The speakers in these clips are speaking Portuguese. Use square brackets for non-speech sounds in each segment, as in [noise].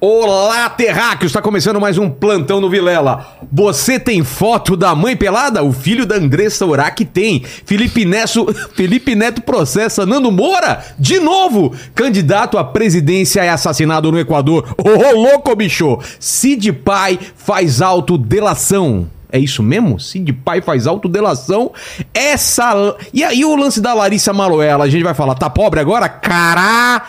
Olá, terráqueos! Está começando mais um plantão no Vilela. Você tem foto da mãe pelada? O filho da Andressa Urac tem. Felipe Neto, [laughs] Felipe Neto processa Nando Moura? De novo! Candidato à presidência é assassinado no Equador. Ô, louco, bicho! Cid Pai faz autodelação. É isso mesmo? Cid Pai faz autodelação. Essa. E aí o lance da Larissa Maloela, a gente vai falar, tá pobre agora? Caralho!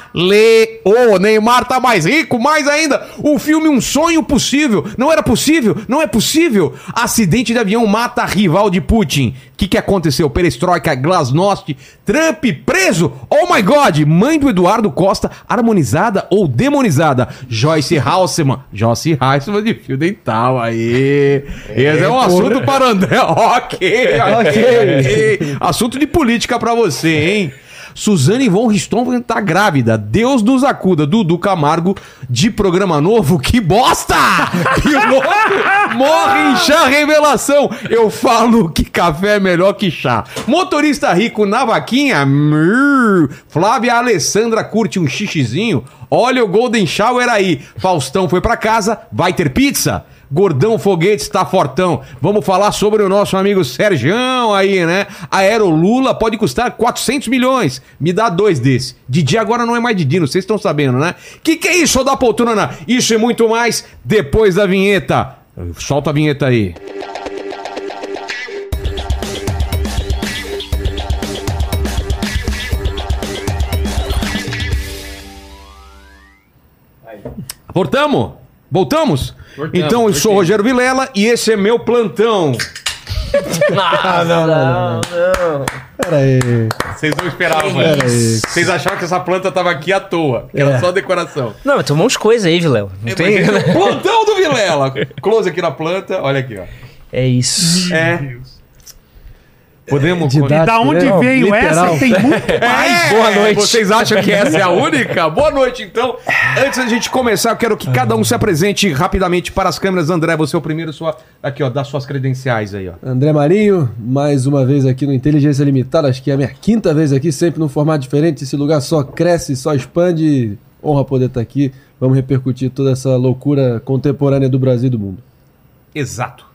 O Neymar tá mais rico, mais ainda. O filme Um Sonho Possível. Não era possível? Não é possível? Acidente de avião mata rival de Putin. O que, que aconteceu? Perestroika, Glasnost, Trump preso. Oh my God! Mãe do Eduardo Costa, harmonizada ou demonizada? Joyce Halseman. Joyce Halseman de fio dental. Aí. Esse é um assunto para o André. [laughs] Ok, ok. Assunto de política pra você, hein? Suzane von Richthofen tá grávida. Deus nos acuda. Dudu Camargo de programa novo. Que bosta! Piloto morre em chá revelação. Eu falo que café é melhor que chá. Motorista rico na vaquinha. Mrr. Flávia Alessandra curte um xixizinho. Olha o Golden Shower aí. Faustão foi pra casa. Vai ter pizza? Gordão Foguete está fortão. Vamos falar sobre o nosso amigo Sergião aí, né? Aero Lula pode custar 400 milhões. Me dá dois desse. Didi agora não é mais Didi, vocês estão sabendo, né? Que que é isso da poltrona? Isso e muito mais depois da vinheta. Solta a vinheta aí. Voltamos? Voltamos? Então, eu sou o Rogério Vilela e esse é meu plantão. Ah, não, não, não. Pera aí. Vocês não esperavam, aí. Vocês acharam que essa planta tava aqui à toa, que era É. só decoração. Não, mas tem um monte de coisa aí, Viléo. Não É, tem... é o plantão do Vilela. Close aqui na planta, olha aqui, ó. É isso. É. Podemos. Didático, Da onde né? veio Literal. essa? Tem muito [laughs] É, boa noite. Vocês acham que essa é a única? Boa noite, então. Antes da gente começar, eu quero que cada um se apresente rapidamente para as câmeras. André, você é o primeiro, sua... aqui, ó, das suas credenciais aí, ó. André Marinho, mais uma vez aqui no Inteligência Limitada, acho que é a minha quinta vez aqui, sempre num formato diferente. Esse lugar só cresce, só expande. Honra poder estar aqui. Vamos repercutir toda essa loucura contemporânea do Brasil e do mundo. Exato.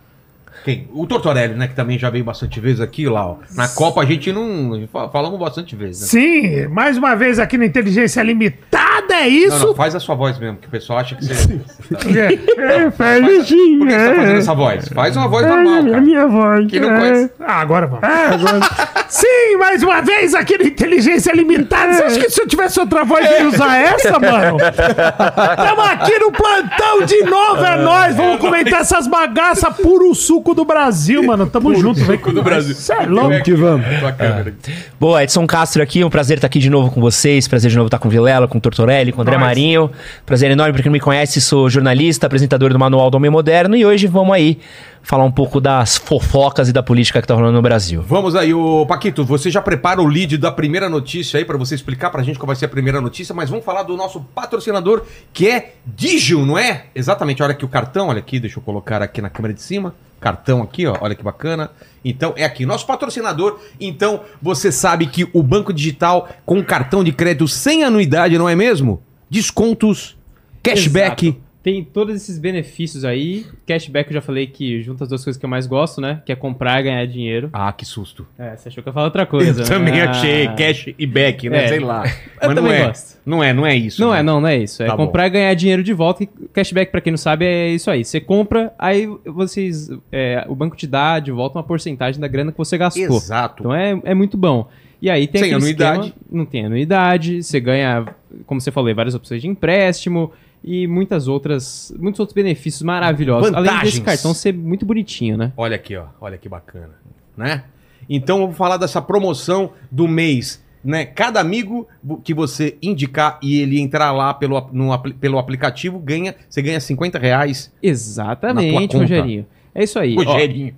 Quem? O Tortorelli, né? Que também já veio bastante vezes aqui, lá, ó. Na Copa a gente não. fa- Falamos bastante vezes, né? Sim, mais uma vez aqui na Inteligência Limitada, é Não, isso? não, faz a sua voz mesmo, que o pessoal acha que você. tá- É, é, faz assim, Por que você tá fazendo é. essa voz? Faz uma voz É, normal, a cara. minha voz. Quem não é. conhece? Ah, agora vamos. Sim, mais uma vez aqui no Inteligência Limitada. Você acha que se eu tivesse outra voz eu ia usar essa, mano? Estamos aqui no plantão de novo, é nóis. Vamos comentar essas bagaças puro suco do Brasil, mano. Tamo junto, vem com do. Brasil. Cê é louco. que vamos. Câmera. Boa, Edson Castro aqui, um prazer estar aqui de novo com vocês. Prazer de novo estar com o Vilela, com o Tortorelli, com o André. Marinho. Prazer enorme pra quem não me conhece, sou jornalista, apresentador do Manual do Homem Moderno e hoje vamos aí falar um pouco das fofocas e da política que tá rolando no Brasil. Vamos aí, ô Paquito, você já prepara o lead da primeira notícia aí pra você explicar pra gente qual vai ser a primeira notícia, mas vamos falar do nosso patrocinador que é Digio, não é? Exatamente, olha aqui o cartão, olha aqui, deixa eu colocar aqui na câmera de cima. Cartão aqui, ó, olha que bacana. Então é aqui, nosso patrocinador. Então você sabe que o banco digital com cartão de crédito sem anuidade, não é mesmo? Descontos, cashback. Exato. Tem todos esses benefícios aí. Cashback eu já falei que junta as duas coisas que eu mais gosto, né? Que é comprar e ganhar dinheiro. Ah, que susto. É, você achou que eu ia falar outra coisa. Eu também né? achei Ah. cash e back, né? É. Sei lá. Eu Mas não também é. gosto. Não é, não é isso. Não né? é, não, não é isso. É Tá bom. comprar e ganhar dinheiro de volta. E cashback, pra quem não sabe, é isso aí. Você compra, aí vocês. é, o banco te dá de volta uma porcentagem da grana que você gastou. Exato. Então é, é muito bom. E aí tem Sem anuidade. esquema- não tem anuidade, você ganha, como você falou, várias opções de empréstimo e muitas outras, muitos outros benefícios maravilhosos. Além Vantagens. desse cartão ser muito bonitinho, né? Olha aqui, ó. Olha que bacana. Né? Então vamos falar dessa promoção do mês. Né? Cada amigo que você indicar e ele entrar lá pelo, no, pelo aplicativo, ganha, você ganha 50 reais. Exatamente. Rogerinho. É isso aí. Rogerinho.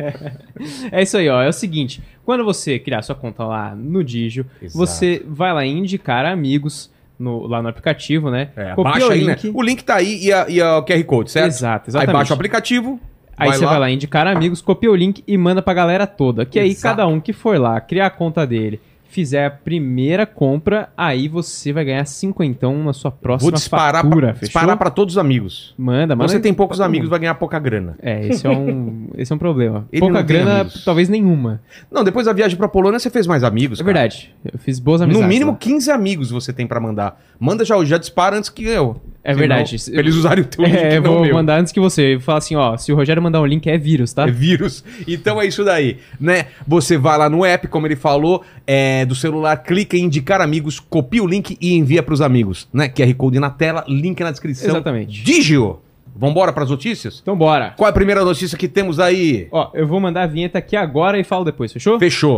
[laughs] é isso aí, ó. É o seguinte: quando você criar sua conta lá no Digio, Exato. você vai lá indicar amigos no- lá no aplicativo, né? É, Copia baixa o aí, né? link. O link tá aí e, a- e a- o QR Code, certo? Exato, Aí exatamente. baixa o aplicativo. Aí você vai lá indicar amigos, copia o link e manda pra galera toda. Que aí Exato. cada um que for lá criar a conta dele, fizer a primeira compra, aí você vai ganhar cinquentão na sua próxima Vou disparar, fatura, pra, fechou? disparar pra todos os amigos. Manda, manda. Você tem poucos amigos, vai ganhar pouca grana. É, esse é um, [laughs] esse é um problema. Ele Pouca grana, talvez nenhuma. Não, depois da viagem pra Polônia você fez mais amigos. É cara. verdade. Eu fiz boas amizades. No mínimo lá. 15 amigos você tem pra mandar. Manda já, já dispara antes que eu. É Senão, verdade. pra eles usarem o teu [laughs] link, É, eu não vou meu. mandar antes que você. Fala assim, ó, se o Rogério mandar um link é vírus, tá? É vírus. Então é isso daí, né? Você vai lá no app, como ele falou, é, do celular, clica em indicar amigos, copia o link e envia pros amigos, né? QR Code na tela, link na descrição. Exatamente. Digio. Vambora pras notícias? Então bora. Qual é a primeira notícia que temos aí? Ó, eu vou mandar a vinheta aqui agora e falo depois, fechou? Fechou.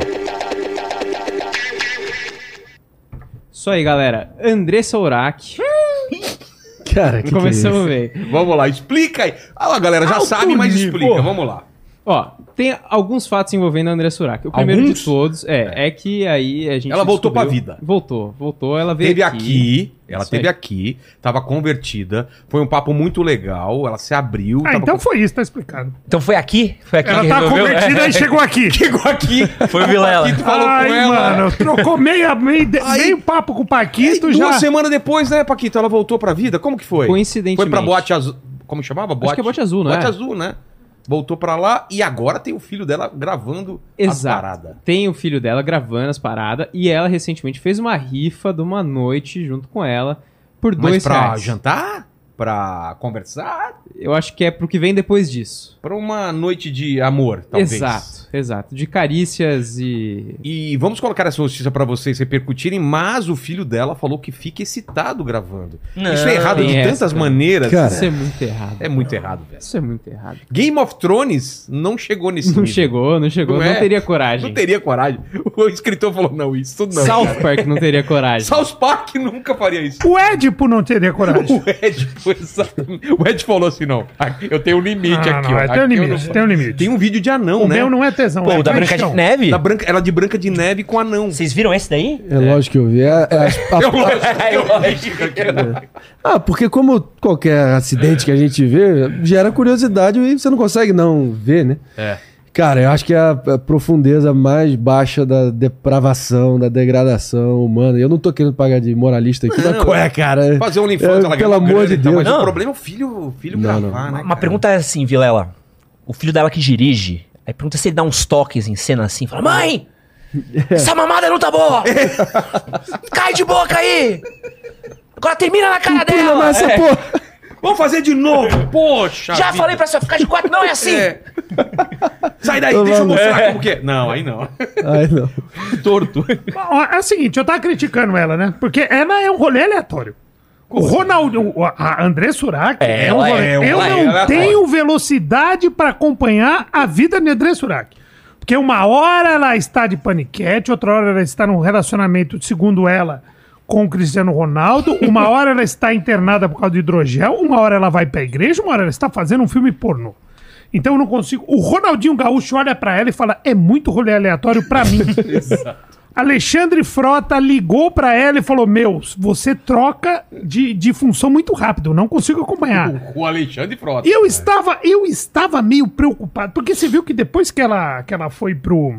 Isso aí, galera. Andressa Urach. Cara, que Começamos que é isso? bem. Vamos lá, explica aí. Ah, a galera já Alto sabe, mas nível. explica. Vamos lá. Ó, tem alguns fatos envolvendo a Andressa Urach. O primeiro Alguns? de todos é, é que aí a gente. Ela voltou pra vida. Voltou, voltou. Ela veio Teve aqui, ela Isso teve aí. aqui, tava convertida, foi um papo muito legal, ela se abriu. Ah, tava então com- foi isso, tá explicado. Então foi aqui? Foi aqui Ela que tá resolveu? convertida e chegou aqui. [laughs] Chegou aqui. Foi o Vilela. Paquito falou Ai, com ela. mano, trocou meia, meio, de- [laughs] Aí- meio papo com o Paquito duas já. semanas depois, né, Paquito? Ela voltou pra vida? Como que foi? Coincidentemente. Foi pra boate azul. Como chamava? Boate... que é boate azul, não boate é? azul, né? Voltou pra lá e agora tem o filho dela gravando as Exato. paradas. Tem o filho dela gravando as paradas e ela recentemente fez uma rifa de uma noite junto com ela por Mas dois pra reais. jantar? Pra conversar? Eu acho que é pro que vem depois disso. Pra uma noite de amor, talvez. Exato, exato. De carícias e. E vamos colocar essa notícia pra vocês repercutirem, mas o filho dela falou que fica excitado gravando. Não, Isso é errado de essa, tantas cara. maneiras. Cara, Isso é muito errado. É muito errado, velho. Isso é muito errado. Game of Thrones não chegou nesse Não nível. chegou, não chegou. Não Não, é? teria coragem. Não teria coragem. O escritor falou, não, isso não. South Park não teria coragem. South Park nunca faria isso. O Édipo não teria coragem. [laughs] O Ed, foi exatamente- o Ed falou assim, não, eu tenho um limite Não, aqui, não, ó. Aqui tem um limite, não- tem um limite. Tem um vídeo de anão, o né? meu não é tesão, Pô, é o da Branca de. Neve? Da branca, ela de branca de neve com anão. Vocês viram esse daí? É lógico que eu vi. É, é [laughs] lógico, É eu lógico. lógico. ah, porque como qualquer acidente que a gente vê, gera curiosidade e você não consegue não ver, né? É. Cara, eu acho que é a, a profundeza mais baixa da depravação, da degradação humana. Eu não tô querendo pagar de moralista aqui, Não, mas qual é, cara? Fazer um OnlyFans, É, ela pelo amor grana de tal, Deus. Mas o Não. problema é o filho, o filho Não, gravar, não. né? Uma cara? pergunta é assim, Vilela. O filho dela que dirige, aí pergunta se ele dá uns toques em cena assim, fala, mãe! [laughs] Essa mamada não tá boa! Cai de boca aí! Agora termina na cara dela! nessa É. porra! Vamos fazer de novo, [laughs] poxa! Já vida. falei pra você ficar de quatro, não é assim! É. Sai daí, Tô deixa eu mostrar como que é. Não, aí não. Ai, não. [laughs] Torto. É o seguinte, eu tava criticando ela, né? Porque ela é um rolê aleatório. O Ronaldo, a André Surak é, um Ela é um eu rolê não aleatório. tenho velocidade pra acompanhar a vida de André Surak. Porque uma hora ela está de paniquete, outra hora ela está num relacionamento, segundo ela, com o Cristiano Ronaldo, uma [laughs] hora ela está internada por causa do hidrogel, uma hora ela vai pra igreja, uma hora ela está fazendo um filme pornô. Então eu não consigo. O Ronaldinho Gaúcho olha pra ela e fala: é muito rolê aleatório pra mim. [laughs] Alexandre Frota ligou pra ela e falou: Meu, você troca de, de função muito rápido, eu não consigo acompanhar. [laughs] O Alexandre Frota. Eu estava, eu estava meio preocupado, porque você viu que depois que ela, que ela foi pro.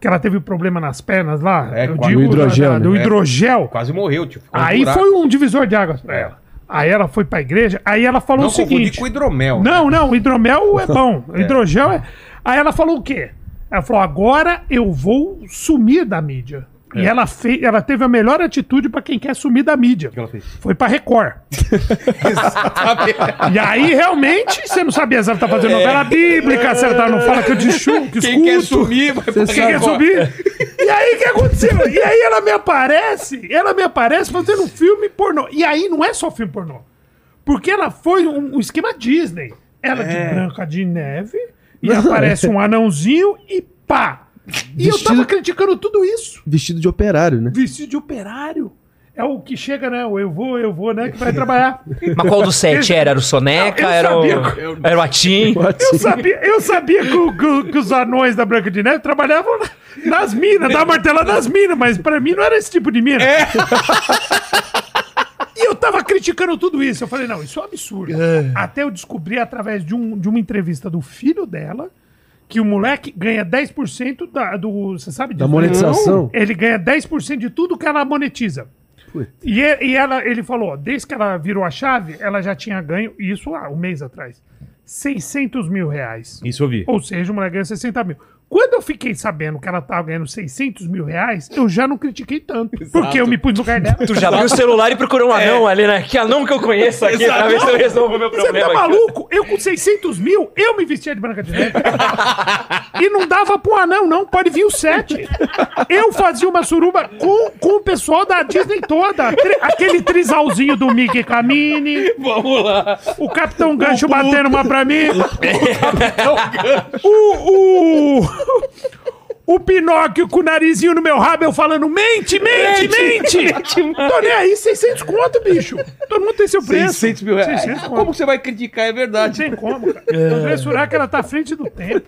que ela teve problema nas pernas lá, É, eu a- digo, do hidrogel, da- do né? hidrogel, Quase morreu, um aí buraco. foi um divisor de águas pra ela. Aí ela foi pra igreja, aí ela falou Não o seguinte. com hidromel. Não, não, o hidromel é [laughs] bom. O hidrogel é. Aí ela falou o quê? Ela falou: agora eu vou sumir da mídia. E ela, fez, ela teve a melhor atitude pra quem quer sumir da mídia. Foi pra Record. [laughs] E aí, realmente, você não sabia se ela tá fazendo novela bíblica, se ela tá no Fala que eu discu- que Quem quer escuto. sumir vai pra Quem quer subir? E aí, o que aconteceu? E aí ela me aparece, ela me aparece fazendo um filme pornô. E aí não é só filme pornô. Porque ela foi um, um esquema Disney. Ela de branca de neve, e aparece um anãozinho e pá. E eu tava criticando tudo isso. Vestido de operário, né? Vestido de operário. É o que chega, né? O eu vou, eu vou, né? Que vai trabalhar. Mas qual dos sete era? Era o Soneca? Não, era, o... sabia [laughs] era o Atim? Eu sabia, eu sabia que, o- que o- que os anões da Branca de Neve trabalhavam na- nas minas, dava martelada nas minas, mas pra mim não era esse tipo de mina. [laughs] E eu tava criticando tudo isso. Eu falei, não, isso é um absurdo. Até eu descobri através de, um, de uma entrevista do filho dela que o moleque ganha 10% da, do. Você sabe Da disso? monetização? Ele ganha 10% de tudo que ela monetiza. E, e- e ela, ele falou, ó, desde que ela virou a chave, ela já tinha ganho, isso há um mês atrás, 600 mil reais. Isso eu vi. Ou seja, o moleque ganha 60 mil. Quando eu fiquei sabendo que ela tava ganhando 600 mil reais, eu já não critiquei tanto. Porque eu me pus no lugar dela. Tu já abriu o celular e procurou um anão ali, né? Que anão que eu conheço aqui pra ver se eu resolvo o meu Você problema. tá aqui. maluco? Eu com 600 mil, eu me vestia de branca de neve. e não dava pro anão, não. Pode vir o 7. Eu fazia uma suruba com, com o pessoal da Disney toda. Aquele trisalzinho do Mickey Camini. Vamos lá. O Capitão Gancho batendo uma pra mim. [laughs] o, o, o [laughs] Pinóquio com o narizinho no meu rabo, eu falando, mente, mente, mente. [laughs] Tô nem aí, 600 conto, bicho. Todo mundo tem seu preço. 600 mil reais. 600 É, conto. Como você vai criticar? É Não verdade. tem como, cara. André Surak, ela tá à frente do tempo.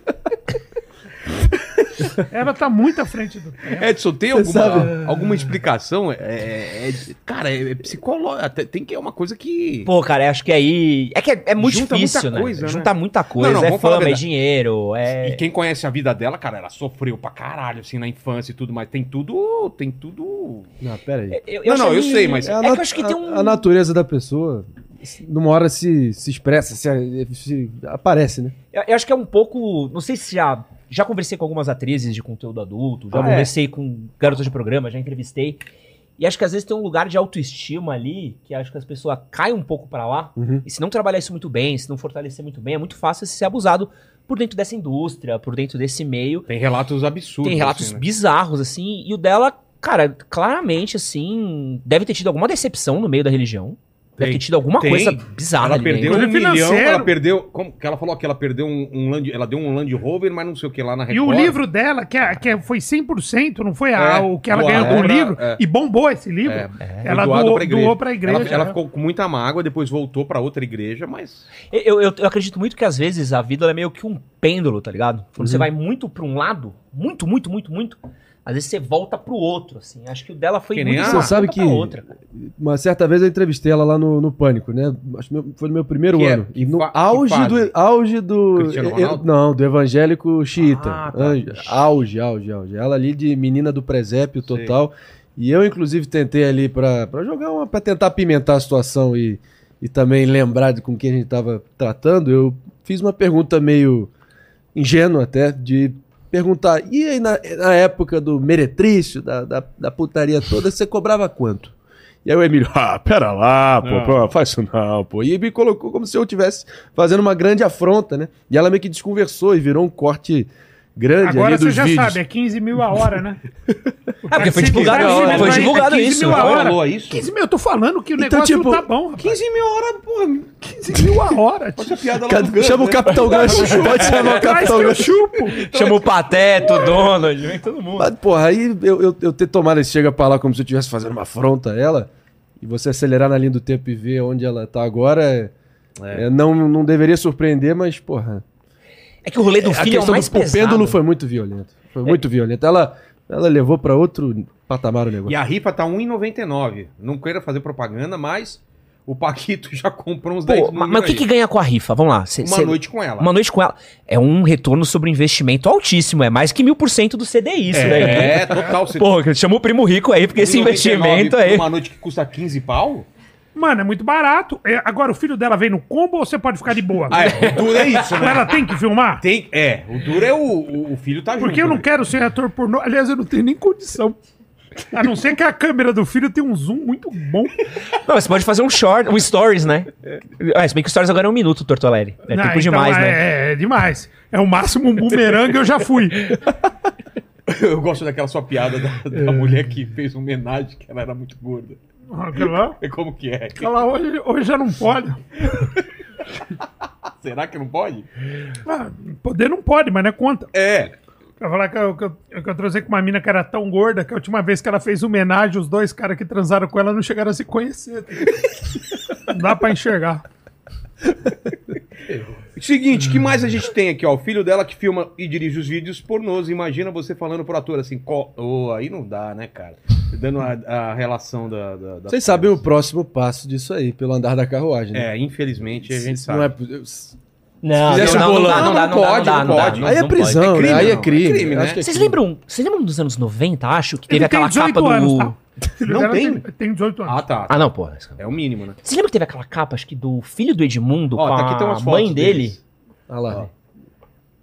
[laughs] Ela tá muito à frente do tempo. Edson, tem alguma, alguma explicação? É, é- é- cara, é, é psicológico. até- Tem que é uma coisa que. Pô, cara, acho que aí. É que é, é muito Junta difícil, muita né? coisa, né? Junta muita coisa. Não, não, é a fama, é dinheiro. É. E quem conhece a vida dela, cara, ela sofreu pra caralho, assim, na infância e tudo mais. Tem tudo. Tem tudo. Não, pera aí. Eu, Não, não, eu sei, mas- É, a É que eu acho que tem um. a, a natureza da pessoa, numa hora se, se expressa, se, se aparece, né? Eu, eu acho que é um pouco. Não sei se já. Já conversei com algumas atrizes de conteúdo adulto, já Ah, é? conversei com garotas de programa, já entrevistei. E acho que às vezes tem um lugar de autoestima ali, que acho que as pessoas caem um pouco pra lá. Uhum. E se não trabalhar isso muito bem, se não fortalecer muito bem, é muito fácil ser abusado por dentro dessa indústria, por dentro desse meio. Tem relatos absurdos. Tem relatos assim, né? bizarros, assim, e o dela, cara, claramente, assim, deve ter tido alguma decepção no meio da religião. Deve Tem, ter tido alguma tem. coisa bizarra Ela ali perdeu dentro. um milhão, ela perdeu. Como que ela falou que ela perdeu um, um Land, ela deu um Land Rover, mas não sei o que lá na E o Record. livro dela, que, é- que é- foi 100%, não foi a- É, o que ela ganhou com o pra- livro? é. E bombou esse livro. É, Ela doou, pra igreja. doou pra igreja. Ela, ela né? ficou com muita mágoa, depois voltou pra outra igreja, mas. Eu, eu, eu acredito muito que às vezes a vida ela é meio que um pêndulo, tá ligado? Quando Uhum. você vai muito pra um lado, muito, muito, muito, muito, às vezes você volta pro outro, assim. Acho que o dela foi Que muito Você sabe que pra outra, uma certa vez eu entrevistei ela lá no, no Pânico, né? Acho que foi no meu primeiro Que é- ano. que e no auge do auge do eu- não, do evangélico xiita. Ah, tá. Anjo- auge, auge, auge. Ela ali de menina do presépio Sei. total. E eu inclusive tentei ali pra pra jogar uma para tentar apimentar a situação e, e também lembrar de com quem a gente tava tratando. Eu fiz uma pergunta meio ingênua até de perguntar, e aí na, na época do meretrício, da, da, da putaria toda, você cobrava quanto? E aí o Emílio, ah, pera lá, pô, Não. pô, faz isso não, pô. E me colocou como se eu estivesse fazendo uma grande afronta, né? E ela meio que desconversou e virou um corte grande Agora ali você dos já vídeos. sabe, é 15 mil a hora, né? Ah, [laughs] porque foi divulgado, quiser, foi divulgado é 15 isso. mil a Ela hora. falou isso? 15 mil, eu tô falando que o Então, negócio tipo, tá bom, rapaz. 15 mil horas, porra. 15 mil a hora. Essa piada lá Chama o né? Capitão Gancho, pode chamar o Capitão Gancho. Chama o Pateto, o Donald, vem todo mundo. Mas, porra, aí eu, eu, eu ter tomado esse chega pra lá como se eu estivesse fazendo uma afronta a ela, e você acelerar na linha do tempo e ver onde ela tá agora, é, é, não, não deveria surpreender, mas, porra. É que o rolê do a filho é o questão mais do o pesado. pêndulo foi muito violento. Foi muito violento. Ela, ela levou pra outro patamar o negócio. E a rifa tá 1,99. Não queira fazer propaganda, mas o Paquito [laughs] já comprou uns 10 Pô, números mas, mas o que, que ganha com a rifa? Vamos lá. cê- Uma cê- noite com ela. Uma noite com ela. É um retorno sobre investimento altíssimo. É mais que mil por cento do CDI, isso, velho. É, total. Você Porra, chama o primo rico aí, porque esse 1,99 investimento aí. Uma noite que custa 15 pau? Mano, é muito barato. É, agora, o filho dela vem no combo ou você pode ficar de boa? [laughs] Ah, é, o duro é isso, né? ela tem que filmar? Tem, é, o duro é o, o, o filho tá junto. Porque eu não né? quero ser ator pornô. Aliás, eu não tenho nem condição. A não ser que a câmera do filho tenha um zoom muito bom. Não, você pode fazer um short, um stories, né? Ah, se bem que o stories agora é um minuto, Tortoleri. É Não, tempo então demais, é, né? É, é demais. É o máximo um bumerangue, eu já fui. [laughs] Eu gosto daquela sua piada da, da mulher que fez homenagem que ela era muito gorda. Aquela, É como que é? aquela hoje, hoje já não pode. [laughs] Será que não pode? Ah, poder não pode, mas não é conta. É. Pra falar que eu, que, eu, que eu transei com uma mina que era tão gorda que a última vez que ela fez homenagem, os dois caras que transaram com ela não chegaram a se conhecer. Não dá pra enxergar. [laughs] Seguinte, que mais a gente tem aqui, ó? O filho dela que filma e dirige os vídeos pornôs. Imagina você falando pro ator assim, co... oh, aí não dá, né, cara? Dando a, a relação da. da- da- Vocês sabem o próximo passo disso aí, pelo andar da carruagem, né? É, infelizmente a gente sabe. não é- Não, Fizesse não, não, dá, não dá, Não não dá, pode, não dá, não dá, pode. Aí é prisão, É crime? Aí é é crime. né? Acho que é Vocês lembram, vocês lembram dos anos 90, acho, que teve aquela 18 capa anos, do... tá? Não tem? Tem 18 anos. Ah, tá. Ah, não, porra. É o mínimo, né? Você lembra que teve aquela capa, acho que do filho do Edmundo Ó, com tá aqui tem a umas mãe fotos dele? deles. Olha lá.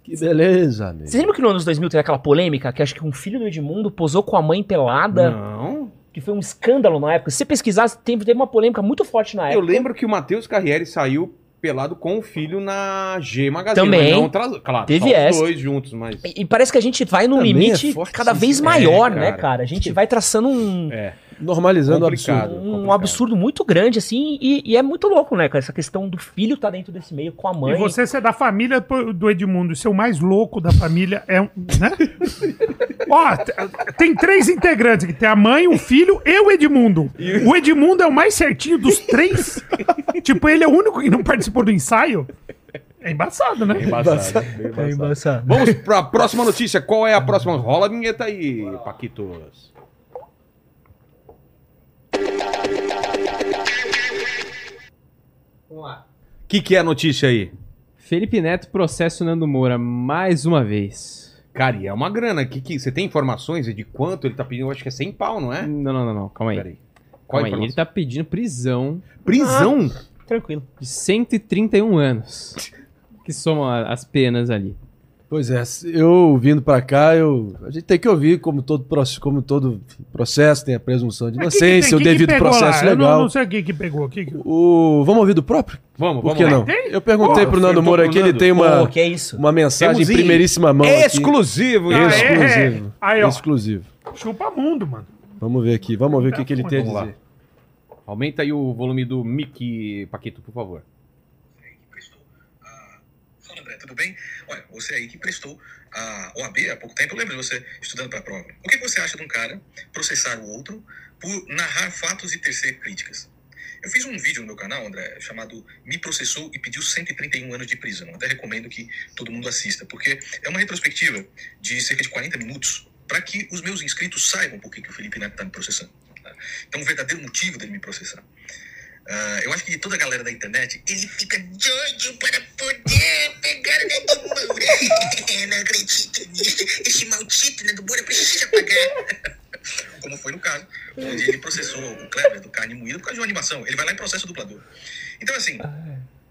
Que beleza, amigo. Vocês lembram que no anos 2000 teve aquela polêmica que acho que um filho do Edmundo posou com a mãe pelada, Não. que foi um escândalo na época. Se você pesquisar, teve, teve uma polêmica muito forte na Eu época. lembro que o Matheus Carriere saiu pelado com o filho na G Magazine. Também. Não, tra... Claro, Teve os dois juntos, mas... E, e parece que a gente vai num Também limite é cada vez sim. maior, É, né, cara. cara? A gente vai traçando um, É. Normalizando o Complicado. absurdo. um complicado. absurdo muito grande, assim, e, e é muito louco, né? Essa questão do filho tá dentro desse meio com a mãe. E você ser da família do do Edmundo, ser o mais louco da família é um. Né? [laughs] Ó, tem três integrantes aqui: tem a mãe, o filho e o Edmundo. O Edmundo é o mais certinho dos três. [laughs] tipo, ele é o único que não participou do ensaio. É embaçado, né? Embaçado. bem embaçado. Vamos pra próxima notícia. Qual é a próxima? Rola a vinheta aí, Paquitos. Vamos lá. O que, que é a notícia aí? Felipe Neto processa o Nando Moura mais uma vez. Cara, e é uma grana. Que, que, você tem informações de quanto ele tá pedindo? Eu acho que é 100 pau, não é? Não, não, não, não. Calma aí. Peraí. Qual Calma aí. Ele tá pedindo prisão Prisão? Tranquilo. de 131 anos. [laughs] Que somam as penas ali. Pois é, eu vindo pra cá, eu, a gente tem que ouvir como todo, como todo processo tem a presunção de que que inocência, tem? o Que que devido processo lá? Eu legal. não, não sei o que, que pegou aqui. O, vamos ouvir do próprio? Vamos, Por vamos que lá. não? Tem? Eu perguntei Pô, pro Nando Moura aqui, ele tem uma, Pô, que é isso? uma mensagem Temos em primeiríssima mão. aqui. Exclusivo. Ah, hein? é? Exclusivo. Aí, ó. Exclusivo. Chupa mundo, mano. Vamos ver aqui, vamos ver o que, que ele tem a Vamos lá. dizer. Aumenta aí o volume do mic, Paquito, por favor. prestou a... Fala, André, tudo bem? Olha, você aí que prestou a OAB há pouco tempo, eu lembro de você estudando para a prova. O que você acha de um cara processar o outro por narrar fatos e tecer críticas? Eu fiz um vídeo no meu canal, André, chamado Me Processou e Pediu 131 anos de prisão. Até recomendo que todo mundo assista, porque é uma retrospectiva de cerca de 40 minutos para que os meus inscritos saibam por que, o Felipe Neto está me processando. tá? Então, o verdadeiro motivo dele me processar. Ah, eu acho que toda a galera da internet, ele fica doido para poder pegar o Neto Moura. Não acredito nisso. Esse maldito Neto Moura precisa pagar. [laughs] Como foi no caso, onde ele processou o Kleber do Carne Moída por causa de uma animação. Ele vai lá e processa o dublador. Então, assim,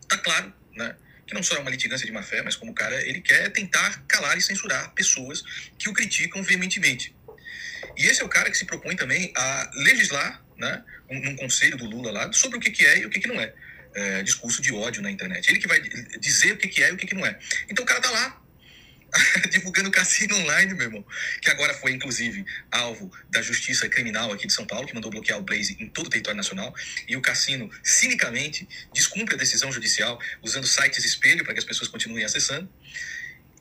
tá claro, né? Que não só é uma litigância de má fé, mas como o cara, ele quer tentar calar e censurar pessoas que o criticam veementemente. E esse é o cara que se propõe também a legislar, né, um- conselho do Lula lá, sobre o que, que é e o que, que não é. É, discurso de ódio na internet. Ele que vai di- dizer o que, que é e o que, que não é. Então o cara tá lá [laughs] divulgando cassino online, meu irmão. Que agora foi, inclusive, alvo da justiça criminal aqui de São Paulo, que mandou bloquear o Blaze em todo o território nacional. E o cassino, cinicamente, descumpre a decisão judicial usando sites espelho para que as pessoas continuem acessando.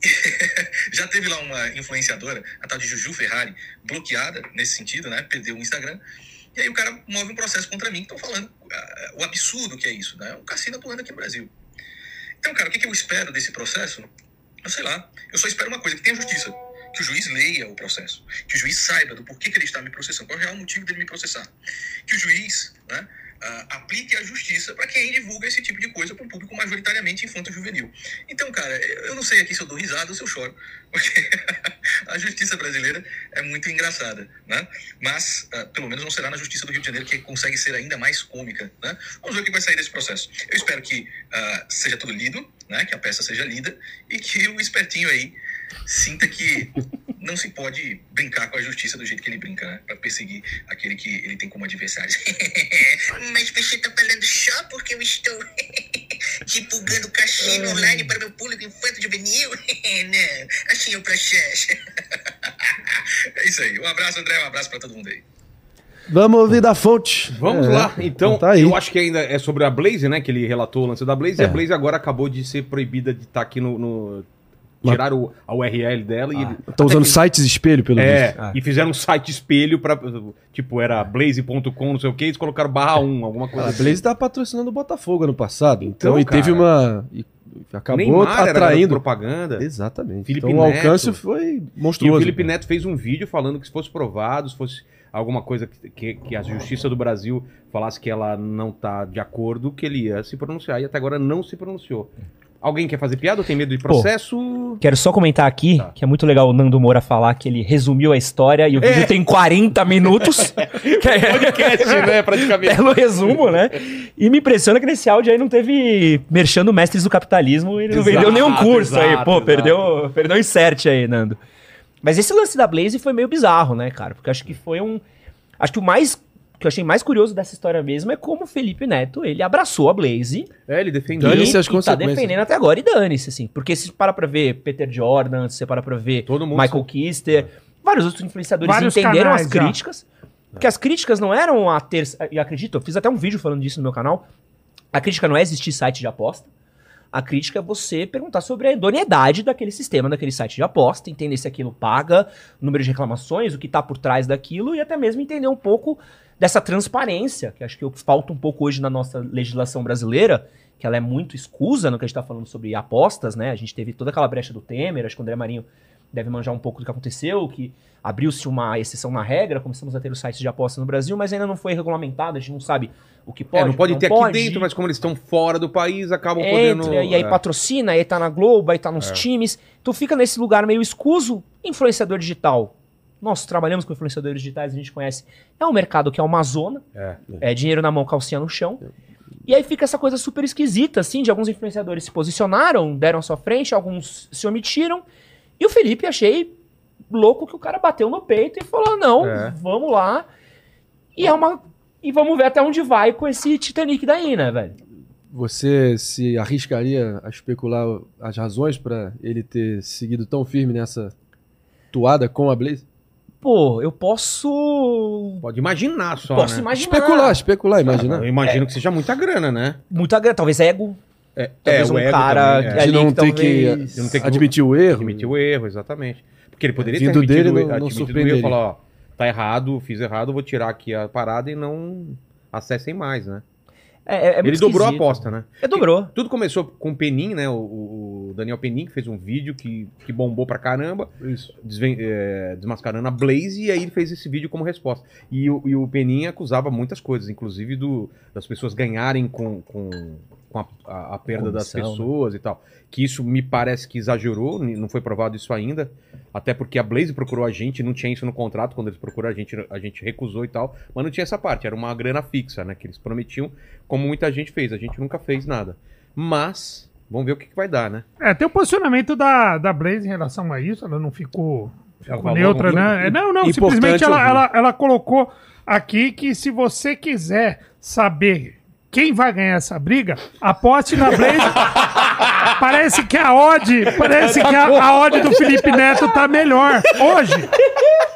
[laughs] Já teve lá uma influenciadora, a tal de Juju Ferrari, bloqueada nesse sentido, né? Perdeu o Instagram. E aí o cara move um processo contra mim, que estão falando ah, o absurdo que é isso, né? Um cassino atuando aqui no Brasil. Então, cara, o que, que eu espero desse processo? Eu sei lá. Eu só espero uma coisa, que tenha justiça. Que o juiz leia o processo. Que o juiz saiba do porquê que ele está me processando. Qual é o real motivo dele me processar. Que o juiz né, ah, aplique a justiça para quem divulga esse tipo de coisa para um público majoritariamente infanto-juvenil. Então, cara, eu não sei aqui se eu dou risada ou se eu choro. [laughs] Porque a justiça brasileira é muito engraçada, né? Mas, ah, pelo menos não será na justiça do Rio de Janeiro, que consegue ser ainda mais cômica, né? Vamos ver o que vai sair desse processo. Eu espero que ah, seja tudo lido, né? Que a peça seja lida e que o espertinho aí sinta que não se pode brincar com a justiça do jeito que ele brinca, né? Pra perseguir aquele que ele tem como adversário. [laughs] Mas você tá falando só porque eu estou [laughs] divulgando cassino online para meu público infanto juvenil? [laughs] não, assim é o processo. é isso aí. Um abraço, André. Um abraço pra todo mundo aí. Vamos ouvir da fonte. Vamos É, lá. Então, tá aí. eu acho que ainda é sobre a Blaze, né? Que ele relatou o lance da Blaze. E É. a Blaze agora acabou de ser proibida de estar aqui no. no- Tiraram o- a URL dela e. ele- Estão até usando que- sites espelho, pelo É, visto. Ah. e fizeram um site espelho pra. Tipo, era blaze.com, não sei o que, eles colocaram barra 1, alguma coisa A assim. Blaze tá patrocinando o Botafogo ano passado. Então, Então, e teve cara. uma. e acabou Neymar era atraindo. propaganda. Exatamente. Felipe então o alcance Neto. foi E monstruoso. o Felipe cara. Neto fez um vídeo falando que se fosse provado, se fosse alguma coisa que, que, que a Justiça do Brasil falasse que ela não tá de acordo, que ele ia se pronunciar. E até agora não se pronunciou. Alguém quer fazer piada ou tem medo de processo? Quero só comentar aqui Tá. que é muito legal o Nando Moura falar que ele resumiu a história e o vídeo tem 40 minutos. que [laughs] é Podcast, né, praticamente. belo resumo, né? E me impressiona que nesse áudio aí não teve merchando mestres do capitalismo, ele não Exato, vendeu nenhum curso aí. exato, Pô, exato. perdeu, perdeu um insert aí, Nando. Mas esse lance da Blaze foi meio bizarro, né, cara? Porque acho que foi um. Acho que o mais. Que eu achei mais curioso dessa história mesmo é como o Felipe Neto, ele abraçou a Blaze É, ele defendeu. Dane-se e, as e tá defendendo até agora e dane-se, assim. Porque se para pra ver Peter Jordan, se você para pra ver Todo mundo Michael Kister, vários outros influenciadores Vários entenderam canais as já. críticas. Porque as críticas não eram a ter. E acredito, eu fiz até um vídeo falando disso no meu canal. A crítica não é existir site de aposta. A crítica é você perguntar sobre a idoneidade daquele sistema, daquele site de aposta, entender se aquilo paga, o número de reclamações, o que está por trás daquilo e até mesmo entender um pouco dessa transparência, que acho que é o que falta um pouco hoje na nossa legislação brasileira, que ela é muito escusa no que a gente está falando sobre apostas, né? A gente teve toda aquela brecha do Temer, acho que o André Marinho deve manjar um pouco do que aconteceu, que abriu-se uma exceção na regra, começamos a ter os sites de aposta no Brasil, mas ainda não foi regulamentado, a gente não sabe o que pode, É, não pode o que ter aqui dentro, mas como eles estão fora do país, acabam podendo. entra, e aí é. patrocina, aí tá na Globo, aí tá nos times. Tu fica nesse lugar meio escuso. Influenciador digital. Nós trabalhamos com influenciadores digitais, a gente conhece. É um mercado que é uma zona. É. É dinheiro na mão, calcinha no chão. E aí fica essa coisa super esquisita, assim, de alguns influenciadores se posicionaram, deram a sua frente, alguns se omitiram. E o Felipe, achei louco que o cara bateu no peito e falou: não, É. vamos lá. E é uma. E vamos ver até onde vai com esse Titanic daí, né, velho? Você se arriscaria a especular as razões para ele ter seguido tão firme nessa toada com a Blaze? Pô, eu posso. Pode imaginar só. posso né? imaginar. Especular, especular, imagina. Eu imagino que seja muita grana, né? Muita grana, talvez ego. É, Talvez é, um o ego cara também, que é. De não que ter que talvez- De não ter que admitir o erro. admitir o erro, exatamente. Porque ele poderia Vindo ter admitido, dele, não- o- não admitido o erro e falar, ó, tá errado, fiz errado, vou tirar aqui a parada e não acessem mais, né? É, é, é ele dobrou a aposta, né? É, dobrou. Tudo começou com o Penin, né? O, o- Daniel Penin, que fez um vídeo que, que bombou pra caramba, Isso. desven- é, desmascarando a Blaze, e aí ele fez esse vídeo como resposta. E, o- e o Penin acusava muitas coisas, inclusive do, das pessoas ganharem com, com, com a, a- a perda das Comissão, né? pessoas e tal. Que isso me parece que exagerou, não foi provado isso ainda. Até porque a Blaze procurou a gente, não tinha isso no contrato, quando eles procuraram a gente, a gente recusou e tal. Mas não tinha essa parte, era uma grana fixa, né? Que eles prometiam, como muita gente fez. A gente nunca fez nada. Mas, vamos ver o que, que vai dar, né? É, tem o posicionamento da, da Blaze em relação a isso, ela não ficou, Ela ficou neutra, né? É, Não, não, simplesmente ela, ouvir. ela, ela colocou aqui que se você quiser saber quem vai ganhar essa briga, aposte na Blaze. [laughs] parece que a odd, parece que a, a odd do Felipe Neto tá melhor hoje.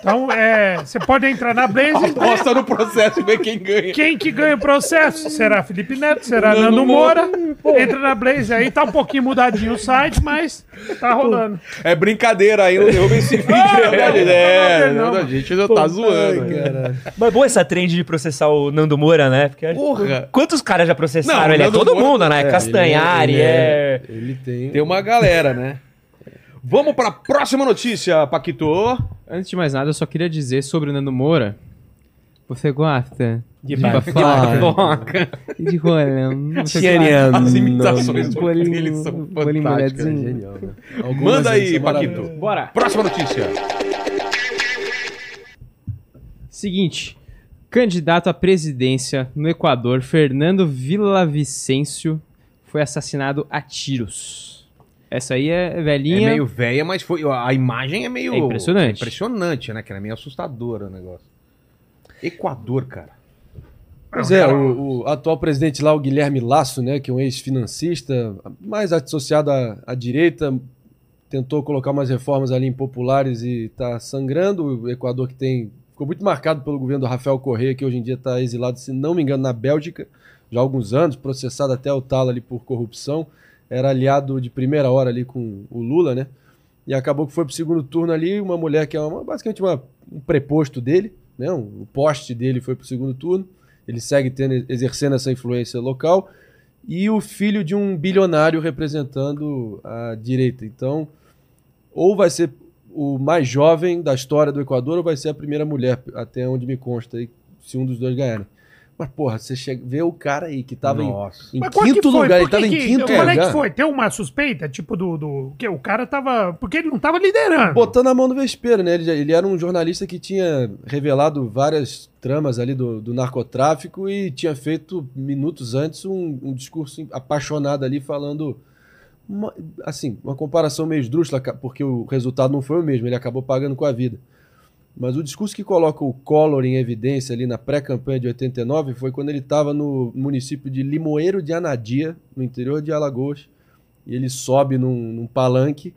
Então, é, você pode entrar na Blaze. [laughs] Aposta no processo e ver quem ganha. Quem que ganha o processo? Será Felipe Neto? Será Nando Nando Moura? Entra na Blaze aí, tá um pouquinho mudadinho o site, mas tá rolando. É brincadeira aí, não derruba esse vídeo. né, não, É, não, não. a gente já tá zoando. Mas é boa essa trend de processar o Nando Moura, né? Porque Porra! quantos caras já processaram? Não, ele é todo Moura- mundo, né? Castanhari, ele é... Ele tem. Tem uma galera, né? Vamos pra próxima notícia, Paquito. Antes de mais nada, eu só queria dizer sobre o Nando Moura. Você gosta De fofoca? De rolão? Tianiano. As imitações gosta? deles são bolinho fantásticas. Genial, né? Manda aí, Paquito. Bora! Próxima notícia. Seguinte. Candidato à presidência no Equador, Fernando Villavicencio, foi assassinado a tiros. Essa aí é É velhinha. meio velha, mas foi, a imagem é meio... É impressionante. é impressionante, né? Que era meio assustadora o negócio. Equador, cara. Pois é, o, o atual presidente lá, o Guilherme Lasso, né, que é um ex-financista, mais associado à, à direita, tentou colocar umas reformas ali impopulares e está sangrando. O Equador que tem ficou muito marcado pelo governo do Rafael Correa, que hoje em dia está exilado, se não me engano, na Bélgica, já há alguns anos, processado até o talo ali por corrupção. Era aliado de primeira hora ali com o Lula, né? E acabou que foi pro segundo turno ali, uma mulher que é uma, basicamente uma, um preposto dele, né? O poste dele foi pro segundo turno. Ele segue tendo, exercendo essa influência local. E o filho de um bilionário representando a direita. Então, ou vai ser o mais jovem da história do Equador, ou vai ser a primeira mulher, até onde me consta, aí, se um dos dois ganharem. Mas, porra, você chega, vê o cara aí que tava em, Nossa. em que quinto lugar, ele Por que tava em quinto Qual é lugar. que foi? Tem uma suspeita, tipo, do. do que o cara tava. Porque ele não tava liderando. Botando a mão no vespeiro, né? Ele, ele era um jornalista que tinha revelado várias tramas ali do, do narcotráfico e tinha feito minutos antes um, um discurso apaixonado ali falando. uma- assim, uma comparação meio esdrúxula, porque o resultado não foi o mesmo, ele acabou pagando com a vida. Mas o discurso que coloca o Collor em evidência ali na pré-campanha de 89 foi quando ele estava no município de Limoeiro de Anadia, no interior de Alagoas. E ele sobe num, num palanque,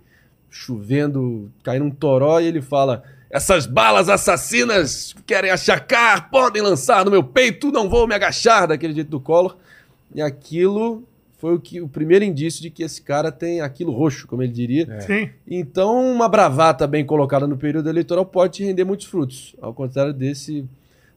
chovendo, caindo um toró, e ele fala: Essas balas assassinas querem achacar, podem lançar no meu peito, não vou me agachar, daquele jeito do Collor. E aquilo foi o, que, o primeiro indício de que esse cara tem aquilo roxo, como ele diria. Sim. Então, uma bravata bem colocada no período eleitoral pode te render muitos frutos, ao contrário desse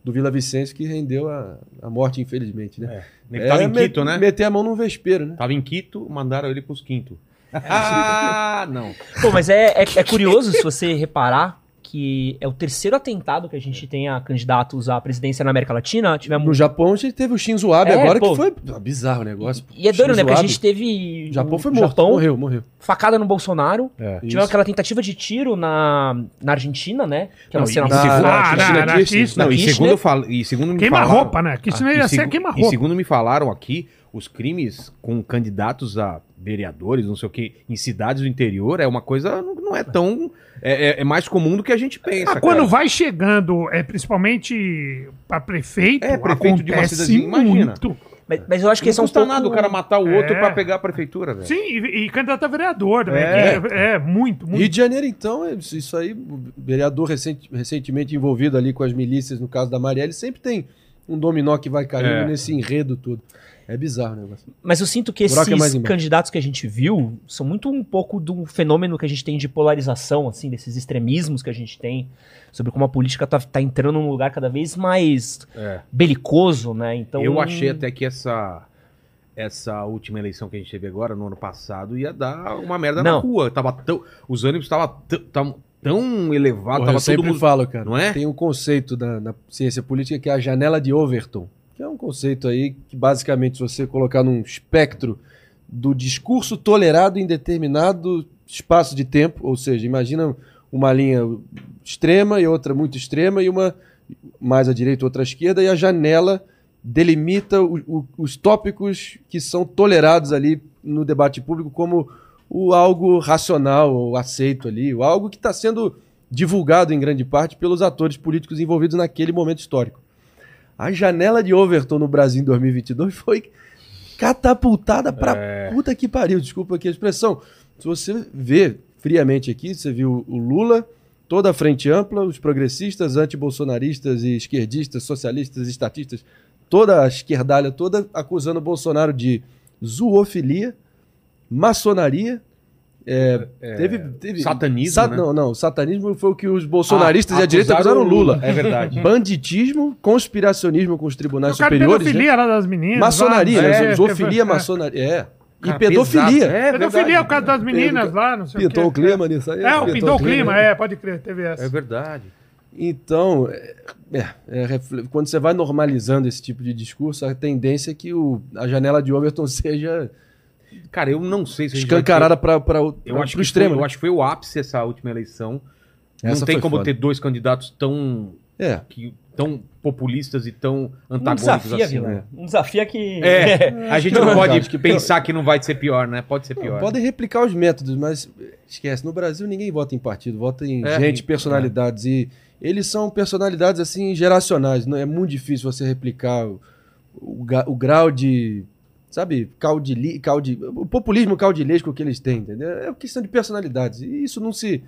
do Vila Vicente que rendeu a, a morte, infelizmente, né? Ele tava em me- Quito, né? Meter a mão num vespeiro, né? Tava em Quito, mandaram ele pros Quinto. [laughs] Ah, não. Pô, mas é, é, é curioso se você reparar que é o terceiro atentado que a gente tem a candidatos à presidência na América Latina. No Tivemos. Japão a gente teve o Shinzo Abe É, agora, pô. que foi ah, bizarro o negócio. E é doido, né? Porque a gente teve. O Japão no foi morto, Japão, morreu, morreu. facada no Bolsonaro. É. Tivemos Isso. aquela tentativa de tiro na, na Argentina, né? Que é uma Não, cena. Ah, na- Kirchner. Kirchner. Não, e segundo, eu falo, e segundo me Queima falaram... roupa, né? Que isso Ah, ia ser segu- queima E roupa. segundo me falaram aqui, os crimes com candidatos a vereadores, não sei o que, em cidades do interior, é uma coisa, não, não é tão... É, é- é mais comum do que a gente pensa, Ah, quando cara. vai chegando, é principalmente pra prefeito, É, prefeito de uma cidadezinha, imagina. muito. Mas, mas eu acho que Não esse é um custa pouco... nada o cara matar o outro É. pra pegar a prefeitura, velho. Sim, e, e candidato a vereador também. É. que É, é, muito, muito. Rio de Janeiro, então, é isso aí, vereador recente- recentemente envolvido ali com as milícias, no caso da Marielle, sempre tem um dominó que vai caindo É. nesse enredo todo. É bizarro o negócio. Mas eu sinto que é esses embaixo. candidatos que a gente viu são muito um pouco do fenômeno que a gente tem de polarização, assim, desses extremismos que a gente tem, sobre como a política tá, tá entrando num lugar cada vez mais É. belicoso, né? Então, Eu achei até que essa essa última eleição que a gente teve agora, no ano passado, ia dar uma merda na Não. rua. Tava tão, os ânimos estavam tão, elevados, Porra, tava eu sempre todo mundo... falo, cara. Não é? Tem um conceito na, na ciência política que é a janela de Overton, que é um conceito aí que basicamente se você colocar num espectro do discurso tolerado em determinado espaço de tempo, ou seja, imagina uma linha extrema e outra muito extrema e uma mais à direita outra à esquerda e a janela delimita o- o- os tópicos que são tolerados ali no debate público como o algo racional ou aceito ali, o algo que está sendo divulgado em grande parte pelos atores políticos envolvidos naquele momento histórico. A janela de Overton no Brasil em 2022 foi catapultada pra puta que pariu, desculpa aqui a expressão. Se você vê friamente aqui, você viu o Lula, toda a frente ampla, os progressistas, antibolsonaristas e esquerdistas, socialistas, estatistas, toda a esquerdalha toda acusando o Bolsonaro de zoofilia, maçonaria, é, teve, teve satanismo, Sa- né? Não, não, satanismo foi o que os bolsonaristas Ah, e a direita acusaram o Lula. É verdade. [laughs] Banditismo, conspiracionismo com os tribunais O cara superiores, pedofilia lá das meninas. maçonaria, lá, né? é, zoofilia, é, maçonaria, é. E Cara, pedofilia. É, Pedofilia verdade. é o caso das meninas lá, não sei Pintou o o quê. clima nisso aí? É, o pintou o clima, é, pode crer, teve essa. É verdade. Então, é, é, é, quando você vai normalizando esse tipo de discurso, a tendência é que o, a janela de Overton [laughs] seja Cara, eu não sei se escancarada para o Eu acho, pro que extremo. foi, eu né? acho que foi o ápice essa última eleição. Essa não tem como foda. ter dois candidatos tão, É. que, tão populistas e tão um antagônicos desafio, assim. Né? Um desafio que... É, [laughs] a gente Não, pode acho que- pensar que não vai ser pior, né? Pode ser Não, pior. podem replicar os métodos, mas esquece, no Brasil ninguém vota em partido, vota em É, gente, e- personalidades. E eles são personalidades assim geracionais. Não é muito difícil você replicar o, o, o grau de. Sabe, caudili, caudi, o populismo caudilesco que eles têm, entendeu? É uma questão de personalidades. E isso não se.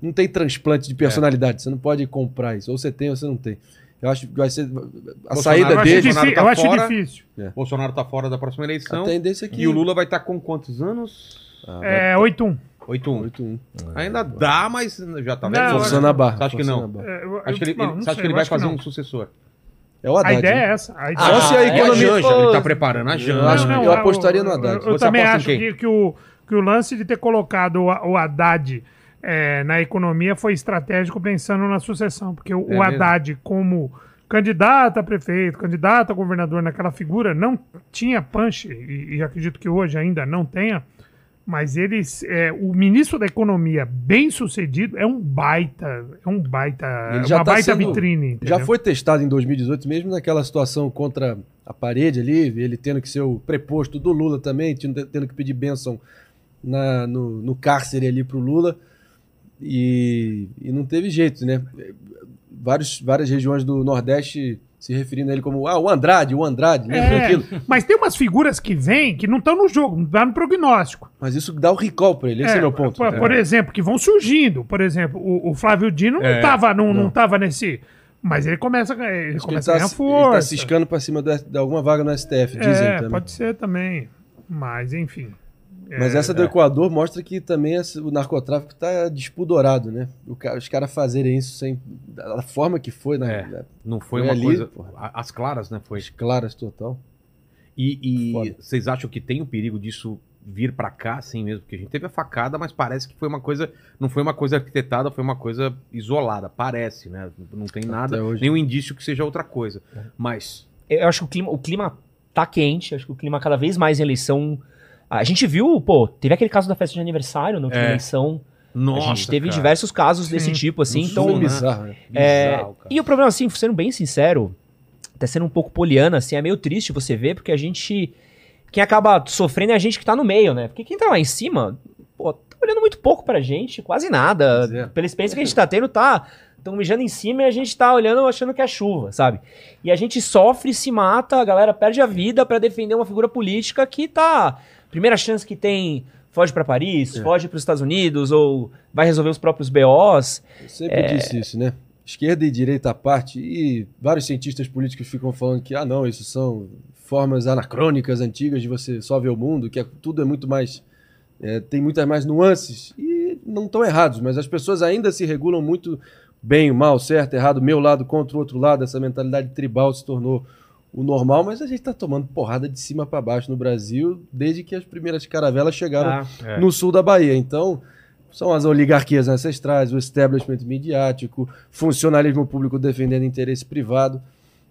Não tem transplante de personalidade. Você não pode comprar isso. Ou você tem ou você não tem. Eu acho que vai ser. A Bolsonaro- saída Eu acho, dele. Tá eu acho fora. difícil. Bolsonaro tá fora da próxima A eleição. tendência é que. E o Lula vai estar com quantos anos? Ah, É, 8-1. 8-1. 8-1. Ainda dá, mas já tá vendo? Forçando a barra. Você acha que não? a. É, Acho que ele, acha sei, que ele vai acho fazer um sucessor? É o A Haddad. ideia né? é essa. A ideia Só se a é economia. Janja, ele tá preparando a Janja. Eu acho- Não, eu é, apostaria no Haddad. Eu, eu também acho que, que o, que o lance de ter colocado o, o Haddad é, na economia foi estratégico pensando na sucessão, porque o, É o Haddad, como candidato a prefeito, candidato a governador naquela figura não tinha punch, e, e acredito que hoje ainda não tenha, mas eles, é, o ministro da Economia bem sucedido é um baita, é um baita, Ele é já uma tá baita sendo- vitrine. Já entendeu? foi testado em 2018, mesmo naquela situação contra a parede ali, ele tendo que ser o preposto do Lula também, tendo, tendo que pedir bênção na, no, no cárcere ali pro Lula. E, e não teve jeito, né? Vários, várias regiões do Nordeste se referindo a ele como ah, o Andrade, o Andrade, lembra É, aquilo? mas tem umas figuras que vêm que não estão no jogo, não estão no prognóstico. Mas isso dá o recall pra ele, esse é, o meu ponto. Por, por exemplo, que vão surgindo. Por exemplo, o, o Flávio Dino não É, estava não, não não. nesse. Mas ele começa, ele Acho que ele começa a tá, ganhar ele força. tá ciscando pra cima do- de alguma vaga no STF, dizem é, também. pode ser também. Mas, enfim. Mas É, essa do Equador mostra que também o narcotráfico está despudorado, né? O cara- os caras fazerem isso sem. da forma que foi, né? É. Não foi, Foi uma ali, coisa. porra. As claras, né? Foi. As claras total. E, e vocês acham que tem o perigo disso vir pra cá, assim mesmo? Porque a gente teve a facada, mas parece que foi uma coisa. Não foi uma coisa arquitetada, foi uma coisa isolada. Parece, né? Não tem nada, hoje. nenhum indício que seja outra coisa. Mas. Eu acho que o clima, o clima tá quente, acho que o clima cada vez mais em eleição. A gente viu, pô, teve aquele caso da festa de aniversário na última É. eleição. Nossa. a gente teve cara. diversos casos desse Sim. tipo, assim. No então, né? bizarro, né? É, Bizarro, cara. e o problema, assim, sendo bem sincero, até sendo um pouco poliana, assim, é meio triste você ver, porque a gente. Quem acaba sofrendo é a gente que tá no meio, né? Porque quem tá lá em cima, pô, tá olhando muito pouco pra gente, quase nada. É. Pela experiência que a gente tá tendo, tá. Estão mijando em cima e a gente tá olhando achando que é chuva, sabe? E a gente sofre, se mata, a galera perde a vida pra defender uma figura política que tá. Primeira chance que tem, foge pra Paris, foge pros Estados Unidos, ou vai resolver os próprios BOs. Eu sempre disse isso, né? Esquerda e direita à parte, e vários cientistas políticos ficam falando que, ah, não, isso são formas anacrônicas, antigas de você só ver o mundo, que é- tudo é muito mais. é, tem muitas mais nuances. E não estão errados, mas as pessoas ainda se regulam muito bem, mal, certo, errado, meu lado contra o outro lado. Essa mentalidade tribal se tornou o normal, mas a gente está tomando porrada de cima para baixo no Brasil desde que as primeiras caravelas chegaram Ah, É. no sul da Bahia. Então, são as oligarquias ancestrais, o establishment midiático, funcionalismo público defendendo interesse privado,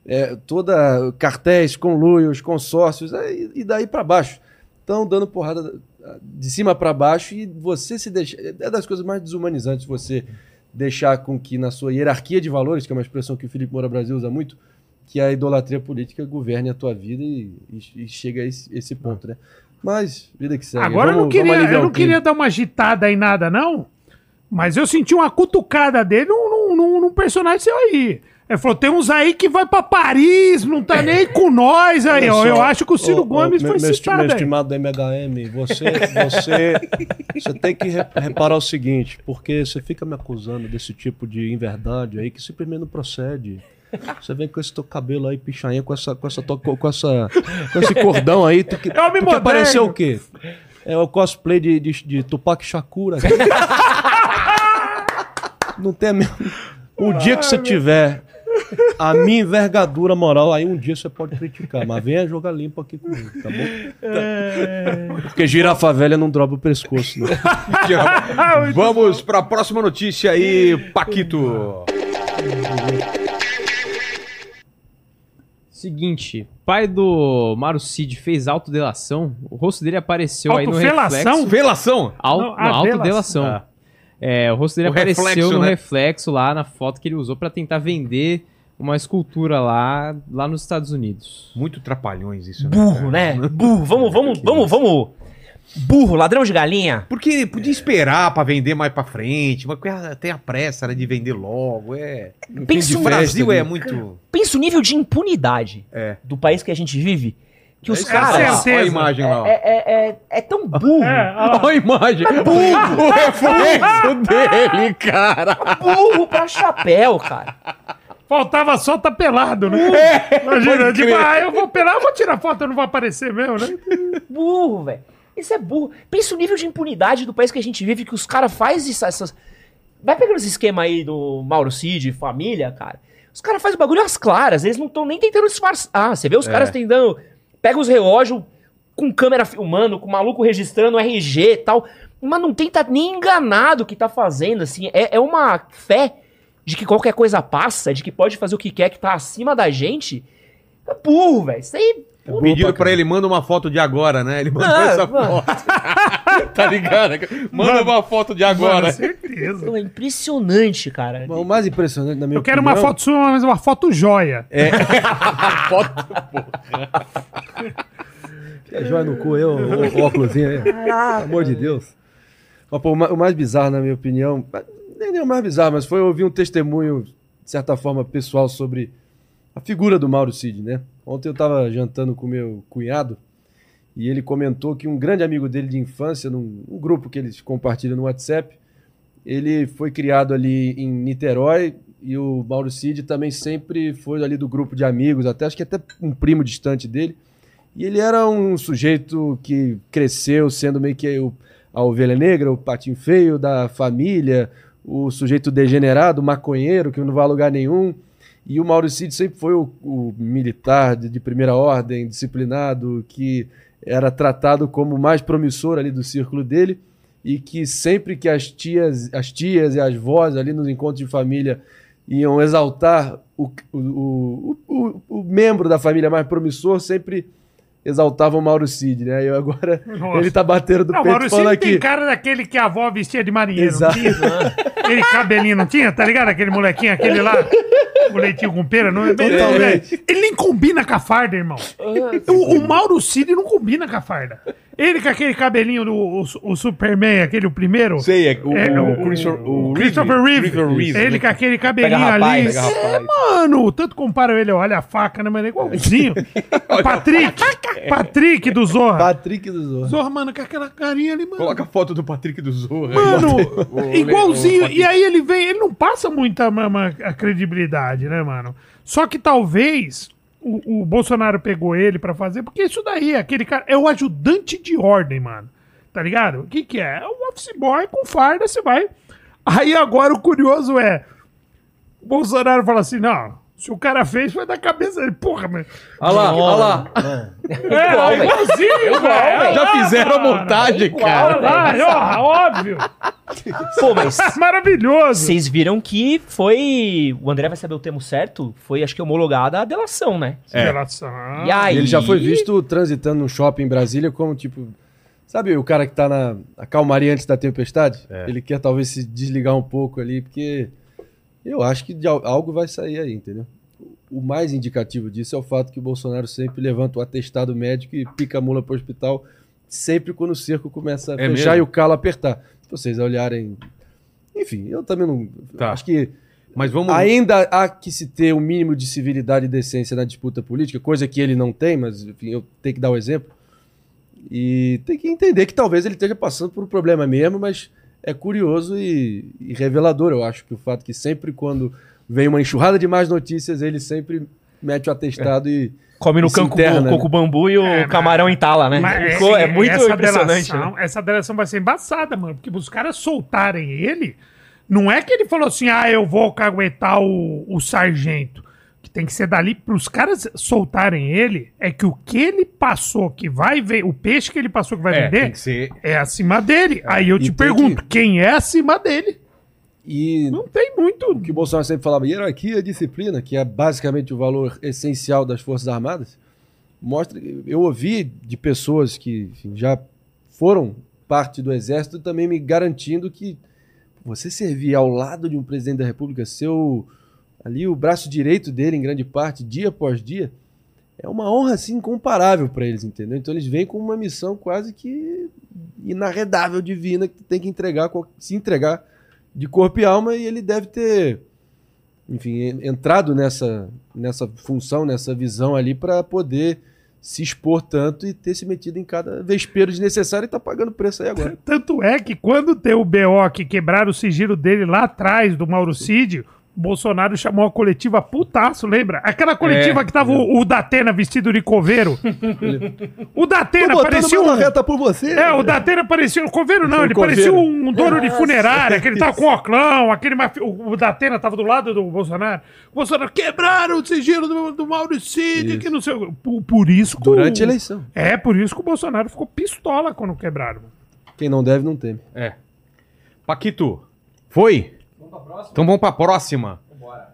é, toda cartéis, conluios, consórcios, é, e e daí para baixo. Estão dando porrada de cima para baixo e você se deixa. É das coisas mais desumanizantes você deixar com que na sua hierarquia de valores, que é uma expressão que o Felipe Moura Brasil usa muito, que a idolatria política governe a tua vida e, e- e chega a esse, esse ponto, né? Mas, vida que segue. Agora eu não Vamos- queria, vamos eu não queria dar uma agitada em nada, não. Mas eu senti uma cutucada dele num, num- num- personagem seu aí. Ele falou: tem uns aí que vai pra Paris, não tá [laughs] nem com nós aí, ó. Eu acho que o Ciro ô, ô, Gomes meu- foi meu citado Meu estimado MHM, você, você, [laughs] você tem que re- reparar o seguinte, porque você fica me acusando desse tipo de inverdade aí que simplesmente não procede. Você vem com esse teu cabelo aí, pichainha, com essa, com essa, to- com essa, com esse cordão aí, tu que, É homem tu moderno. parecer o quê? É o cosplay de, de, de Tupac Shakur. aqui. Não tem mesmo. O dia que você tiver a minha envergadura moral, aí um dia você pode criticar, mas venha jogar limpo aqui comigo, tá bom? Porque girafa velha não dropa o pescoço, né? [laughs] Vamos pra próxima notícia aí, Paquito. Seguinte, pai do Mauro Cid fez autodelação. O rosto dele apareceu aí no Autofelação? reflexo. Velação. Au, Não, não, autodelação. delação. É, o rosto dele O apareceu reflexo, no né? reflexo lá na foto que ele usou pra tentar vender uma escultura lá, lá nos Estados Unidos. Muito trapalhões isso, né? Burro, né? Burro. Vamos, [laughs] vamos, vamos, vamos. Burro, ladrão de galinha. Porque podia esperar pra vender mais pra frente, mas tem a pressa né, de vender logo, é... Pensa O Brasil é muito... Pensa o nível de impunidade É. do país que a gente vive. Que os Olha caras. certeza. olha a imagem lá. É, é, é, é tão burro. É, Olha a imagem. o reflexo [laughs] dele, cara. Burro pra chapéu, cara. faltava só tá pelado, né? Imagina, tipo, ah, eu vou pelar, eu vou tirar foto, eu não vou aparecer mesmo, né? Burro, velho. Isso é burro. Pensa o nível de impunidade do país que a gente vive, que os caras fazem essas. Vai pegando esse esquema aí do Mauro Cid, família, cara. Os caras fazem o bagulho às claras, eles não estão nem tentando disfarçar. Ah, você vê os caras tentando. Pega os relógios com câmera filmando, com o maluco registrando RG e tal. Mas não tenta nem enganar do que tá fazendo, assim. É, é uma fé de que qualquer coisa passa, de que pode fazer o que quer, que tá acima da gente, é burro, velho. Isso aí. Pô, Pediram pra ele, manda uma foto de agora, né? Ele mandou Não, essa mano. foto. [laughs] tá ligado? Manda Mano, uma foto de Mano, agora. certeza. É impressionante, cara. O mais impressionante, na minha Eu quero uma opinião, foto sua, mas uma foto joia. É [laughs] joia no cu, eu, o, o óculosinho aí. Pelo amor de Deus. Mas, pô, o ma- o mais bizarro, na minha opinião, nem, nem o mais bizarro, mas foi ouvir um testemunho, de certa forma, pessoal sobre a figura do Mauro Cid, né? Ontem eu tava jantando com meu cunhado e ele comentou que um grande amigo dele de infância, num um grupo que eles compartilham no WhatsApp, ele foi criado ali em Niterói e o Mauro Cid também sempre foi ali do grupo de amigos, até acho que até um primo distante dele. E ele era um sujeito que cresceu sendo meio que o, a ovelha negra, o patinho feio da família, o sujeito degenerado, maconheiro, que não vai a lugar nenhum. E o Mauro Cid sempre foi o, o militar de, de primeira ordem, disciplinado, que era tratado como o mais promissor ali do círculo dele e que sempre que as tias, as tias e as vós ali nos encontros de família iam exaltar o, o, o, o, o membro da família mais promissor, sempre exaltavam o Mauro Cid, né? E agora [laughs] Nossa. ele tá batendo do Não, o peito Mauro falando Cid tem aqui. cara daquele que a avó vestia de marinheiro. Exato. Não tinha? [laughs] Aquele cabelinho não tinha? Tá ligado? Aquele molequinho, aquele lá. O leitinho com pera. Não, Totalmente. Ele nem combina com a farda, irmão. O, o Mauro Cid não combina com a farda. Ele com aquele cabelinho do o, o Superman, aquele o primeiro. Sei, é o, É, o, Christopher, o Christopher Reeve. Christopher Reeve. Ele com aquele cabelinho ali. rapaz, pega É, mano, tanto compara ele, olha a faca, né, mano? É igualzinho. [laughs] Patrick. [laughs] Patrick do Zorra. Patrick do Zorro. Zorra, mano, com aquela carinha ali, mano. Coloca a foto do Patrick do Zorro. aí. Mano, [laughs] igualzinho. e aí ele vem, ele não passa muita mama, a credibilidade, né, mano? Só que talvez o, o Bolsonaro pegou ele pra fazer, porque isso daí, aquele cara, é o ajudante de ordem, mano. Tá ligado? O que que é? É um office boy com farda, você vai. Aí agora o curioso é, o Bolsonaro fala assim, não, se o cara fez, foi da cabeça dele. Porra, mano. Olha lá, olha lá. É, Igual, velho. igualzinho, velho. Já fizeram a montagem, Olha cara. lá, ó, óbvio. Pô, mas [laughs] Maravilhoso. vocês viram que foi. O André vai saber o termo certo? Foi, acho que, homologada a delação, né? É. Relação. E aí. Ele já foi visto transitando num shopping em Brasília como, tipo... Sabe o cara que tá na calmaria antes da tempestade? É. Ele quer talvez se desligar um pouco ali, porque eu acho que algo vai sair aí, entendeu? O mais indicativo disso é o fato que o Bolsonaro sempre levanta o atestado médico e pica a mula pro hospital sempre quando o cerco começa a É fechar mesmo? e o calo apertar. Se vocês olharem... Enfim, eu também não... Tá. Acho que Mas vamos. Ainda há que se ter um mínimo de civilidade e decência na disputa política, coisa que ele não tem, mas enfim, eu tenho que dar o exemplo. E tem que entender que talvez ele esteja passando por um problema mesmo, mas é curioso e, e revelador. Eu acho que o fato que sempre quando vem uma enxurrada de más notícias, ele sempre mete o atestado e. Come no canco interna, o né? coco bambu e o É, mas- camarão entala, né? Mas, é muito essa impressionante. delação, né? Essa delação vai ser embaçada, mano. Porque os caras soltarem ele, não é que ele falou assim, ah, eu vou caguetar o, o sargento. Tem que ser dali pros caras soltarem ele, é que o que ele passou que vai ver, o peixe que ele passou que vai É, vender, ser. é acima dele. Aí eu E te pergunto, que- quem é acima dele? E Não tem muito. o que o Bolsonaro sempre falava, hierarquia e disciplina, que é basicamente o valor essencial das Forças Armadas, mostra. Eu ouvi de pessoas que enfim, já foram parte do Exército também me garantindo que você servir ao lado de um presidente da República, ser o- ali o braço direito dele em grande parte, dia após dia, é uma honra assim incomparável para eles, entendeu? Então eles vêm com uma missão quase que inarredável, divina, que tem que entregar, se entregar de corpo e alma e ele deve ter, enfim, en- entrado nessa, nessa função, nessa visão ali para poder se expor tanto e ter se metido em cada vespeiro desnecessário e tá pagando preço aí agora. [laughs] Tanto é que quando tem o BO que quebraram o sigilo dele lá atrás do Mauro Cid, Bolsonaro chamou a coletiva putaço, lembra? Aquela coletiva É. que tava o, o Datena vestido de coveiro. [laughs] o Datena parecia um... reta por você. É, o Datena parecia. O coveiro não, O ele coveiro. parecia um dono de funerária, que ele tava com [laughs] oclão, aquele. O, o Datena tava do lado do Bolsonaro. O Bolsonaro quebraram o sigilo do, do Mauro Cid, que não sei. o- Por, por isso que o- Durante a eleição. É, por isso que o Bolsonaro ficou pistola quando quebraram. Quem não deve, não teme. É. Paquito, foi? Então vamos pra próxima.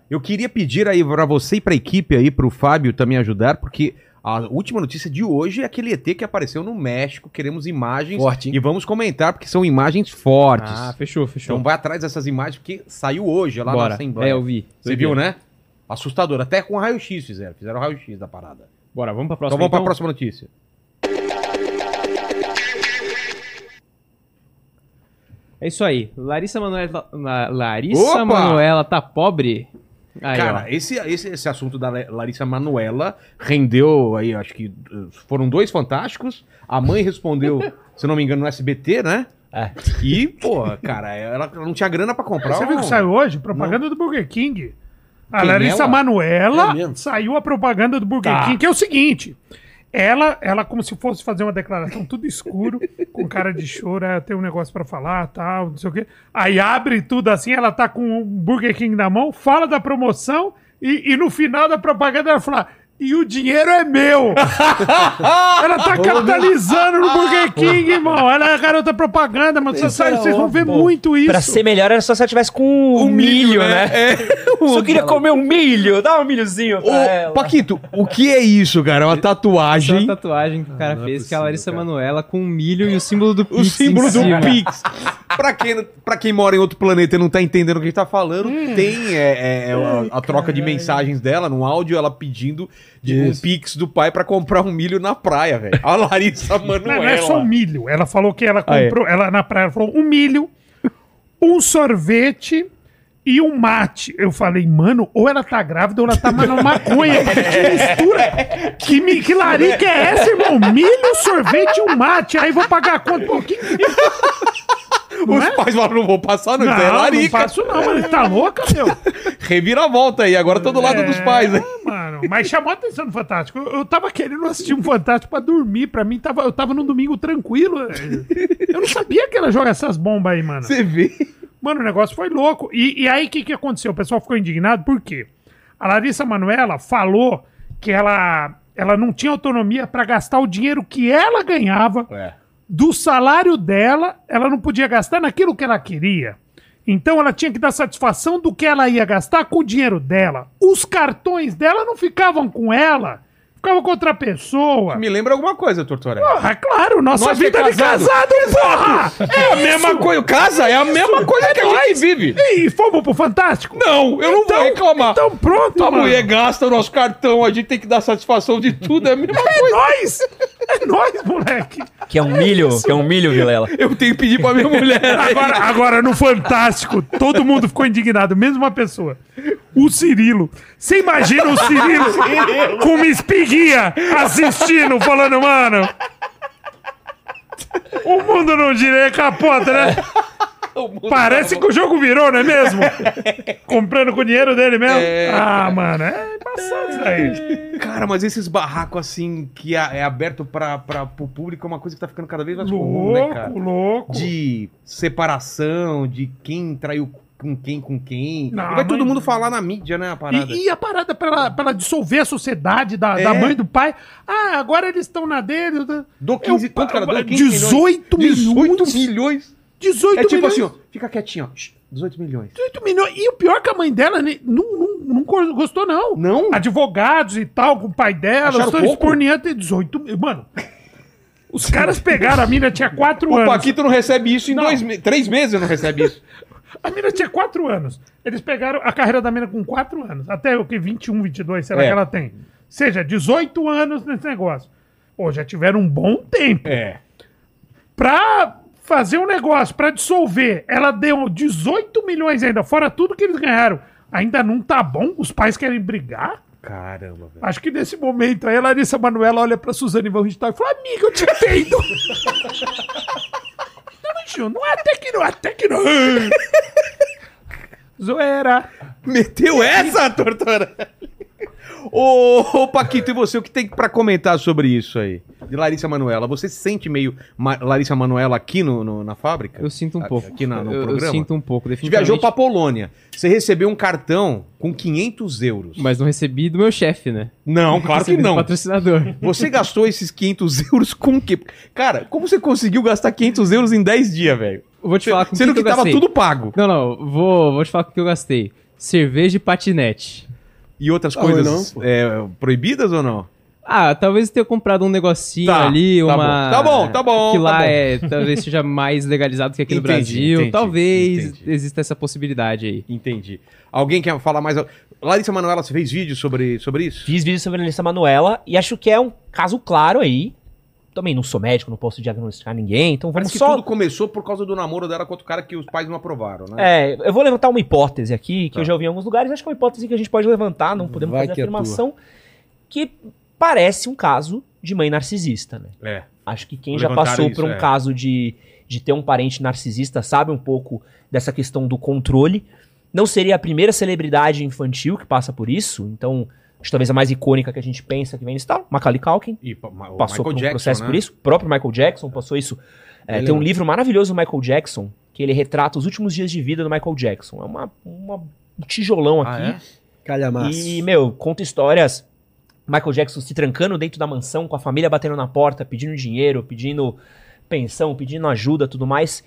Eu queria pedir aí pra você e pra equipe aí, pro Fábio também ajudar, porque a última notícia de hoje é aquele ET que apareceu no México. Queremos imagens Forte, e vamos comentar, porque são imagens fortes. Ah, fechou, fechou. então vai atrás dessas imagens, porque saiu hoje lá na Bora. Assembleia. É, eu vi. Você viu, né? Assustador. Até com raio-x fizeram. Fizeram raio-x da parada. Bora, vamos pra Então próxima. vamos pra próxima notícia. É isso aí. Larissa Manoela, La- Larissa Opa! Manoela tá pobre? Aí, Cara, esse, esse, esse assunto da La- Larissa Manuela rendeu aí, acho que uh, foram dois fantásticos. A mãe respondeu, [laughs] se não me engano, no SBT, né? É. E, porra, cara, ela não tinha grana pra comprar. Você viu um- que saiu hoje? Propaganda do Burger King. A Quem, Larissa ela? Manoela É saiu a propaganda do Burger Tá. King, que é o seguinte. Ela, ela como se fosse fazer uma declaração tudo escuro, [laughs] com cara de choro, é, tem um negócio pra falar, tal, não sei o quê. Aí abre tudo assim, ela tá com o Burger King na mão, fala da promoção e, e no final da propaganda ela fala: "E o dinheiro é meu". [laughs] ela tá capitalizando no Burger King, irmão. Ela é a garota propaganda, mas vocês, Isso é vocês vão ver óbvio. muito isso. Pra ser melhor era só se ela tivesse com o milho, né? [laughs] Só queria comer um milho, dá um milhozinho pra Ô, ela. Paquito, o que é isso, cara? É uma tatuagem. tatuagem que o cara não é fez, que é a possível, Larissa cara. Manuela com um milho e o símbolo do Pix O símbolo do. Pix. pra, quem, pra quem mora em outro planeta e não tá entendendo o que a gente tá falando, tem é, é, a, a troca de mensagens dela no áudio, ela pedindo de um. Pix do pai pra comprar um milho na praia, velho. A Larissa [laughs] Não, Manoela. não é só um milho. Ela falou que ela Ah, é. comprou, ela na praia ela falou um milho, um sorvete e um mate. Eu falei, mano, ou ela tá grávida ou ela tá mandando maconha. [laughs] que mistura. Que, mi- que larica é essa, irmão? Milho, sorvete e um mate. Aí vou pagar a conta. Pô, que... Não Os é? pais falaram, não vou passar, não, Não, isso é não larica. faço não, mano. Tá louca, meu? [laughs] Reviravolta aí, agora tô do lado dos pais, né? É, mano. Mas chamou a atenção no Fantástico. Eu, eu tava querendo assistir um Fantástico pra dormir. Pra mim, tava, eu tava num domingo tranquilo. Eu não sabia que ela joga essas bombas aí, mano. Você vê. Mano, o negócio foi louco. E, e aí, o que, que aconteceu? O pessoal ficou indignado, por quê? A Larissa Manoela falou que ela, ela não tinha autonomia pra gastar o dinheiro que ela ganhava É. do salário dela, ela não podia gastar naquilo que ela queria. Então ela tinha que dar satisfação do que ela ia gastar com o dinheiro dela. Os cartões dela não ficavam com ela, ficavam com outra pessoa. Me lembra alguma coisa, Tortorelli. Porra, claro, nossa Nós vida é de casado. porra! É a mesma coisa, casa é a mesma coisa que a gente vive. E fomos pro Fantástico? Não, eu não vou reclamar. Então pronto, a mano. mulher gasta o nosso cartão, a gente tem que dar satisfação de tudo, é a mesma É coisa. É nóis, moleque! Que é um milho, que é um milho, Vilela. Eu tenho que pedir pra minha mulher. Agora, agora, no Fantástico, todo mundo ficou indignado, mesmo uma pessoa. O Cirilo. Você imagina o Cirilo com uma espiguinha assistindo, falando, mano. O mundo não gira, é capota, né? Parece que o jogo virou, não é mesmo? [laughs] Comprando com o dinheiro dele mesmo. Ah, mano, é embaçado isso aí. Cara, mas esses barracos assim, que é é aberto pra, pra, pro público, é uma coisa que tá ficando cada vez mais comum, né, cara? Louco, louco. De separação, de quem traiu com quem, com quem. Não, e vai todo mundo falar na mídia, né, a parada. E, e a parada pra ela, pra ela dissolver a sociedade da, da É. mãe e do pai. Ah, agora eles estão na dele. da- Dou 15, Eu- quanto, cara? Dou 15 18 milhões. 18 milhões. Milhões. 18 É tipo milhões. assim, ó, fica quietinho, ó. shh, 18 milhões. 18 milhões. E o pior que a mãe dela né, não, não, não go- gostou, não. Não? Advogados e tal, com o pai dela, Acharam estão tem 18 mil. Mano, os caras pegaram, a mina tinha 4 O [laughs] anos. Paquito não recebe isso em Não. dois me- três meses, não recebe isso. [laughs] A mina tinha 4 anos. Eles pegaram a carreira da mina com 4 anos. Até o que? 21, 22, sei lá É. que ela tem. Seja, 18 anos nesse negócio. Pô, já tiveram um bom tempo. É. Pra fazer um negócio, pra dissolver, ela deu 18 milhões ainda, fora tudo que eles ganharam. Ainda não tá bom? Os pais querem brigar? Caramba, velho. Acho que nesse momento aí a Larissa Manoela olha pra Suzane Van Richthofen e fala: Amiga, eu te entendo. Tamo [laughs] junto. Não, até que não, até que não. [laughs] Zoeira. Meteu essa, [laughs] Tortora? Ô, ô, Paquito, e você, o que tem pra comentar sobre isso aí? De Larissa Manoela. Você se sente meio Ma- Larissa Manoela aqui no, no- na fábrica? Eu sinto um pouco. Aqui na- no eu, eu programa? sinto um pouco, Você definitivamente. viajou pra Polônia. Você recebeu um cartão com 500 euros. Mas não recebi do meu chefe, né? Não, claro que não. patrocinador. [laughs] Você gastou esses 500 euros com o quê? Cara, como você conseguiu gastar 500 euros em 10 dias, velho? vou te falar com que, Sendo que que eu tava tudo pago. Não, não, vou, vou te falar com o que eu gastei. Cerveja e patinete. E outras Ah, coisas não, é, proibidas ou não? Ah, talvez tenha comprado um negocinho Tá, ali, tá uma... bom. Tá bom, tá bom, Que tá lá bom. é, talvez seja mais legalizado que aqui no Entendi, Brasil. entendi, talvez entendi. exista essa possibilidade aí. Entendi. Alguém quer falar mais? Larissa Manoela, você fez vídeo sobre, sobre isso? Fiz vídeo sobre a Larissa Manuela e acho que é um caso claro aí. Também não sou médico, não posso diagnosticar ninguém, então vamos Parece que só. tudo começou por causa do namoro dela com outro cara que os pais não aprovaram, né? É, eu vou levantar uma hipótese aqui, que Tá. eu já ouvi em alguns lugares, acho que é uma hipótese que a gente pode levantar, não podemos Vai fazer que é afirmação, que parece um caso de mãe narcisista, né? É. Acho que quem já passou isso, por um é. caso de, de ter um parente narcisista sabe um pouco dessa questão do controle. Não seria a primeira celebridade infantil que passa por isso, então acho talvez a mais icônica que a gente pensa que vem nesse tal, Macaulay Culkin E ma- passou por um processo né? por isso. O próprio Michael Jackson passou isso. É, tem um lembra. livro maravilhoso do Michael Jackson, que ele retrata os últimos dias de vida do Michael Jackson. É uma, uma- um tijolão Ah, aqui. é? Calhamaço. E, meu, conta histórias. Michael Jackson se trancando dentro da mansão, com a família batendo na porta, pedindo dinheiro, pedindo pensão, pedindo ajuda, tudo mais.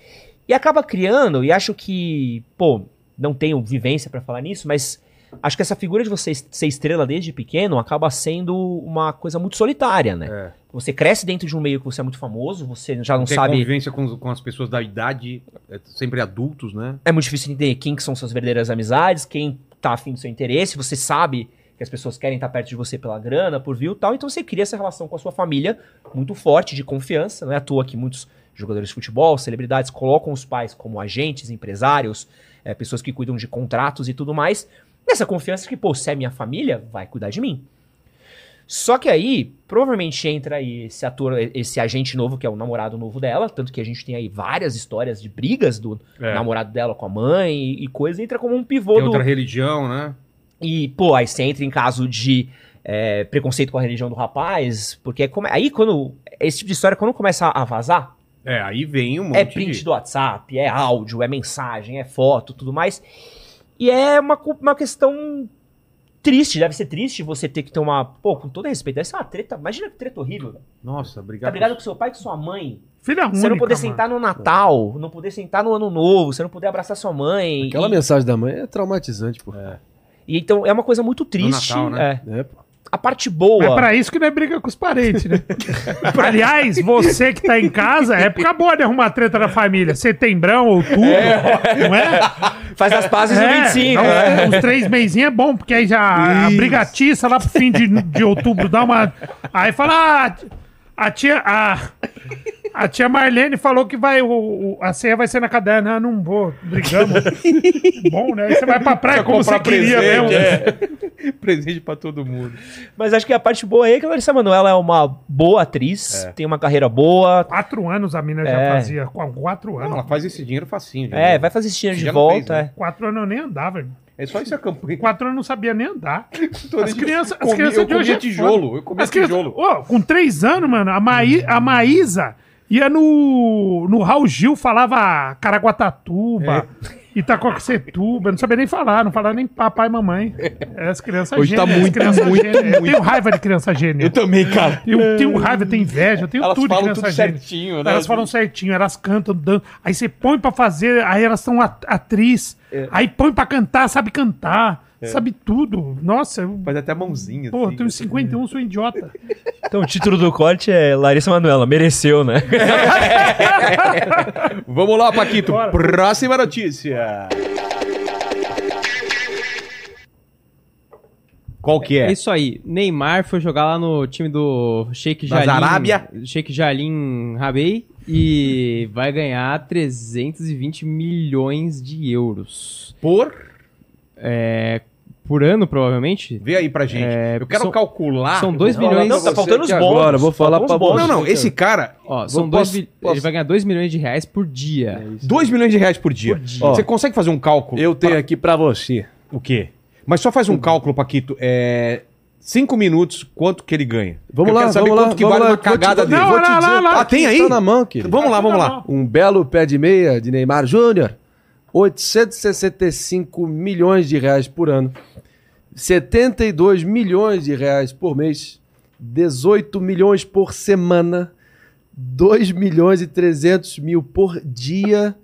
E acaba criando, e acho que, pô, não tenho vivência pra falar nisso, mas acho que essa figura de você ser estrela desde pequeno acaba sendo uma coisa muito solitária, né? É. Você cresce dentro de um meio que você é muito famoso, você já não Tem sabe. convivência com, com as pessoas da idade, é, sempre adultos, né? É muito difícil entender quem que são suas verdadeiras amizades, quem tá afim do seu interesse, você sabe que as pessoas querem estar perto de você pela grana, por view e tal, então você cria essa relação com a sua família muito forte, de confiança, não é à toa que muitos jogadores de futebol, celebridades, colocam os pais como agentes, empresários, é, pessoas que cuidam de contratos e tudo mais, nessa confiança que, pô, se é minha família, vai cuidar de mim. Só que aí, provavelmente entra aí esse ator, esse agente novo, que é o namorado novo dela, tanto que a gente tem aí várias histórias de brigas do É. namorado dela com a mãe e, e coisa, entra como um pivô Tem do. outra religião, né? E, pô, aí você entra em caso de é, preconceito com a religião do rapaz, porque come- aí quando. Esse tipo de história, quando começa a vazar, É, aí vem um monte é print de... do WhatsApp, é áudio, é mensagem, é foto, tudo mais. E é uma, uma questão triste, deve ser triste você ter que ter uma. Pô, com todo respeito, deve ser uma treta. Imagina que treta horrível. velho. Nossa, Tá obrigado. brigado com seu pai e com sua mãe. Filha única, Você não poder mano. sentar no Natal, não poder sentar no Ano Novo, você não poder abraçar sua mãe. Aquela e- mensagem da mãe é traumatizante, pô. E então é uma coisa muito triste. Natal, né? é. É, pô. A parte boa. É pra isso que não é briga com os parentes, né? [laughs] Aliás, você que tá em casa, é época boa de arrumar treta da família. Setembrão, outubro, não é? Faz as pazes no 25. não, né? Uns três mesinhos é bom, porque aí já a brigatiça lá pro fim de, de outubro dá uma. Aí fala, ah, a tia. A, a tia Marlene falou que vai. O, o- a ceia vai ser na caderna. Ah, não vou, brigamos. [laughs] bom, né? Aí você vai pra praia como você queria mesmo. é. [laughs] presente pra todo mundo. Mas acho que a parte boa aí é que a Larissa Manoela é uma boa atriz, tem uma carreira boa. Quatro anos a mina já É. fazia. Qu- Quatro anos. Ela faz esse dinheiro facinho. É, vai fazer esse dinheiro de Já não volta. fez, né? é. Quatro anos eu nem andava, irmão. É só isso a campanha. Quatro anos eu não sabia nem andar. [laughs] As crianças, as crianças eu de hoje comia é tijolo, eu comia As crianças- tijolo. Ô, com três anos, mano, a, Maí, a Maísa ia no, no Raul Gil, falava Caraguatatuba, Itacoaxetuba, não sabia nem falar, não falava nem papai e mamãe. É, as crianças Hoje tá gênias, as muito, crianças muito. Eu muito. tenho raiva de criança gênia. Eu também, cara. Eu tenho raiva, eu tenho inveja, eu tenho Elas tudo de criança tudo gênia. certinho, né? Elas falam certinho, elas cantam, dançam. Aí você põe pra fazer, aí elas são at- atriz. É. Aí põe pra cantar, sabe cantar, sabe tudo. Nossa, eu, Faz até a mãozinha. pô, assim. tenho 51, sou idiota. [laughs] Então o título do corte é Larissa Manoela, mereceu, né? [laughs] Vamos lá, Paquito. Bora. Próxima notícia. Qual que É é? isso aí. Neymar foi jogar lá no time do Sheikh Jalim. Arábia. Sheikh Jalim Rabei. E vai ganhar 320 milhões de euros. Por? É, por ano, provavelmente. Vê aí pra gente. É, eu quero são- calcular. são dois Vou falar milhões- pra Não, tá faltando os bônus. Agora, vou falar pra os você. Não, não, esse cara, Ó, são dois posso- posso- Ele vai ganhar 2 milhões de reais por dia. 2 milhões de reais por dia. Por dia. Você consegue fazer um cálculo? Eu tenho pra- aqui pra você. O quê? Mas só faz um cálculo, Paquito. É... Cinco minutos, quanto que ele ganha? Vamos Eu lá, quero saber vamos lá. quanto que vamos vale lá. uma cagada te, dele. Não, Vou te lá, dizer, lá, lá. Ah, tem aí? Tá na mão, querido. Vamos lá, vamos lá. Um belo pé de meia de Neymar Júnior. 865 milhões de reais por ano. 72 milhões de reais por mês. 18 milhões por semana. 2 milhões e 300 mil por dia.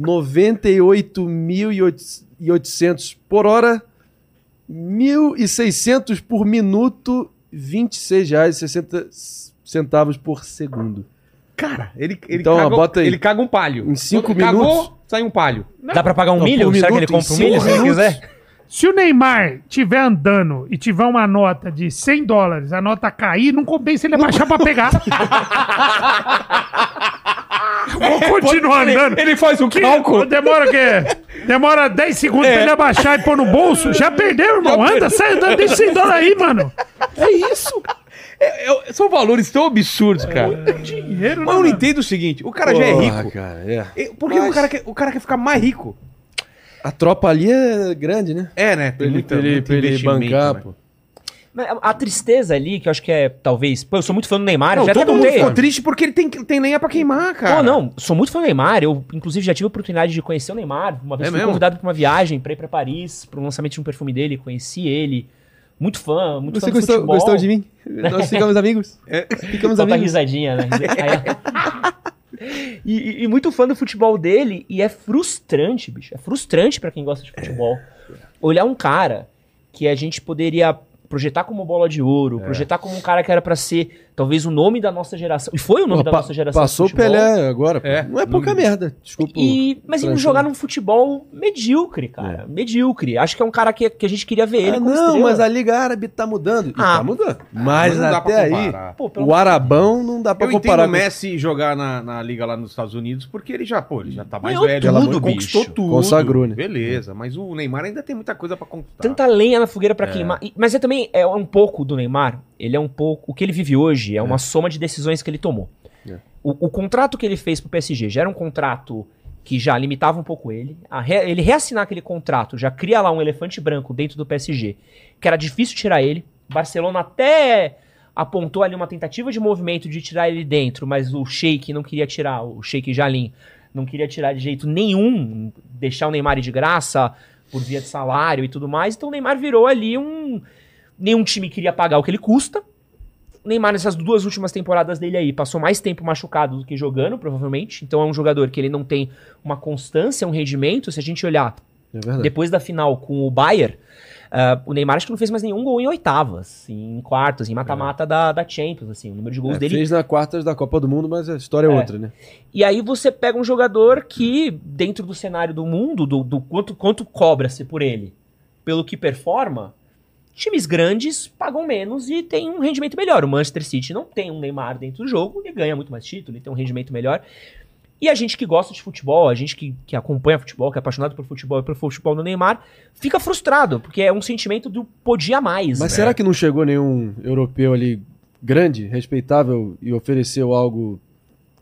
98.800 por hora, 1.600 por minuto, R$ 26,60 centavos por segundo. Cara, ele, ele, Então, caga, bota aí. ele caga um palho. Em cinco Quando cagou, minutos- sai um palho. Dá pra pagar um Não, milho? Será que ele minuto, compra um milho se ele minutos. quiser? Se o Neymar tiver andando e tiver uma nota de 100 dólares, a nota cair, não compensa ele abaixar pra pegar. [laughs] Vou continuar andando. Ele faz um Que- cálculo. Demora o quê? Demora 10 segundos pra ele abaixar e pôr no bolso. Já perdeu, irmão. Anda, sai andando, deixa 100 dólares aí, mano. É isso. É- é- são valores tão absurdos, cara. Dinheiro, né, Mas eu não entendo o seguinte: o cara já é Porra, rico. cara, é. Por que o cara, quer, o cara quer ficar mais rico? A tropa ali é grande, né? É, né? Pra ele, pra ele, pra ele bancar, pô. Mas a- tristeza ali, que eu acho que é, talvez... Pô, eu sou muito fã do Neymar, Não, já até todo mundo contei. ficou triste porque ele tem, tem lenha pra queimar, cara. Pô, não, sou muito fã do Neymar. Eu, inclusive, já tive a oportunidade de conhecer o Neymar. Uma vez É fui mesmo? convidado pra uma viagem pra ir pra Paris, pro lançamento de um perfume dele, conheci ele. Muito fã, muito Você fã do gostou, de mim? [laughs] Nós ficamos amigos? Ficamos Solta a amigos. risadinha, né? [laughs] Aí- e, e- muito fã do futebol dele, e é frustrante, bicho. É frustrante pra quem gosta de futebol. Olhar um cara que a gente poderia projetar como bola de ouro, projetar como um cara que era pra ser talvez o nome da nossa geração. E foi o nome Pô, da pa- nossa geração. Passou o. Pelé agora. É. Não é pouca merda. Desculpa. E, mas ele Tranquilo. jogar num futebol medíocre, cara. Medíocre. Acho que é um cara que, que a gente queria ver ele Ah, como não, estrela. mas a Liga Árabe tá mudando. E Ah. tá mudando. Mas, não dá até pra aí. Pô, o Arabão não dá pra Eu entendo comparar o com Messi jogar na, na liga lá nos Estados Unidos porque ele já, pô, ele já tá mais Ganhou velho, tudo, amor- conquistou bicho. tudo. Consagrou, né? Beleza, mas o Neymar ainda tem muita coisa pra conquistar. tanta lenha na fogueira pra queimar. E- Mas é também é um pouco do Neymar. Ele é um pouco. O que ele vive hoje é uma soma de decisões que ele tomou. É. O, o contrato que ele fez pro PSG já era um contrato que já limitava um pouco ele. Re- ele reassinar aquele contrato já cria lá um elefante branco dentro do PSG, que era difícil tirar ele. Barcelona até apontou ali uma tentativa de movimento de tirar ele dentro, mas o Sheik não queria tirar, o Sheik Jalim não queria tirar de jeito nenhum, deixar o Neymar de graça por via de salário e tudo mais. Então o Neymar virou ali um. Nenhum time queria pagar o que ele custa. O Neymar, nessas duas últimas temporadas dele aí, passou mais tempo machucado do que jogando, provavelmente. Então é um jogador que ele não tem uma constância, um rendimento. Se a gente olhar É depois da final com o Bayern, ah, o Neymar acho que não fez mais nenhum gol em oitavas, em quartas, em mata-mata da, da Champions, assim. O número de gols É, dele Fez na quartas da Copa do Mundo, mas a história é, É. outra, né? e aí você pega um jogador que, dentro do cenário do mundo, do, do quanto, quanto cobra-se por ele, pelo que performa, times grandes pagam menos e tem um rendimento melhor. O Manchester City não tem um Neymar dentro do jogo e ganha muito mais título, e tem um rendimento melhor. E a gente que gosta de futebol, a gente que, que acompanha futebol, que é apaixonado por futebol e pelo futebol do Neymar, fica frustrado, porque é um sentimento do podia mais. Mas né? será que não chegou nenhum europeu ali grande, respeitável e ofereceu algo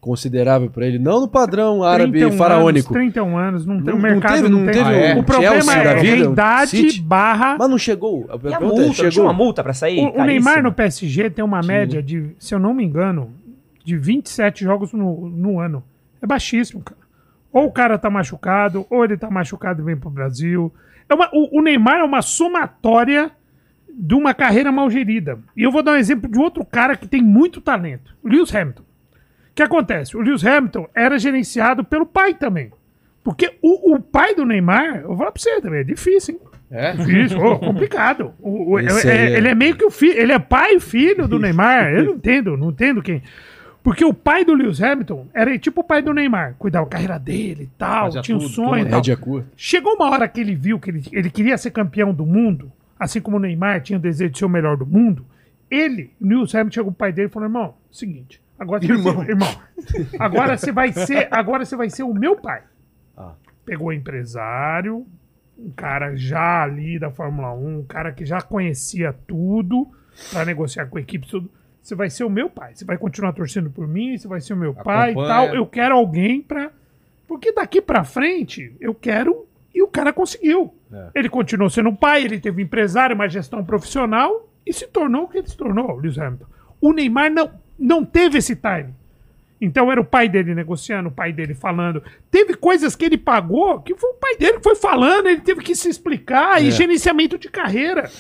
considerável pra ele? Não no padrão árabe 31 faraônico. Anos, 31 anos, não tem Não- o não mercado. teve- não teve Ah, é? O problema Chelsea é vida, idade City? barra Mas não chegou. A E a é, multa, não tinha chegou. uma multa pra sair? O, o. Neymar no PSG tem uma média de, se eu não me engano, de 27 jogos no, no ano. É baixíssimo, cara. Ou o cara tá machucado, ou ele tá machucado e vem pro Brasil. É uma- o, o Neymar é uma somatória de uma carreira mal gerida. E eu vou dar um exemplo de outro cara que tem muito talento, o Lewis Hamilton. O que acontece? O Lewis Hamilton era gerenciado pelo pai também. Porque o, o pai do Neymar, eu vou falar pra você também, é difícil, hein? É? Difícil, ô, complicado. O- o- é- aí é- Ele é meio que o filho, ele é pai e filho do Neymar. Eu não entendo, não entendo quem. Porque o pai do Lewis Hamilton era tipo o pai do Neymar, cuidava da carreira dele e tal, Fazia tinha um tudo, sonho e tudo. tal. Rédea curta. Chegou uma hora que ele viu que ele, ele queria ser campeão do mundo, assim como o Neymar tinha o desejo de ser o melhor do mundo. Ele, o Lewis Hamilton, chegou pro pai dele e falou: irmão, seguinte, agora você vai ser, irmão, agora você vai ser, [laughs] agora você vai ser o meu pai. Pegou o empresário, um cara já ali da Fórmula 1, um cara que já conhecia tudo para negociar com a equipe, tudo. Você vai ser o meu pai. Você vai continuar torcendo por mim, você vai ser o meu pai e Acompanha. tal. Eu quero alguém pra. Porque daqui pra frente eu quero. E o cara conseguiu. Ele continuou sendo pai, ele teve empresário, uma gestão profissional e se tornou o que ele se tornou, Lewis Hamilton. O Neymar não, não teve esse time. Então era o pai dele negociando, o pai dele falando. Teve coisas que ele pagou que foi o pai dele que foi falando, ele teve que se explicar, e gerenciamento de carreira.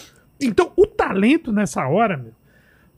Então o talento nessa hora, meu.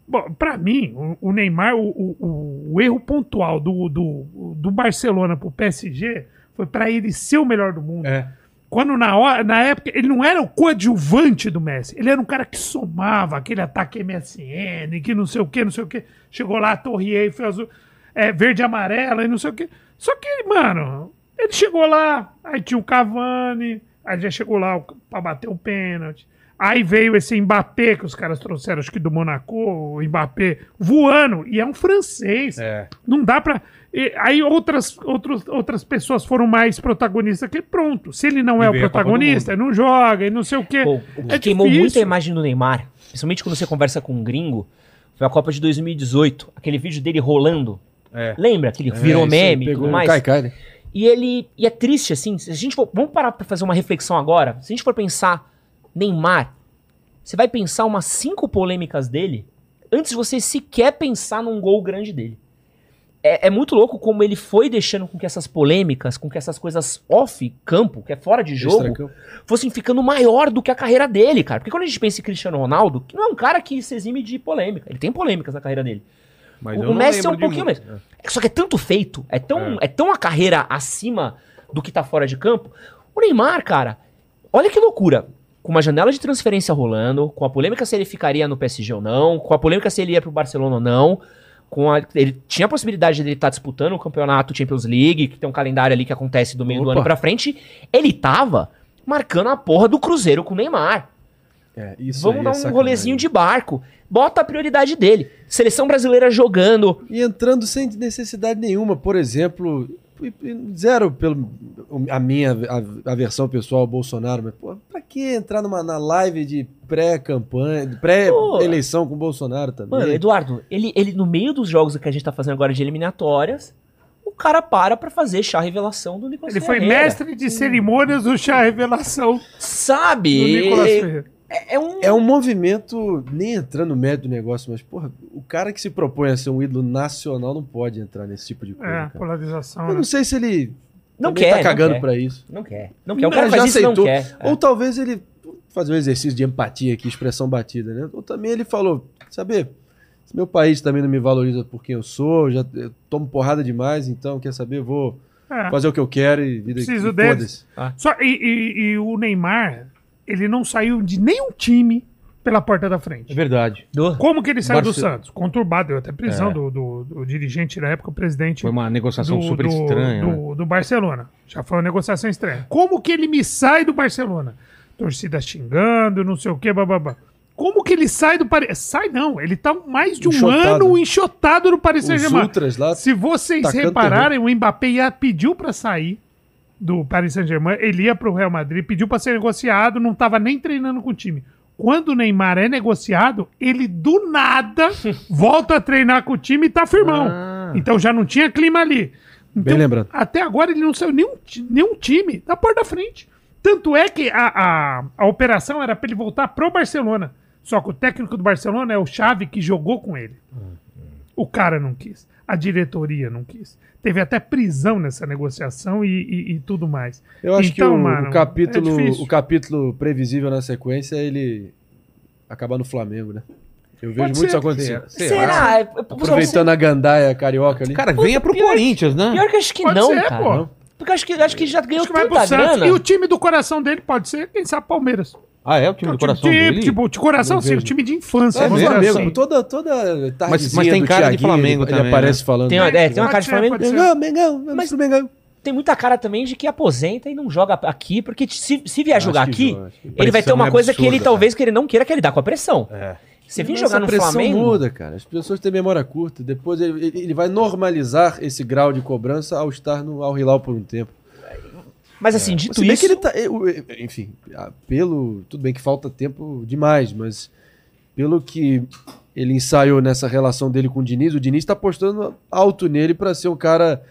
Bom, pra mim, o, o Neymar, o, o- o- erro pontual do, do, do Barcelona pro PSG foi pra ele ser o melhor do mundo. É. Quando na, hora, na época ele não era o coadjuvante do Messi, ele era um cara que somava aquele ataque MSN, que não sei o que, não sei o que. Chegou lá, a Torre Eiffel é, verde e amarela e não sei o que. Só que, mano, ele chegou lá, aí tinha o Cavani, aí já chegou lá pra bater o pênalti. Aí veio esse Mbappé que os caras trouxeram, acho que do Monaco, o Mbappé voando, e é um francês. É. Não dá pra. e aí outras, outros, outras pessoas foram mais protagonistas que pronto. Se ele não é E o Copa do protagonista, ele não joga e não sei o quê. Pô, o que É queimou difícil. muito a imagem do Neymar, principalmente quando você conversa com um gringo, foi a Copa de 2018. Aquele vídeo dele rolando. É. Lembra? Aquele virou É, aí, meme e pegou tudo o mais. Kai-Kai, né? E ele. E é triste, assim. Se a gente for, vamos parar pra fazer uma reflexão agora. Se a gente for pensar Neymar, você vai pensar umas cinco polêmicas dele antes de você sequer pensar num gol grande dele. É, é muito louco como ele foi deixando com que essas polêmicas, com que essas coisas off-campo, que é fora de jogo, fossem ficando maior do que a carreira dele, cara. Porque quando a gente pensa em Cristiano Ronaldo, que não é um cara que se exime de polêmica. Ele tem polêmicas na carreira dele. Mas O- Messi é um pouquinho muito. mesmo. Só que é tanto feito, é tão, é. tão a carreira acima do que tá fora de campo. O Neymar, cara, olha que loucura. Com uma janela de transferência rolando, com a polêmica se ele ficaria no PSG ou não, com a polêmica se ele ia pro Barcelona ou não, com a- ele tinha a possibilidade de ele estar disputando o campeonato Champions League, que tem um calendário ali que acontece do meio do Opa. ano pra frente. Ele tava marcando a porra do Cruzeiro com o Neymar. É, isso Vamos aí dar é um rolezinho de barco. Bota a prioridade dele. Seleção brasileira jogando, E entrando sem necessidade nenhuma, por exemplo, zero pelo a minha a, a versão pessoal ao Bolsonaro, mas pô, pra que entrar numa na live de pré-campanha, de pré-eleição com o Bolsonaro também? Mano, Eduardo, ele, ele no meio dos jogos que a gente tá fazendo agora de eliminatórias, o cara para pra fazer chá revelação do Nicolas Ele foi Ferreira. mestre de cerimônias do chá revelação do Sabe? Nicolas É- Ferreira. É, é um... É um movimento, nem entrando no mérito do negócio, mas, porra, o cara que se propõe a ser um ídolo nacional não pode entrar nesse tipo de coisa. É, cara. polarização. Eu né? não sei se ele Não também quer, tá cagando pra isso. Não quer. Não quer. O cara já faz isso e não aceitou. É. Ou talvez ele fazer um exercício de empatia aqui, expressão batida, né? Ou também ele falou, saber, se meu país também não me valoriza por quem eu sou, já eu tomo porrada demais, então quer saber, eu vou É. fazer o que eu quero e vida Preciso e deles. foda-se. Só, e, e- e o Neymar, ele não saiu de nenhum time pela porta da É frente. verdade. Como que ele saiu do Santos? Conturbado, deu até prisão É. do, do- do dirigente na época, o presidente Foi uma negociação do, super do- estranha. né? do, Barcelona. Já foi uma negociação estranha. Como que ele me sai do Barcelona? Torcida xingando, não sei o que, bababá. Como que ele sai do Paris? Sai não, ele tá mais de um Enxotado. ano enxotado no Paris Saint-Germain. Se vocês repararem, o Mbappé ia, pediu pra sair do Paris Saint-Germain, ele ia pro Real Madrid, pediu pra ser negociado, não tava nem treinando com o time. Quando o Neymar é negociado, ele do nada [laughs] volta a treinar com o time e tá firmão. Ah. Então já não tinha clima ali. Então, Bem lembrado. Até agora ele não saiu nenhum, nenhum time da porta da frente. Tanto é que a, a, a operação era pra ele voltar pro Barcelona. Só que o técnico do Barcelona é o Xavi que jogou com ele. O cara não quis. A diretoria não quis. Teve até prisão nessa negociação e, e- e tudo mais. Eu acho Então, que o, mano, o capítulo, é o capítulo previsível na sequência é ele acabar no Flamengo, né? Eu vejo Pode muito isso ser. acontecer. Será? É, Aproveitando a gandaia carioca ali. Cara, venha pro pior- Corinthians, né? Pior que acho que Pode não, ser, cara. pô. Porque acho que, acho que já ganhou Acho que vai pro Santos. grana. E o time do coração dele pode ser, quem sabe, Palmeiras. Ah, é o time do coração time, dele? Tipo, de coração, sim, o time de infância. É, dizer Flamengo, assim. toda, toda tardezinha mas tem do cara de Thiaguinho, Flamengo ele, ele também, aparece né? falando. Tem, uma- é, tem uma cara de Flamengo. Mengão, Mengão, Mas- Mengão. Tem muita cara também de que aposenta e não joga aqui, porque se, se vier jogar aqui, joga, ele vai ter uma é coisa que ele absurda, talvez que ele não queira que ele dá com a pressão. É. Você vir Mas jogar no pressão Flamengo. muda, cara. As pessoas têm memória curta. Depois ele, ele- ele vai normalizar esse grau de cobrança ao estar no Al Hilal por um tempo. Mas assim, dito Se bem isso. que ele tá. Enfim, pelo. Tudo bem que falta tempo demais, mas pelo que ele ensaiou nessa relação dele com o Diniz, o Diniz tá apostando alto nele para ser um cara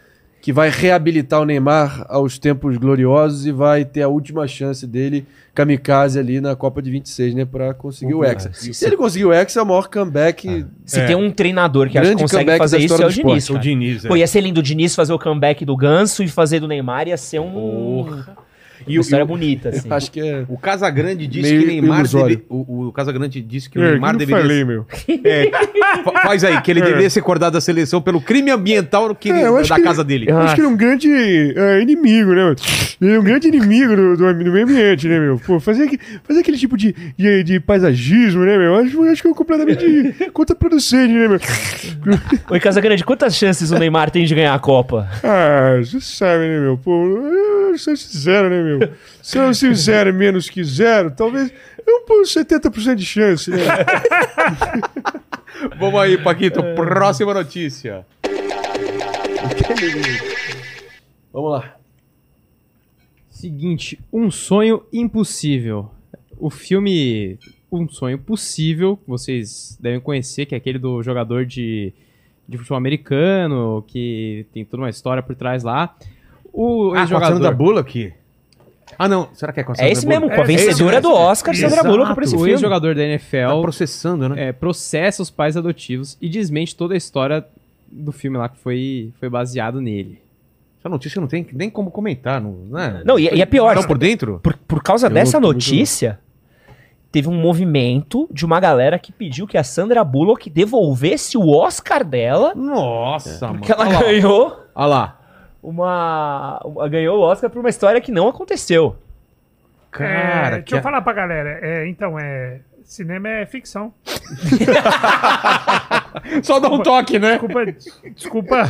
que vai reabilitar o Neymar aos tempos gloriosos e vai ter a última chance dele, kamikaze ali na Copa de 26, né, para conseguir o Hexa. Se ele conseguir o Hexa, é o maior comeback. Se É. tem um treinador que acho que consegue fazer isso, é o Diniz. O. Diniz, é. Pô, ia ser lindo o Diniz fazer o comeback do Ganso e fazer do Neymar, ia ser um. [laughs] E Uma o, história e o- bonita, assim. Acho que é. o Casagrande disse Meio que Neymar deve, o, o Casagrande disse que o É, Neymar que não deveria falei, meu. [laughs] Fa- Faz aí, que ele deveria ser cortado da seleção pelo crime ambiental que, É, da que- casa dele. Eu acho que ele é um grande é, inimigo, né? meu? Ele é um grande inimigo do, do, do meio ambiente, né, meu? Pô, fazer, fazer aquele tipo de, de, de paisagismo, né, meu? Acho, acho que é completamente [laughs] contraproducente, né, meu? Oi, Casagrande, quantas chances o Neymar tem de ganhar a Copa? Ah, você sabe, né, meu? Pô, eu sou sincero, né, meu? Se eu se zero é menos que zero, talvez eu pô 70% de chance, né? [laughs] Vamos aí, Paquito. Próxima notícia. Vamos lá. Seguinte, Um Sonho Impossível. O filme Um Sonho Possível, vocês devem conhecer, que é aquele do jogador de, de futebol americano, que tem toda uma história por trás lá. O Ah, com a ex-jogador... Sandra Bullock? Ah, não. Será que é com a É Sandra esse mesmo, com a É vencedora do Oscar, Sandra Exato. Bullock, por esse O filme. ex-jogador da Tá NFL processando, né? é, processa os pais adotivos e desmente toda a história do filme lá que foi, foi baseado nele. Essa notícia não tem nem como comentar, não, né? Não, e, e é pior, Estão por dentro? por, por causa Eu dessa não- notícia, teve um movimento de uma galera que pediu que a Sandra Bullock devolvesse o Oscar dela, Nossa, mano. porque ela Olha lá. ganhou Olha lá. Uma, uma- ganhou o Oscar por uma história que não aconteceu. Cara, É, que deixa eu falar pra galera. É, então, é. Cinema é ficção. [laughs] Só dá um toque, né? Desculpa. Desculpa.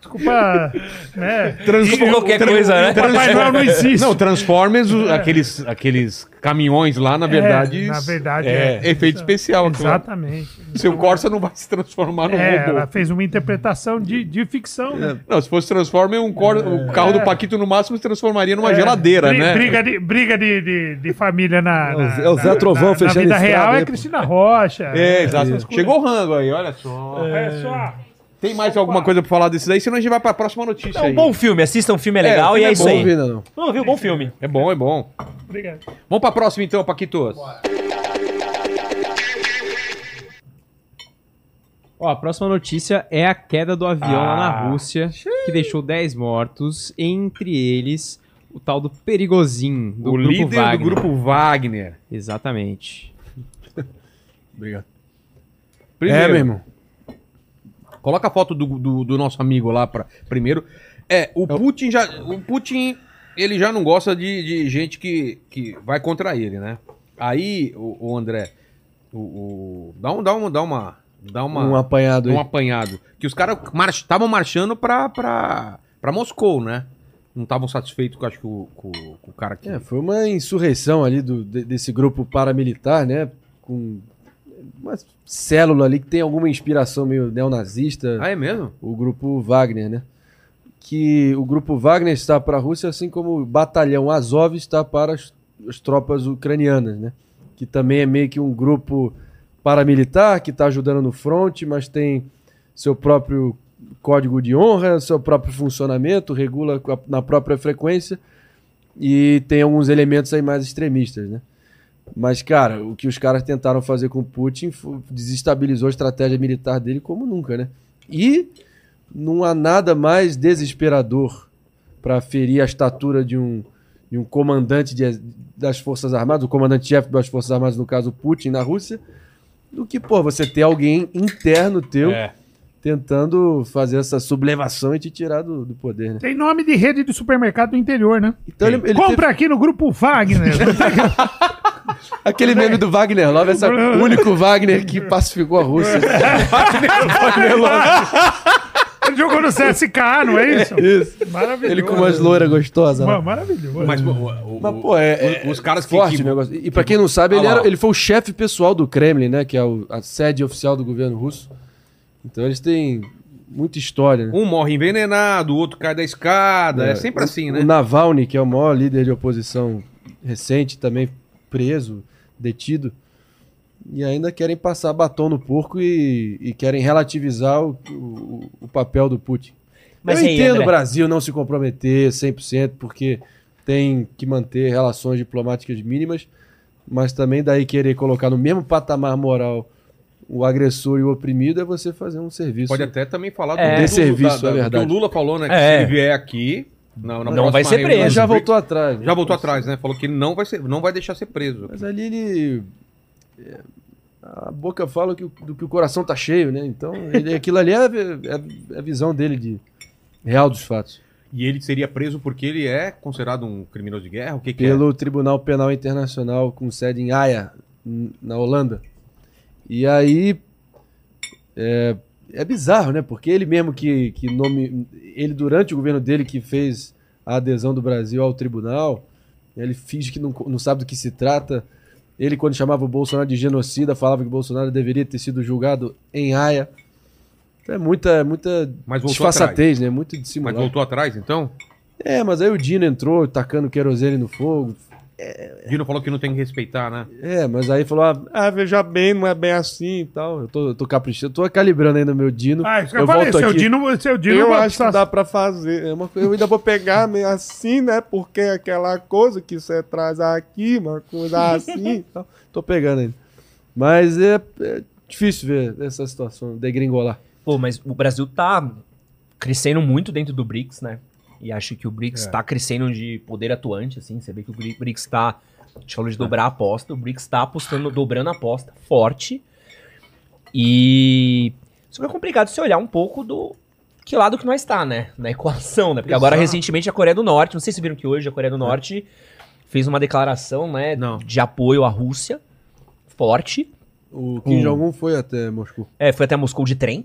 Desculpa. Né? Desculpa qualquer coisa, né? Papai Noel não existe. Não, Transformers, o- aqueles, aqueles caminhões lá, na verdade. É, na verdade, é. é. efeito especial. Exatamente. Seu Corsa não vai se transformar num É, robô. ela fez uma interpretação de, de ficção. né? Não, se fosse Transformer, um cor... o carro do Paquito no máximo se transformaria numa É, geladeira, bri- né? Briga de, briga de, de, de família na. É o na- Zé- é o Zé Trovão na, fechando Na vida real aí, é pô. Cristina Rocha. É, exato. Chegou o rango aí, olha só. É só. Tem mais alguma coisa pra falar desse daí? Senão a gente vai pra próxima notícia É um aí. bom filme, assistam um filme é É, legal e é é isso bom, aí. Não vi ainda não. Não viu? Bom filme. É bom, é bom. Obrigado. Vamos pra próxima então, Paquitos. Ó, a próxima notícia é a queda do avião lá na Rússia, que deixou 10 mortos, entre eles o tal do Perigozinho, do o grupo líder Wagner. do grupo Wagner. Exatamente. [laughs] Obrigado. Primeiro, É, meu irmão. Coloca a foto do, do, do nosso amigo lá pra, primeiro. É, o Putin já. O Putin, ele já não gosta de, de gente que, que vai contra ele, né? Aí, o, o André, o, o- dá, um, dá, um, dá uma. Dá uma, Um apanhado aí. um apanhado. Que os caras estavam marchando pra, pra, pra Moscou, né? Não estavam satisfeitos com, acho o, com, com o cara que. É, foi uma insurreição ali do, de- desse grupo paramilitar, né? Com uma célula ali que tem alguma inspiração meio neonazista. Ah, é mesmo? o grupo Wagner, né? Que o grupo Wagner está para a Rússia, assim como o batalhão Azov está para as, as tropas ucranianas, né? Que também é meio que um grupo paramilitar que está ajudando no front, mas tem seu próprio código de honra, seu próprio funcionamento, regula na própria frequência e tem alguns elementos aí mais extremistas, né? Mas, cara, o que os caras tentaram fazer com o Putin desestabilizou a estratégia militar dele como nunca, né? E não há nada mais desesperador para ferir a estatura de um, de um comandante de- das Forças Armadas, o comandante-chefe das Forças Armadas, no caso Putin, na Rússia, do que, pô, você ter alguém interno teu É. tentando fazer essa sublevação e te tirar do, do poder, né? Tem nome de rede de supermercado do interior, né? Então ele, ele Compra teve aqui no grupo Wagner. [laughs] aquele meme do Wagner Love, esse é o único Wagner que pacificou a Rússia. [laughs] Ele jogou no CSK, não é isso? Isso. Maravilhoso. Ele com umas loiras gostosas. Mano, Maravilhoso. Mas, o, o- Mas, pô, é, é os caras que- forte que- o negócio. E pra quem não sabe, ele, Ah era, ele foi o chefe pessoal do Kremlin, né? Que é o- a sede oficial do governo russo. Então eles têm muita história, né? um morre envenenado, o outro cai da escada. É, sempre o- assim, O né? Navalny, que é o maior líder de oposição recente, também preso, detido. E ainda querem passar batom no porco e, e querem relativizar o, o- o papel do Putin. Mas Eu aí, entendo André? o Brasil não se comprometer 100%, porque tem que manter relações diplomáticas mínimas, mas também daí querer colocar no mesmo patamar moral o agressor e o oprimido é você fazer um serviço. Pode até também falar do, É. do- De serviço, da- da- é verdade. que o Lula falou, né? Que É. se ele vier aqui, Não, Não vai ser reunião preso. Mas já voltou atrás. né? Já voltou atrás, né? Falou que não vai, ser, não vai deixar ser preso. Mas ali ele. é, A boca fala que, do que o coração tá cheio, né? Então, ele- aquilo ali é, é é a visão dele de real dos fatos. E ele seria preso porque ele é considerado um criminoso de guerra? O que, que Pelo Tribunal Penal Internacional com sede em Haia, na Holanda. E aí. É, é bizarro, né? Porque ele mesmo que, que nome. Ele, durante o governo dele, que fez a adesão do Brasil ao tribunal, ele finge que não, não sabe do que se trata. Ele, quando chamava o Bolsonaro de genocida, falava que o Bolsonaro deveria ter sido julgado em Haia. Então é muita, muita Mas disfarçatez, né? Muito dissimulado. Mas voltou atrás, então? É, mas aí o Dino entrou tacando querosene no fogo. Dino falou que não tem que respeitar, né? É, mas aí falou, ah, ah, veja bem, não é bem assim e tal. Eu tô, eu tô caprichando, tô calibrando ainda meu Dino. Ah, isso que eu, falei, seu Dino, seu Dino eu acho que dá pra fazer. É uma coisa, eu ainda vou pegar meio assim, né? Porque é aquela coisa que você traz aqui, uma coisa assim e tal. Tô pegando ainda. Mas é, é difícil ver essa situação, degringolar. Pô, mas o Brasil tá crescendo muito dentro do BRICS, né? E acho que o BRICS tá crescendo de poder atuante, assim. Você vê que o Bri- BRICS tá. A gente falou de dobrar a aposta. O BRICS tá apostando, dobrando a aposta forte. E. Isso é complicado se olhar um pouco do. Que lado que nós está, né? Na equação, né? Porque agora, Exato. recentemente, a Coreia do Norte, não sei se viram que hoje a Coreia do Norte fez uma declaração, né? Não. De apoio à Rússia. Forte. O Kim. Jong-un foi até Moscou. É, foi até Moscou de trem.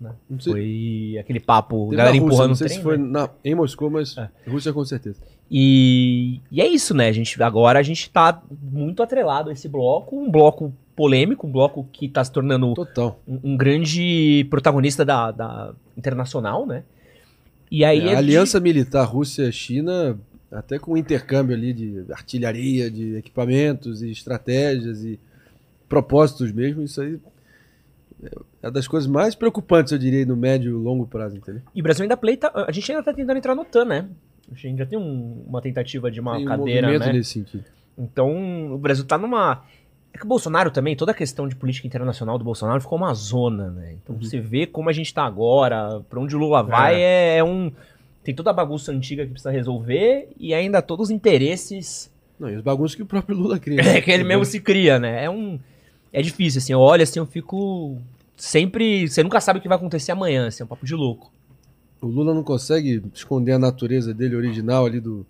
Não sei, Foi aquele papo, teve galera Rússia, empurrando não sei trem. se foi né? na- em Moscou, mas É. Rússia com certeza. E, e é isso, né? A gente, agora a gente tá muito atrelado a esse bloco, um bloco polêmico, um bloco que tá se tornando um, um grande protagonista da, da internacional, né? E aí É, a de- aliança militar Rússia-China, até com intercâmbio ali de artilharia, de equipamentos e estratégias e propósitos mesmo, isso aí é das coisas mais preocupantes, eu diria, no médio e longo prazo, entendeu? E o Brasil ainda pleita. A gente ainda tá tentando entrar no TAN, né? A gente ainda tem um- uma tentativa de uma Tem um cadeira, movimento né? nesse sentido. Então, o Brasil tá numa. É que o Bolsonaro também, toda a questão de política internacional do Bolsonaro ficou uma zona, né? Então você vê como a gente tá agora, pra onde o Lula vai, é, é um. Tem toda a bagunça antiga que precisa resolver e ainda todos os interesses Não, e os bagunços que o próprio Lula cria. [laughs] é, que ele mesmo se cria, né? É um. É difícil, assim. Eu olho assim, eu fico. Sempre. Você nunca sabe o que vai acontecer amanhã, assim, é um papo de louco. O Lula não consegue esconder a natureza dele original ali do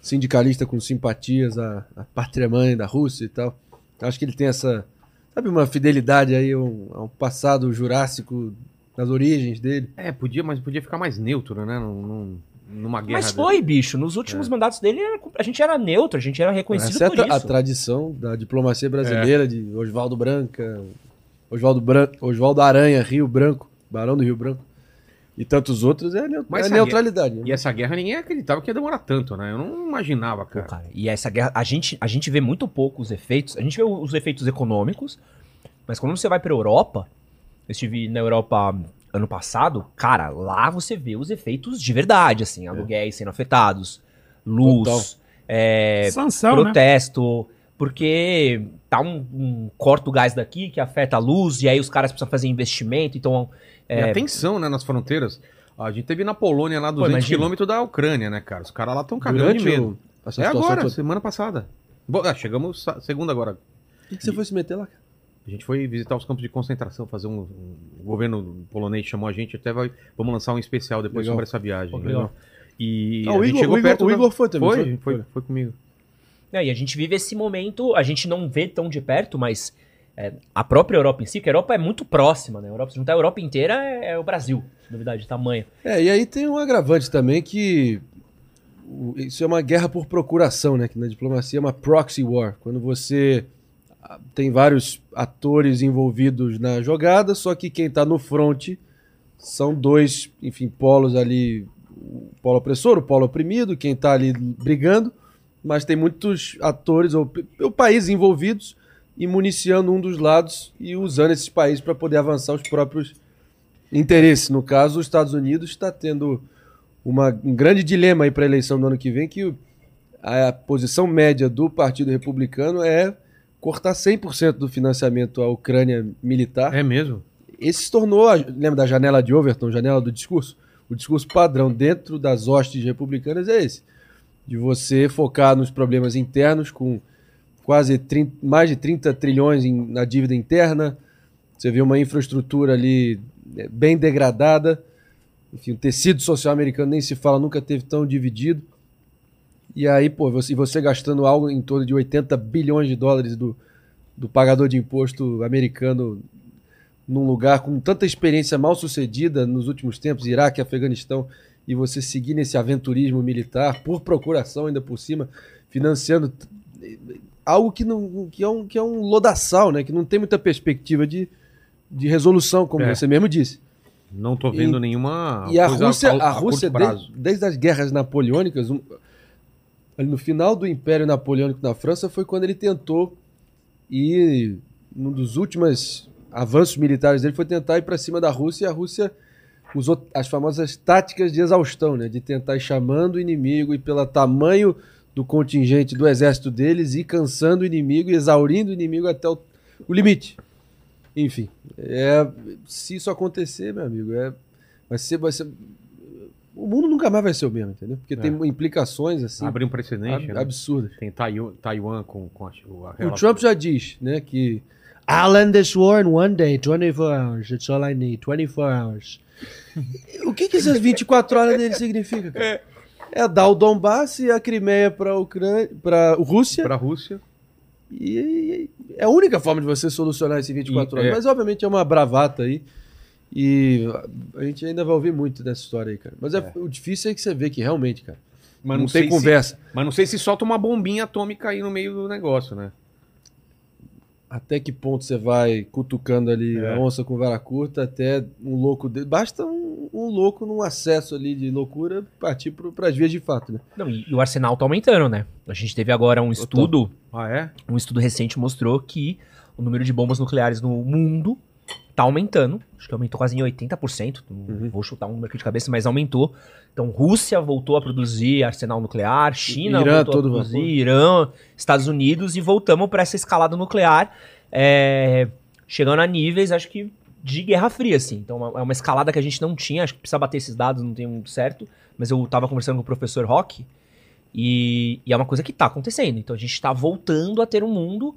sindicalista com simpatias à, à pátria-mãe da Rússia e tal. Acho que ele tem essa, sabe, uma fidelidade aí um, a um passado jurássico nas origens dele. É, podia, mas podia ficar mais neutro, né? Num, num- numa guerra. Mas foi, bicho. Nos últimos mandatos dele, a gente era neutro, a gente era reconhecido Essa é a, por a isso. tradição da diplomacia brasileira de Oswaldo Branca, Oswaldo Bran... Oswaldo Aranha, Rio Branco, Barão do Rio Branco. E tantos outros é, Mas é neutralidade. né? E essa guerra ninguém acreditava que ia demorar tanto, né? Eu não imaginava, Pô, cara. cara, e essa guerra, a gente, a gente vê muito pouco os efeitos. A gente vê os efeitos econômicos, mas quando você vai pra Europa, eu estive na Europa ano passado, cara, lá você vê os efeitos de verdade, assim, aluguéis sendo afetados, luz, é, Sanção, né? protesto, porque tá um, um corta o gás daqui que afeta a luz, e aí os caras precisam fazer investimento, então E é, a tensão, né, nas fronteiras. A gente teve na Polônia, lá 200 imagina. quilômetros da Ucrânia, né, cara? Os caras lá estão cagando Durante de medo. o, essa É agora, toda. semana passada. Bom, ah, chegamos segunda agora. Por que, que você foi se meter lá? cara? A gente foi visitar os campos de concentração, fazer um, um- O governo polonês chamou a gente, até vai, vamos lançar um especial depois Legal. sobre essa viagem. Pô, legal. E Ah, a o gente Igor- chegou o Igor- perto. o da- Igor foi também, Foi, foi? foi, Foi. comigo. É, e a gente vive esse momento, a gente não vê tão de perto, mas é, a própria Europa em si, que a Europa é muito próxima, né? A Europa, se juntar a Europa inteira é, é o Brasil, duvidar de tamanho. É, e aí tem um agravante também que isso é uma guerra por procuração, né? Que na diplomacia é uma proxy war. Quando você tem vários atores envolvidos na jogada, só que quem está no front são dois, enfim, polos ali, o polo opressor, o polo oprimido, quem está ali brigando, mas tem muitos atores ou, ou países envolvidos e municiando um dos lados e usando esses países para poder avançar os próprios interesses. No caso, os Estados Unidos está tendo uma, um grande dilema aí para a eleição do ano que vem, que o- a, posição média do Partido Republicano é cortar 100% do financiamento à Ucrânia militar. É mesmo? Esse se tornou, lembra da janela de Overton, janela do discurso? o discurso padrão dentro das hostes republicanas é esse: de você focar nos problemas internos com quase 30, mais de 30 trilhões em- na dívida interna. Você vê uma infraestrutura ali é, bem degradada. Enfim, o tecido social americano nem se fala, nunca teve tão dividido. E aí, pô, você, e você gastando algo em torno de 80 bilhões de dólares do, do pagador de imposto americano num lugar com tanta experiência mal sucedida nos últimos tempos, Iraque, Afeganistão, e você seguir nesse aventurismo militar por procuração ainda por cima, financiando algo que, não, que, é, um, que é um lodaçal, né? que não tem muita perspectiva de, de resolução, como É. você mesmo disse. Não tô vendo E- nenhuma. E a Rússia, a, a Rússia curto de- prazo. desde as guerras napoleônicas, um- ali no final do Império Napoleônico na França foi quando ele tentou ir, num dos últimos avanços militares dele, foi tentar ir para cima da Rússia e a Rússia usou as famosas táticas de exaustão, né? de tentar ir chamando o inimigo e pelo tamanho do contingente do exército deles ir cansando o inimigo e exaurindo o inimigo até o, o limite. Enfim, é, se isso acontecer, meu amigo, é, vai ser, vai ser. O mundo nunca mais vai ser o mesmo, entendeu? Porque tem implicações assim Abre um precedente. ab- né? absurdas. Tem Taiwan, com, com a, a O Trump já diz, né, que I'll end this war in one day, 24 hours. That's all I need, 24 hours. [laughs] o que, que essas 24 horas dele significa? Cara? É. dar o Donbass e a Crimeia para Ucrânia, para Rússia. para a Rússia. E, e- é a única forma de você solucionar esse 24 E- horas. é. Mas obviamente é uma bravata aí. E a gente ainda vai ouvir muito dessa história aí, cara. Mas é, o difícil é que você vê que realmente, cara, Mas não, sei tem se- conversa. mas não sei se solta uma bombinha atômica aí no meio do negócio, né? Até que ponto você vai cutucando ali É. a onça com vara curta até um louco dele. Basta um, um louco num acesso ali de loucura partir para as vias de fato, né? Não, e, e o arsenal tá aumentando, né? A gente teve agora um estudo, Ah, é? um estudo recente mostrou que o número de bombas nucleares no mundo tá aumentando. Acho que aumentou quase em 80%. Não vou chutar um número aqui de cabeça, mas aumentou. Então, Rússia voltou a produzir arsenal nuclear, China Irã, voltou a produzir, vapor. Irã, Estados Unidos, e voltamos para essa escalada nuclear, é, chegando a níveis, acho que, de Guerra Fria, assim. Então, é uma escalada que a gente não tinha, acho que precisa bater esses dados, não tem um certo, mas eu tava conversando com o professor Rock, e, e é uma coisa que tá acontecendo. Então, a gente tá voltando a ter um mundo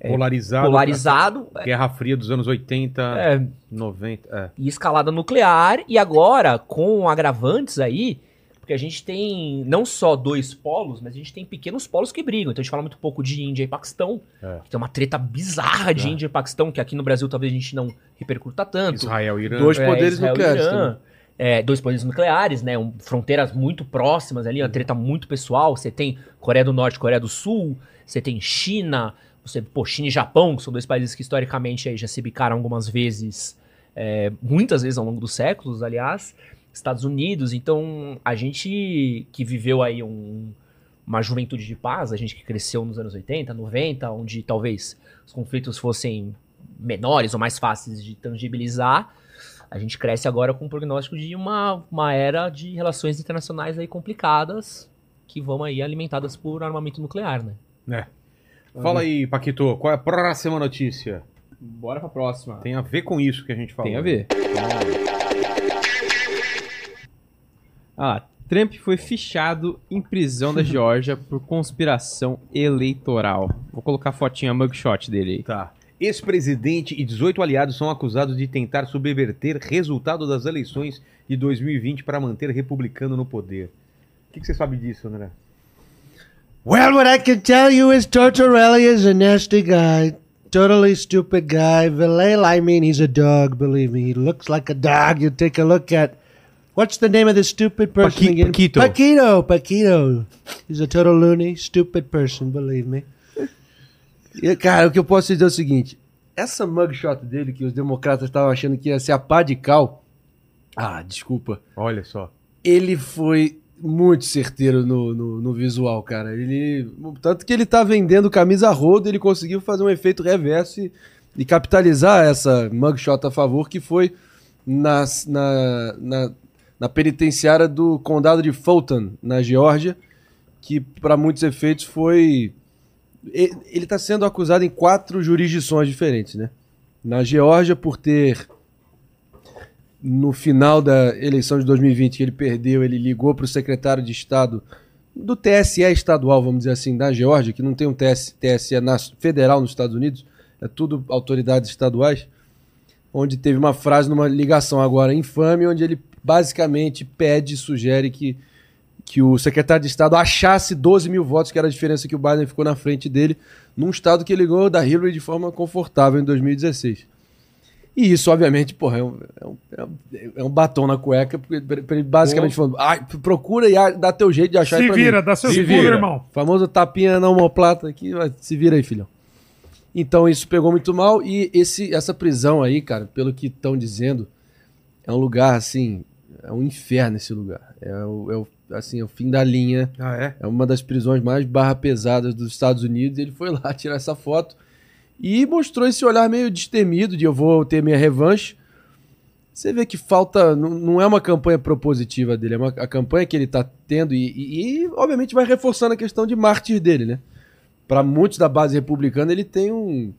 Polarizado. polarizado, Guerra Fria dos anos 80, é, 90. É. e escalada nuclear, e agora com agravantes aí, porque a gente tem não só dois polos, mas a gente tem pequenos polos que brigam. Então a gente fala muito pouco de Índia e Paquistão, É. que tem uma treta bizarra de É. Índia e Paquistão, que aqui no Brasil talvez a gente não repercuta tanto. Israel, Irã. Dois É, poderes Israel e nucleares Irã. É, dois poderes nucleares, né? um- fronteiras muito próximas ali, uma treta muito pessoal. Você tem Coreia do Norte, Coreia do Sul, você tem China, você, pô, China e Japão, que são dois países que historicamente aí já se bicaram algumas vezes, é, muitas vezes ao longo dos séculos, aliás. Estados Unidos, então a gente que viveu aí um- uma juventude de paz, a gente que cresceu nos anos 80, 90, onde talvez os conflitos fossem menores ou mais fáceis de tangibilizar, a gente cresce agora com o prognóstico de uma, uma era de relações internacionais aí complicadas que vão aí alimentadas por armamento nuclear, né? Fala aí, Paquito, qual é a próxima notícia? Bora pra próxima. Tem a ver com isso que a gente falou. Tem a ver. Ah, Trump foi fichado em prisão da Geórgia [laughs] por conspiração eleitoral. Vou colocar a fotinha, mugshot dele aí. Tá. Ex-presidente e 18 aliados são acusados de tentar subverter resultado das eleições de 2020 para manter republicano no poder. O que, que você sabe disso, André? Well, what I can tell you is Tortorelli is a nasty guy. Totally stupid guy. Villela, I mean, he's a dog, believe me. He looks like a dog. You take a look at. What's the name of this stupid person Paqui- again? Paquito. Paquito. Paquito. He's a total loony, stupid person, believe me. E, cara, o que eu posso dizer é o seguinte: essa mugshot dele, que os democratas estavam achando que ia ser a pá de cal. Ah, desculpa. Olha só. Ele foi muito certeiro no, no, no visual, cara. Ele. Tanto que ele tá vendendo camisa roda, ele conseguiu fazer um efeito reverso e, e capitalizar essa mugshot a favor, que foi nas- na, na, na penitenciária do condado de Fulton, na Geórgia, que para muitos efeitos foi. Ele está sendo acusado em quatro jurisdições diferentes, né? Na Geórgia por ter no final da eleição de 2020, que ele perdeu, ele ligou para o secretário de Estado do TSE estadual, vamos dizer assim, da Geórgia, que não tem um TS, TSE nas- federal nos Estados Unidos, é tudo autoridades estaduais, onde teve uma frase numa ligação agora infame, onde ele basicamente pede, sugere que, que o secretário de Estado achasse 12 mil votos, que era a diferença que o Biden ficou na frente dele, num estado que ganhou da Hillary de forma confortável em 2016. E isso, obviamente, porra, é um, é um, é um- é um batom na cueca, porque ele basicamente falando, "Ai, procura e dá teu jeito de achar Se vira, mim." dá seus Se vira. irmão. Famoso tapinha na homoplata aqui, se vira aí, filhão. Então isso pegou muito mal e esse, essa prisão aí, cara, pelo que estão dizendo, é um lugar assim, é um inferno esse lugar. É o, é o- assim, é o fim da linha. Ah, é? É uma das prisões mais barra pesadas dos Estados Unidos. Ele foi lá [laughs] tirar essa foto e mostrou esse olhar meio destemido de eu vou ter minha revanche. Você vê que falta, não, é uma campanha propositiva dele, é uma a campanha que ele está tendo e, e- e, obviamente vai reforçando a questão de mártir dele, né? Para muitos da base republicana ele tem um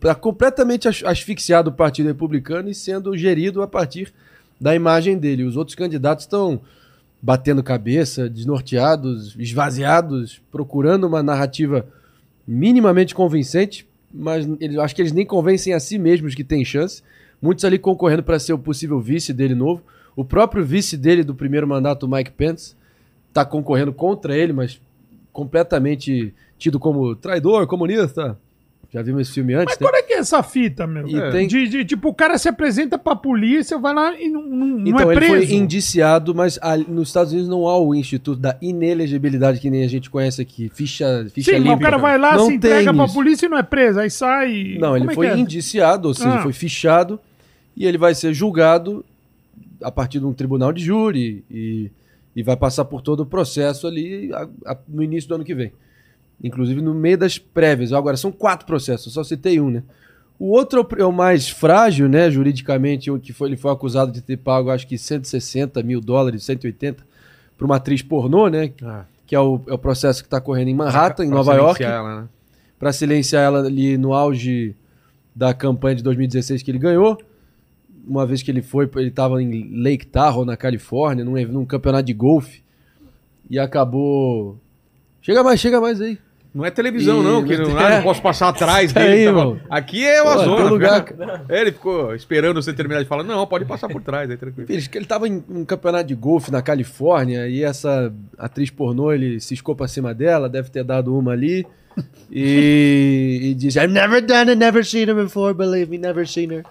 tá completamente as- asfixiado o Partido Republicano e sendo gerido a partir da imagem dele. Os outros candidatos estão batendo cabeça, desnorteados, esvaziados, procurando uma narrativa minimamente convincente, mas eles, acho que eles nem convencem a si mesmos que tem chance. Muitos ali concorrendo para ser o possível vice dele novo. O próprio vice dele do primeiro mandato, Mike Pence, está concorrendo contra ele, mas completamente tido como traidor, comunista. Já vimos esse filme antes, Mas né? qual é que é essa fita, meu? E tem- De, de- tipo, o cara se apresenta pra polícia, vai lá e não, não, não Então, é ele preso. foi indiciado, mas ali- nos Estados Unidos não há o Instituto da Inelegibilidade que nem a gente conhece aqui. Ficha, ficha Sim, mas limpa. o cara vai lá, não se entrega tem pra isso. polícia e não é preso, aí sai. Não, ele Como é foi que é? indiciado, ou seja, Ah. foi fichado, e ele vai ser julgado a partir de um tribunal de júri e, e vai passar por todo o processo ali a- a- no início do ano que vem. Inclusive no meio das prévias. Agora, são quatro processos, só citei um, né? O outro é o é mais frágil, né, juridicamente, o que foi, ele foi acusado de ter pago, acho que 160 mil dólares, 180, para uma atriz pornô, né? Que é o, é o processo que está correndo em Manhattan, em Pra Nova York silenciar ela, né? para silenciar ela ali no auge da campanha de 2016 que ele ganhou. Uma vez que ele foi, ele estava em Lake Tahoe, na Califórnia, num, num campeonato de golfe. E acabou. Chega mais, chega mais aí. Não é televisão, E- não, que não, É. ah, não [laughs] posso passar atrás dele. aí, tá irmão. Aqui é uma Pô, zona. tem lugar, cara. Ele ficou esperando você terminar de falar, não, pode passar por trás, aí tranquilo. Filho, ele estava em um campeonato de golfe na Califórnia e essa atriz pornô, ele ciscou pra cima dela, deve ter dado uma ali. E, e disse: I've never done it, never seen her before, believe me, never seen her.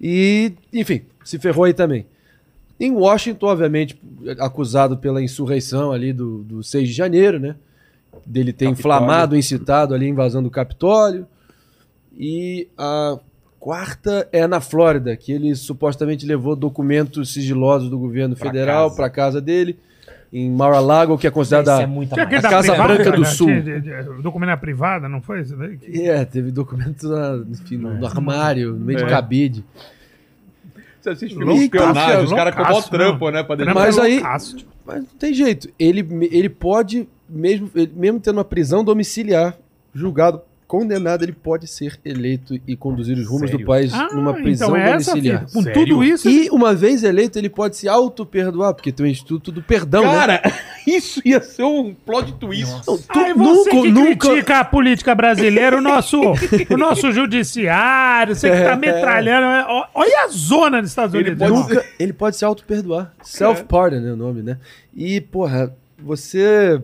E, enfim, se ferrou aí também. Em Washington, obviamente, acusado pela insurreição ali do, do 6 de janeiro, né? Dele ter inflamado, incitado ali a invasão do Capitólio. E a quarta é na Flórida, que ele supostamente levou documentos sigilosos do governo federal para casa dele, em Mar-a-Lago, que é considerada é A da Casa privada, Branca do né? Sul. Documento na privada, não foi isso daí? É, teve documentos na- enfim, no, no armário, no meio É. de cabide. Você assiste filme os caras com o trampo, não. né? Pra. Mas aí-. Mas não tem jeito. Ele, ele pode, mesmo, ele- mesmo tendo uma prisão domiciliar, julgado, condenado, ele pode ser eleito e conduzir os rumos Sério? do país Ah, numa prisão então é essa, domiciliar. filho. Com Sério? tudo isso, E uma vez eleito, ele pode se auto-perdoar, porque tem o Instituto do Perdão, né? Cara, [laughs] isso ia ser um plot twist. Não, tu você nunca, que nunca, critica a política brasileira, o nosso, o nosso judiciário, você que tá [laughs] metralhando. é, Olha a zona dos Estados Ele Unidos. pode irmão. nunca, ele pode se auto-perdoar. Self-pardon é o nome, né? E, porra, você...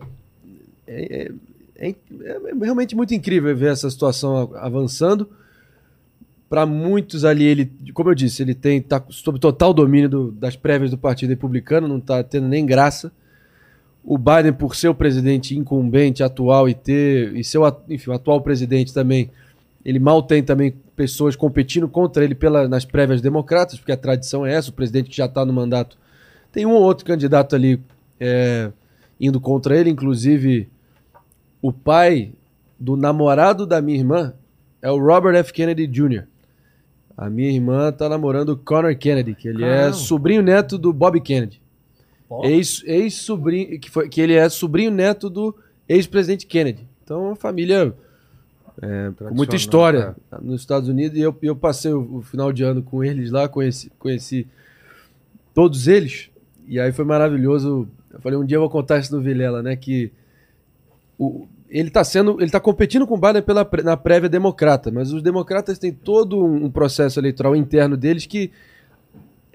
É, é- é- é realmente muito incrível ver essa situação avançando. Para muitos ali, ele, como eu disse, ele tem tá sob total domínio do- das prévias do Partido Republicano, não tá tendo nem graça. O Biden, por ser o presidente incumbente atual e ter e at- enfim, atual presidente também, ele mal tem também pessoas competindo contra ele pela, nas prévias democratas, porque a tradição é essa, o presidente que já está no mandato. Tem um ou outro candidato ali é, indo contra ele, inclusive o pai do namorado da minha irmã é o Robert F. Kennedy Jr. A minha irmã tá namorando o Connor Kennedy, que ele é Caramba. sobrinho neto do Bob Kennedy. Ó. Ex- Ex-sobrinho, que, foi, que ele é sobrinho neto do ex-presidente Kennedy. Então, uma família é, com muita história nos Estados Unidos. E eu, eu passei o, o final de ano com eles lá, conheci, conheci todos eles. E aí foi maravilhoso. Eu falei, um dia eu vou contar isso no Vilela, né? Que o, ele tá sendo. Ele tá competindo com o Biden pela, na prévia democrata, mas os democratas têm todo um processo eleitoral interno deles que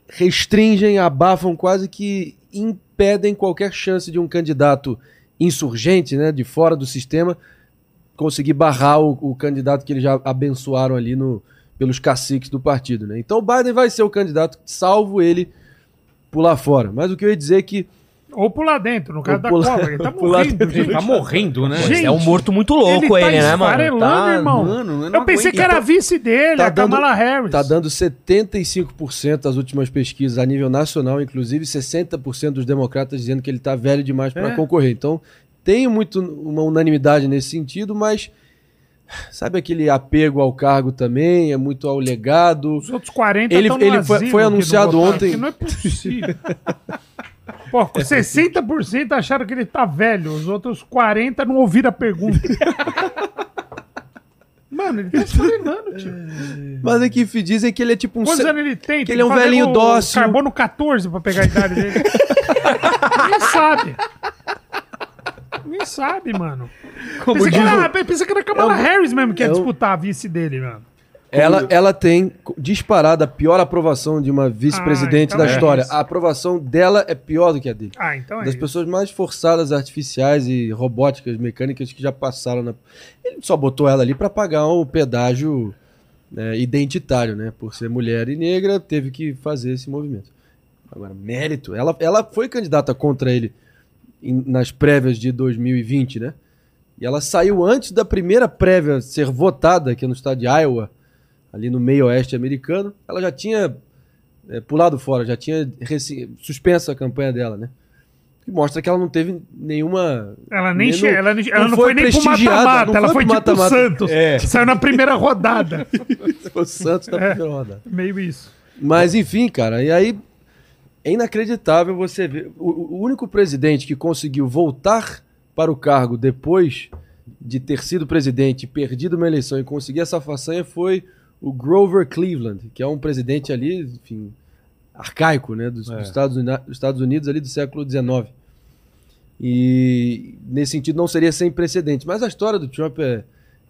restringem, abafam, quase que impedem qualquer chance de um candidato insurgente, né, de fora do sistema, conseguir barrar o, o candidato que eles já abençoaram ali no, pelos caciques do partido. Né? Então o Biden vai ser o candidato, salvo ele pular fora. Mas o que eu ia dizer é que Ou pular dentro, no caso da pular- cobra. Ele tá [laughs] morrendo, dentro. gente. Tá morrendo, né? Gente, é um morto muito louco ele, tá né, mano? Tá- irmão. mano, eu eu pensei que era vice dele, Tá a dando- Kamala Harris. Tá dando 75% as últimas pesquisas a nível nacional, inclusive 60% dos democratas dizendo que ele tá velho demais para É. concorrer. Então, tem muito uma unanimidade nesse sentido, mas sabe aquele apego ao cargo também, é muito ao legado. Os outros 40 Ele- ele foi- foi anunciado ontem- que Não é possível. [laughs] Pô, 60% acharam que ele tá velho, os outros 40 não ouviram a pergunta. [laughs] Mano, ele tá esfarelando, tio. Mas é que dizem que ele é tipo um Quantos anos ele tem? que ele é um velhinho dócil. Carbono 14 pra pegar a idade dele. [laughs] Nem sabe. Nem sabe, mano. Como Pensei que, era, pensei que era a Kamala É um- Harris mesmo que ia é um- disputar a vice dele, mano. Ela, ela tem disparada a pior aprovação de uma vice-presidente Ah, então da é história. isso. A aprovação dela é pior do que a dele. Ah, então é das isso. pessoas mais forçadas, artificiais e robóticas, mecânicas que já passaram na. Ele só botou ela ali para pagar um pedágio né, identitário, né? Por ser mulher e negra, teve que fazer esse movimento. Agora, mérito. Ela, ela foi candidata contra ele em- nas prévias de 2020, né? E ela saiu antes da primeira prévia ser votada aqui no estado de Iowa, ali no meio oeste americano. Ela já tinha é, pulado fora, já tinha suspenso a campanha dela, né? Que mostra que ela não teve nenhuma. Ela nem no- ela, ela não, não foi, foi nem pro mata-mata, ela foi foi tipo o. Santos. É. [laughs] Saiu na primeira rodada. [laughs] o Santos da É. primeira rodada. Meio isso. Mas enfim, cara, e aí é inacreditável você ver. O, o único presidente que conseguiu voltar para o cargo depois de ter sido presidente, perdido uma eleição e conseguir essa façanha foi o Grover Cleveland, que é um presidente ali, enfim, arcaico, né, dos, dos Estados, dos Estados Unidos ali do século XIX. E nesse sentido não seria sem precedente. Mas a história do Trump é,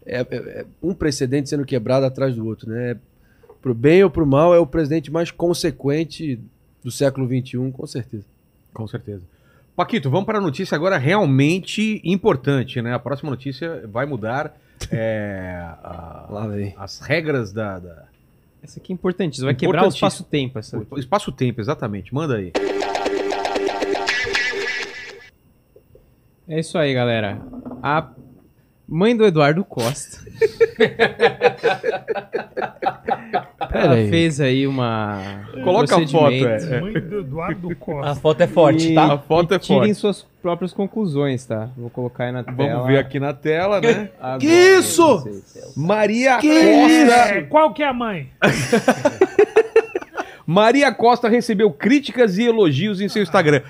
é- é- é um precedente sendo quebrado atrás do outro, né? Pro bem ou pro mal, é o presidente mais consequente do século XXI, com certeza. Com certeza. Paquito, vamos para a notícia agora realmente importante, né? A próxima notícia vai mudar é, [laughs] a- Lá vem. as regras da, da- Essa aqui é importantíssima. Vai quebrar o espaço-tempo. Essa o espaço-tempo, exatamente. Manda aí. É isso aí, galera. A mãe do Eduardo Costa. [laughs] ela aí. fez aí uma. um Coloca a foto, é. Mãe do Eduardo A Costa. foto é forte, E- tá? A foto é tirem forte. suas próprias conclusões, tá? Vou colocar aí na tela. Vamos ver aqui na tela, né? agora, Que isso? vocês. Maria Que Costa. É, qual que é a mãe? [laughs] Maria Costa recebeu críticas e elogios em seu Instagram.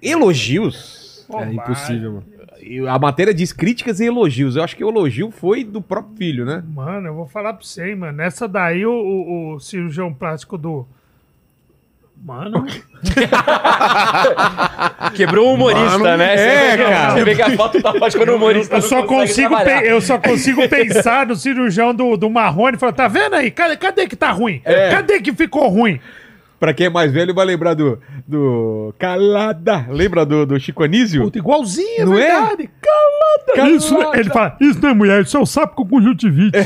Elogios? É impossível, mano. A matéria diz críticas e elogios. Eu acho que o elogio foi do próprio filho, né? Mano, eu vou falar pra você, hein, mano. Nessa daí, o, o- o cirurgião plástico do. Mano, [laughs] Quebrou o humorista, Mano, né? é, Você vê- cara. Você vê que a foto tá forte quando o humorista eu só, consigo pe- eu só consigo pensar no cirurgião do, do Marrone e falar: tá vendo aí? Cadê, cadê que tá ruim? É. Cadê que ficou ruim? Pra quem é mais velho, vai lembrar do. do Calada. Lembra do, do Chico Anísio? Puta, igualzinho, é Não é? verdade. Calada. Isso, ele fala: Isso não é mulher, isso é o sapo com conjuntivite.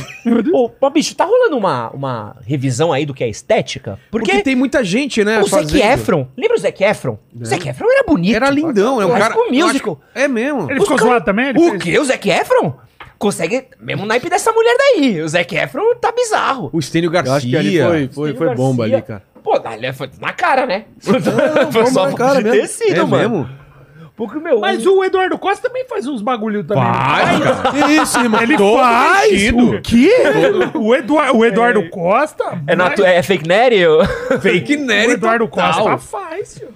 Ô, ô, bicho, tá rolando uma, uma revisão aí do que é estética? Porque, Porque tem muita gente, né? o Zac fazendo. Efron, lembra o Zac Efron? O Zac Efron era bonito. Era lindão, é um cara. Acho Musical. que- É mesmo. Ele ficou zoado também? Ele O fez- quê? O Zac Efron? Consegue. Mesmo naipe dessa mulher daí. O Zac Efron tá bizarro. O Stênio Garcia. Eu acho que ali foi, foi, foi bomba Garcia. ali, cara. Pô, ali foi na cara, né? [laughs] Não, foi só na cara de mesmo. tecido, É mano. mesmo? Porque, meu. Mas o Eduardo Costa também faz uns bagulho também. Faz, cara. Que isso, irmão? Ele Todo faz? vestido. O quê? O, Eduardo, o Eduardo Costa? É, vai- natu- é fake nerd? [laughs] Fake O nerd. Eduardo total. Costa faz, tio.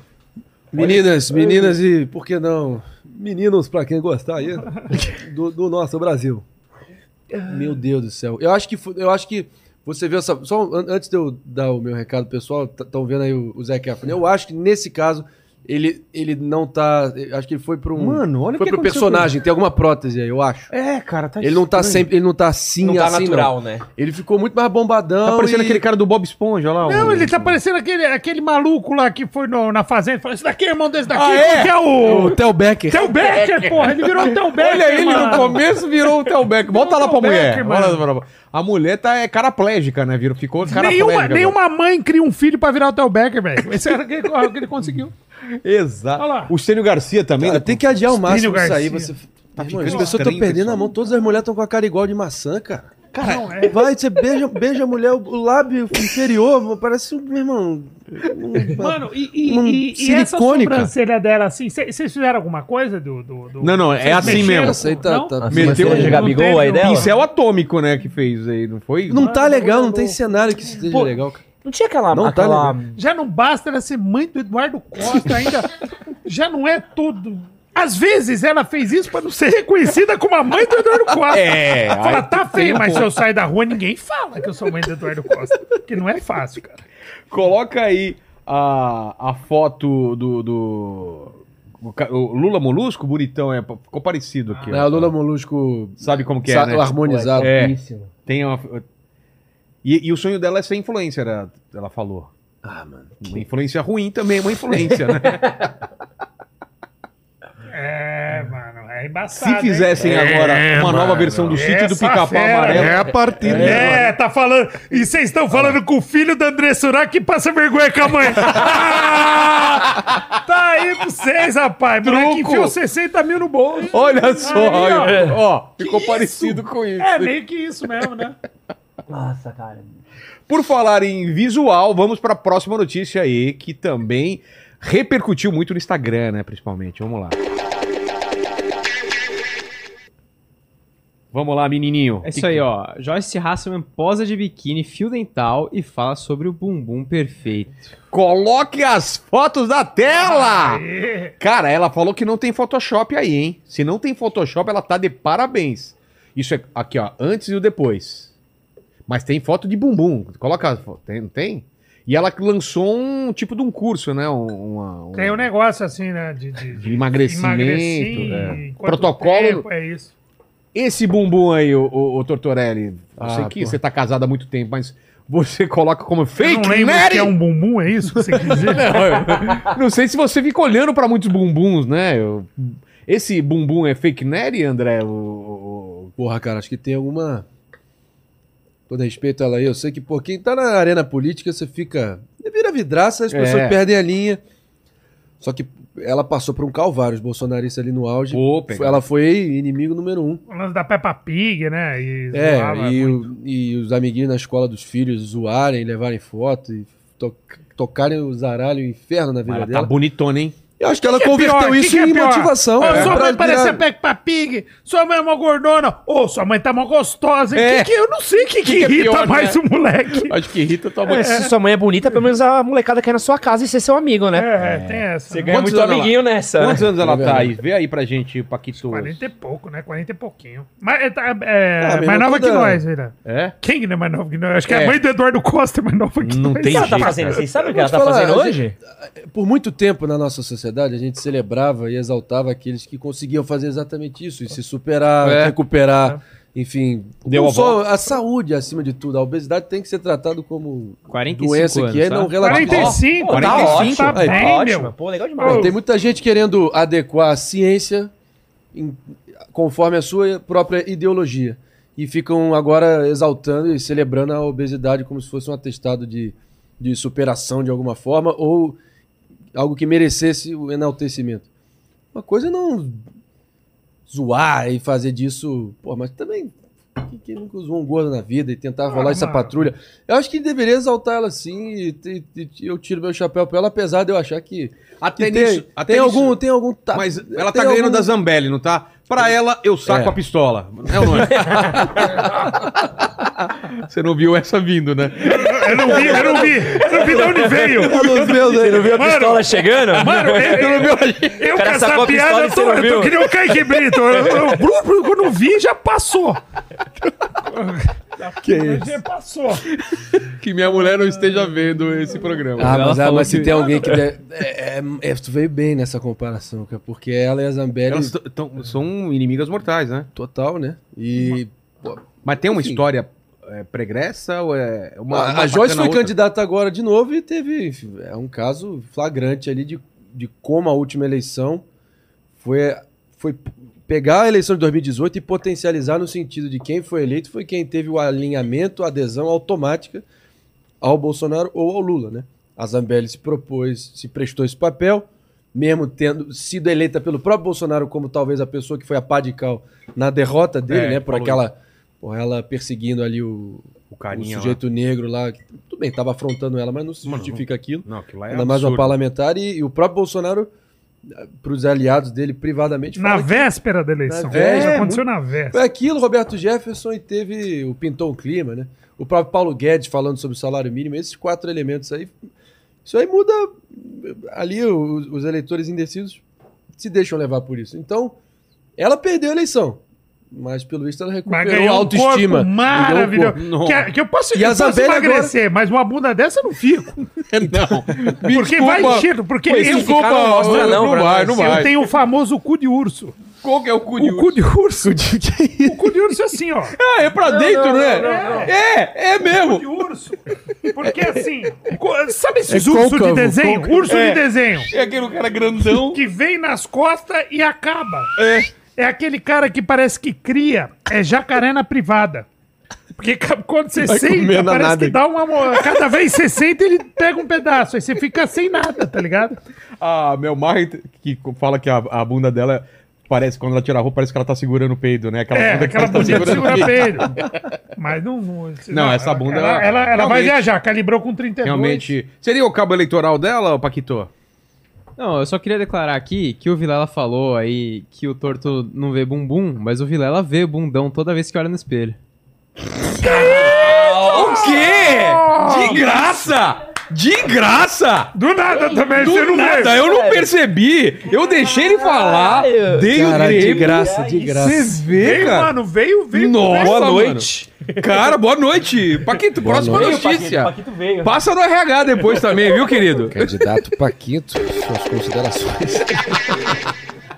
Meninas, meninas e, por que não, meninos, pra quem gostar aí, [laughs] do, do nosso Brasil. Meu Deus do céu. Eu acho que, eu acho que Você viu essa. Só an- antes de eu dar o meu recado pessoal, estão vendo aí o, o Zac Efron. Eu acho que nesse caso. Ele, ele não tá. Acho que ele foi pra um. Mano, olha Foi que pro personagem, tem alguma prótese aí, eu acho. É, cara, tá Ele não tá estranho. sempre. Ele não tá assim, Não tá assim, natural, não. né? Ele ficou muito mais bombadão. Tá parecendo e- aquele cara do Bob Esponja, olha lá. Não, o- ele tá parecendo aquele, aquele maluco lá que foi no- na fazenda. Falou, esse daqui é irmão desse daqui. Ah, é? que é o... O Theo Becker. Theo Becker, porra. Ele virou o Theo Becker, Olha ele mano. no começo virou o Telbeck. Volta lá pra mulher. Becker, mano. A mulher tá é caraplégica, né? Virou, ficou caraplégica. Nenhuma, nenhuma mãe cria um filho pra virar o Theo Becker, velho. Esse era que, o que ele conseguiu. Exato. Olha lá. O Stênio Garcia também. Cara, né? tem que adiar o máximo Stênio isso aí. Garcia. Você... Tá Irmão, ficando as pessoas estão perdendo a mão. Todas as mulheres estão com a cara igual de maçã, cara. Cara, não é. Vai, você beija, beija a mulher, o lábio inferior, parece um, meu irmão. um- Mano, e, e, um e, e essa sobrancelha dela, assim, vocês fizeram alguma coisa do... do, do- Não, não, é assim mesmo. Essa aí tá- não? tá- A Meteu um- Gabigol aí não dela? Pincel atômico, né? Que fez aí, não foi? Não tá legal, não tem cenário que esteja Pô, legal, cara. Não tinha aquela... Não tá aquela... legal. Já não basta ela ser mãe do Eduardo Costa, ainda já não é tudo. Às vezes ela fez isso pra não ser reconhecida como a mãe do Eduardo Costa. É, Fala, tá feio, mas se eu sair da rua, ninguém fala que eu sou mãe do Eduardo Costa. Que não é fácil, cara. Coloca aí a, a foto do. do o, Lula Molusco, bonitão, é, ficou parecido aqui. ó. É, o Lula Molusco Sabe como que é, sa- né? harmonizado. É. Tem uma, e, e o sonho dela é ser influencer, ela, ela falou. Ah, mano. Uma influência ruim também é uma influência, né? [laughs] É, mano, é embaçado. Se fizessem hein? agora É, uma nova mano, versão do sítio do pica-pau amarelo. é a partir É, tá falando. E vocês estão falando com o filho da André Surak que passa vergonha com a mãe. Ah, [laughs] tá aí pra vocês, rapaz. Moleque Truco. enfiou 60 mil no bolso. Olha só, Aí, ó. ó, ficou Que parecido isso? com isso. É, meio que isso mesmo, né? Nossa, cara. Por falar em visual, vamos para a próxima notícia aí, que também repercutiu muito no Instagram, né, principalmente. Vamos lá. Vamos lá, menininho. É isso aí, ó. Joyce Hasselman posa de biquíni, fio dental e fala sobre o bumbum perfeito. Coloque as fotos da tela! Aê. Cara, ela falou que não tem Photoshop aí, hein? Se não tem Photoshop, ela tá de parabéns. Isso é aqui, ó, antes e o depois. Mas tem foto de bumbum. Coloca. Tem, não tem? E ela lançou um tipo de um curso, né? Um, uma- um- Tem um negócio assim, né? De, de, de emagrecimento. emagrecer, é. em quanto Protocolo. tempo, é isso. Esse bumbum aí, o, o, o Tortorelli, eu Ah, sei que pô. você tá casado há muito tempo, mas você [laughs] coloca como fake Eu não lembro Nery? que é um bumbum, é isso que você quis dizer? [laughs] Não, eu- não sei se você fica olhando pra muitos bumbuns, né? Eu- esse bumbum é fake Nery, André? O, o- Porra, cara, acho que tem alguma. Todo respeito a ela aí, eu sei que, pô, quem tá na arena política, você fica. Vira vidraça, as pessoas É. perdem a linha. Só que ela passou por um calvário, os bolsonaristas ali no auge. Pô, ela foi inimigo número um. O lance da Peppa Pig, né? E É, e, muito. o- e os amiguinhos na escola dos filhos zoarem, levarem foto e to- tocarem o zaralho o inferno na vida Ela dela. tá bonitona, hein? Eu acho que ela Que é converteu pior? Que isso que é em pior? motivação. Ô, É, sua mãe parece virar- a Peppa Pig, sua mãe é uma gordona. Ô, sua mãe tá mó gostosa. É. Que que- eu não sei o que, que, que é irrita pior, mais né? o moleque. Acho que irrita tua mãe. Se sua mãe é bonita, pelo menos a molecada quer ir na sua casa e ser seu amigo, né? É, tem essa. Você né? ganha Quantos muito ela- amiguinho nessa. Quantos anos ela É tá aí? Vê aí pra gente, Paquito. 40 e pouco, né? 40 e pouquinho. Mas é, tá- é, Ah, mais nova que nós, Vira. É? Quem não é mais nova que nós? Acho que É. a mãe do Eduardo Costa é mais nova que Não nós. tem O que ela tá jeito, fazendo? Vocês sabem o que ela tá fazendo a hoje? Por muito tempo na nossa sociedade, a gente celebrava e exaltava aqueles que conseguiam fazer exatamente isso, e se superar, É. recuperar, enfim. Deu não a só volta. a saúde acima de tudo. A obesidade tem que ser tratado como 45 doença anos, que é, tá? não relativa. 45, Pô, tá 45, ótimo. tá Aí, bem, ótimo. meu. Pô, legal demais. Ô, Tem muita gente querendo adequar a ciência em- conforme a sua própria ideologia. E ficam agora exaltando e celebrando a obesidade como se fosse um atestado de, de superação de alguma forma ou algo que merecesse o enaltecimento. Uma coisa é não zoar e fazer disso. Pô, mas também. Quem, quem nunca usou um gordo na vida e tentar rolar essa mano. patrulha? Eu acho que deveria exaltar ela sim e, te- te- eu tiro meu chapéu pra ela, apesar de eu achar que. Até que tem, nisso. Até tem nisso- algum, tem algum. tá- Mas ela tá ganhando algum- da Zambelli, não tá? Pra ela, eu saco É. a pistola. É ou não é? [laughs] [laughs] Você não viu essa vindo, né? Eu não vi, eu não vi. Eu não vi de onde veio. Aí. Você não viu a Mano, pistola chegando? Mano, [laughs] eu, eu, eu com cara essa piada, eu tô, não eu tô que nem o Kaique Brito. Eu, eu, eu, quando vi, já passou. Que isso? Já passou. Que minha mulher não esteja vendo esse programa. Ah, mas, ah, mas se que- tem alguém que. der- É, é, é, tu veio bem nessa comparação, cara, porque ela e a Zambelli. Elas são inimigas mortais, né? Total, né? E. pô, Mas tem uma história é, pregressa ou é uma. a, uma a Joyce bacana foi outra? candidata agora de novo e teve. É um caso flagrante ali de, de como a última eleição foi, foi pegar a eleição de 2018 e potencializar no sentido de quem foi eleito foi quem teve o alinhamento, a adesão automática ao Bolsonaro ou ao Lula, né? A Zambelli se propôs, se prestou esse papel, mesmo tendo sido eleita pelo próprio Bolsonaro como talvez a pessoa que foi a pá de cal na derrota dele, É, né? Por aquela. Por ela perseguindo ali o, O o carinha. lá. sujeito negro lá. que Tudo bem, tava afrontando ela, mas não se Mano, justifica aquilo. Não, aquilo lá é Ainda mais uma absurdo. parlamentar e, e o próprio Bolsonaro, para os aliados dele privadamente, Na fala que véspera da eleição. Na véspera, aconteceu na véspera. foi aquilo, Roberto Jefferson, e teve o pintou o clima, né? O próprio Paulo Guedes falando sobre o salário mínimo, esses quatro elementos aí. Isso aí muda ali os, os eleitores indecisos se deixam levar por isso. Então, ela perdeu a eleição. Mas pelo visto ela Mas recuperou a ganhou autoestima. um maravilhoso. Não. Que, que eu posso, E eu posso Zambelli agora- emagrecer, mas uma bunda dessa eu não fico. [laughs] Não. Me Porque [laughs] desculpa. vai enchendo. Porque Mas eu, desculpa, não mostra não, não vai, não eu vai. tenho o famoso cu de urso. Qual que é o cu de O cu de urso. O cu de urso é assim, ó. Ah, [laughs] é pra dentro, né? É, é mesmo. de urso. Porque assim, co- sabe esses É ursos de côncavo, desenho? côncavo. Urso É. de desenho. É aquele cara grandão. Que vem nas costas e acaba. É. É aquele cara que parece que cria, é jacaré na privada. Porque quando você Vai senta, parece nada. que dá uma. Cada vez que você senta, ele pega um pedaço. Aí você fica sem nada, tá ligado? A Mel Maher, que fala que a, a bunda dela parece, quando ela tira a roupa, parece que ela tá segurando o peido, né? Aquela É, bunda que aquela ela tá bunda segurando segura o peido. Mas não. Não, Não, essa bunda, Ela, ela- ela, vai viajar, calibrou com 32. Realmente. Seria o cabo eleitoral dela, Paquito? Não, eu só queria declarar aqui que o Vilela falou aí que o torto não vê bumbum, mas o Vilela vê bundão toda vez que olha no espelho. [laughs] O quê? De graça! De graça! Do nada também, Do você não nada, vê. eu não percebi. Eu deixei ele falar. Caralho. Dei Cara, o de Grêmio. graça, de graça. Você vê, Veio, cara? mano, veio, veio. Nossa, Boa mano. noite. Cara, boa noite. Paquito, próxima noite. notícia. Paquito veio. Passa no RH depois também, viu, querido? Candidato Paquito, suas considerações.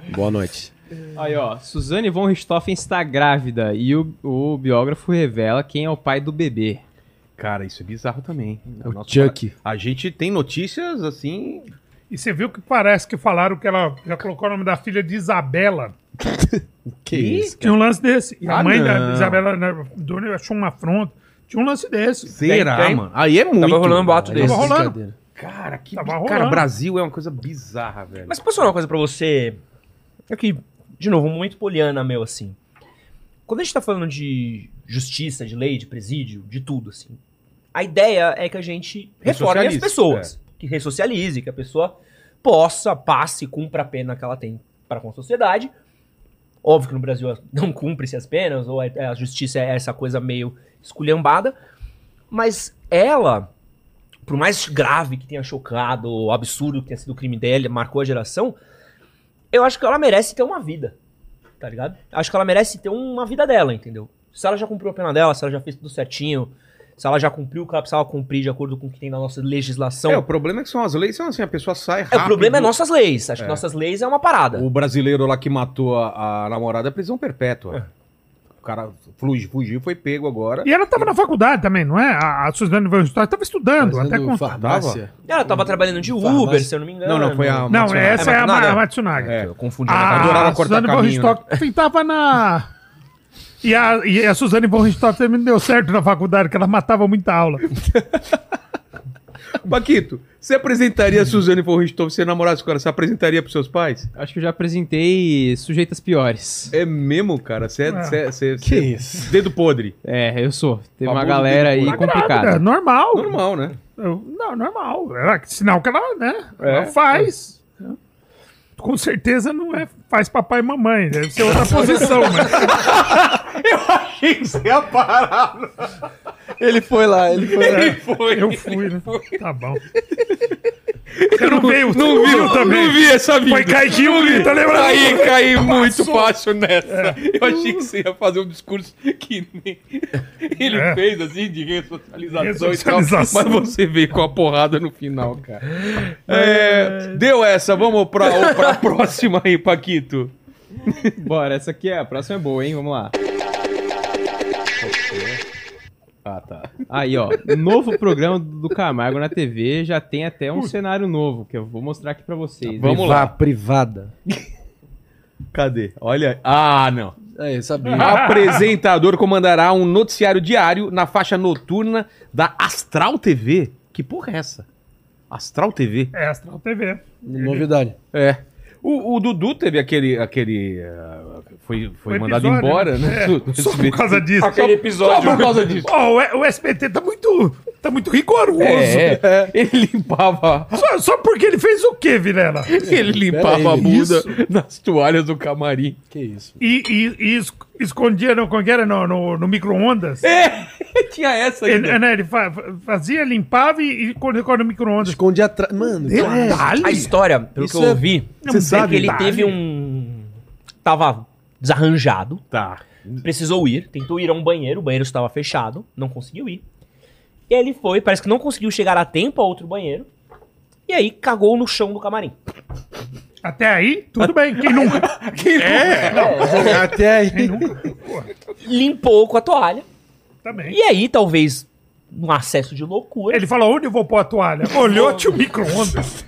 Boa noite. Aí, ó, Suzane von Richthofen está grávida e o, o biógrafo revela quem é o pai do bebê. Cara, isso é bizarro também. O Nossa, Chuck. A gente tem notícias assim. E você viu que parece que falaram que ela já colocou o nome da filha de Isabela. [laughs] Que isso? Tinha um lance desse. E a Ah, mãe da não. Isabela né, Dona achou uma afronta. Tinha um lance desse. Será, Tem, tem. mano? Aí é muito. Tava rolando um boato é desse. Tava rolando. Cara, que. Tava Cara, rolando. Brasil é uma coisa bizarra, velho. Mas posso falar uma coisa pra você? É que, de novo, um momento poliana meu, assim. Quando a gente tá falando de justiça, de lei, de presídio, de tudo, assim, a ideia é que a gente reforme as pessoas. Que ressocialize, que a pessoa possa, passe, cumpra a pena que ela tem para com a sociedade. Óbvio que no Brasil não cumpre-se as penas, ou é- a justiça é essa coisa meio esculhambada. Mas ela, por mais grave que tenha chocado, o absurdo que tenha sido o crime dela, marcou a geração, eu acho que ela merece ter uma vida. Tá ligado? Acho que ela merece ter uma vida dela, entendeu? Se ela já cumpriu a pena dela, se ela já fez tudo certinho, se ela já cumpriu o que ela precisava cumprir de acordo com o que tem na nossa legislação. É, o problema é que são as leis, são assim, a pessoa sai É, rápido. o problema é nossas leis. Acho que nossas leis é uma parada. O brasileiro lá que matou a, a namorada é prisão perpétua. O cara fugiu, fugiu, foi pego agora. E ela tava na faculdade também, não é? A, a Suzane Van História tava estudando. Até Fazendo com... farmácia. Ela tava trabalhando de Farmácia. Uber, se eu não me engano. Não, não, foi a Não, Matsunaga. essa é, É, a, Matsunaga. Ma- a Matsunaga. É. Eu confundi. A, adorava a cortar Suzane von caminho, né? Richthofen tava na... E a, e a Suzane von Richthofen também não deu certo na faculdade, que ela matava muita aula. [laughs] [laughs] Paquito, você apresentaria a Suzane von Richthofen, se você namorasse com ela, você apresentaria pros seus pais? Acho que eu já apresentei sujeitas piores. É mesmo, cara? Você é, Ah. é- você- Que você- isso? Dedo podre. É, eu sou. Teve uma galera aí complicada. grávida, normal. Normal, né? Eu- Não, normal. Sinal que ela, né? É. Ela faz. Com certeza não é faz papai e mamãe. Deve ser outra posição, mas. [laughs] Achei que você ia parar. Ele foi lá, ele foi lá. Foi. Eu fui, né? Tá bom. Você não veio, você Não vi, viu também. não vi essa vida. Foi Kaique Uli, tá lembrando? Caí, caí muito fácil nessa. Eu achei que você ia fazer um discurso que nem ele É. fez, assim, de ressocialização, e tal. Ressocialização. Mas você veio com a porrada no final, cara. É, deu essa, vamos pra, pra próxima aí, Paquito. Bora, essa aqui é a próxima é boa, hein? Vamos lá. Ah, tá. Aí, ó, novo programa do Camargo na TV já tem até um cenário novo que eu vou mostrar aqui pra vocês. Vamos Priva- lá. Privada. Cadê? Olha. Ah, não. É, eu sabia. [laughs] Apresentador comandará um noticiário diário na faixa noturna da Astral TV. Que porra é essa? Astral TV? É Astral TV. Novidade. É. O, o Dudu teve aquele. aquele ah, foi foi Um mandado episódio, embora, né? É, Do- [laughs] do só por causa disso. Aquele episódio. Só por causa [laughs] disso. Ó, o, o SBT tá muito, tá muito rigoroso. É, ele limpava. Só, só porque ele fez o quê, Vilela? [laughs] Ele limpava a bunda isso? nas toalhas do camarim. Que isso. E, e, e es- escondia no, como que era? no, no, no micro-ondas. É, tinha essa Ele, ainda. né, ele fa- fazia, limpava e, e colocava no micro-ondas. Escondi atrás. Mano, Detalhe. A história, pelo Isso que eu é- ouvi, Você é sabe, que ele teve um. Tava desarranjado, Tá. precisou ir, tentou ir a um banheiro, o banheiro estava fechado, não conseguiu ir. E aí ele foi, parece que não conseguiu chegar a tempo a outro banheiro. E aí cagou no chão do camarim. Até aí, tudo bem. Quem [laughs] nunca? É, até aí. Limpou com a toalha. Também. E aí, talvez, num acesso de loucura, Ele falou, onde eu vou pôr a toalha? Olhou, tinha o micro-ondas.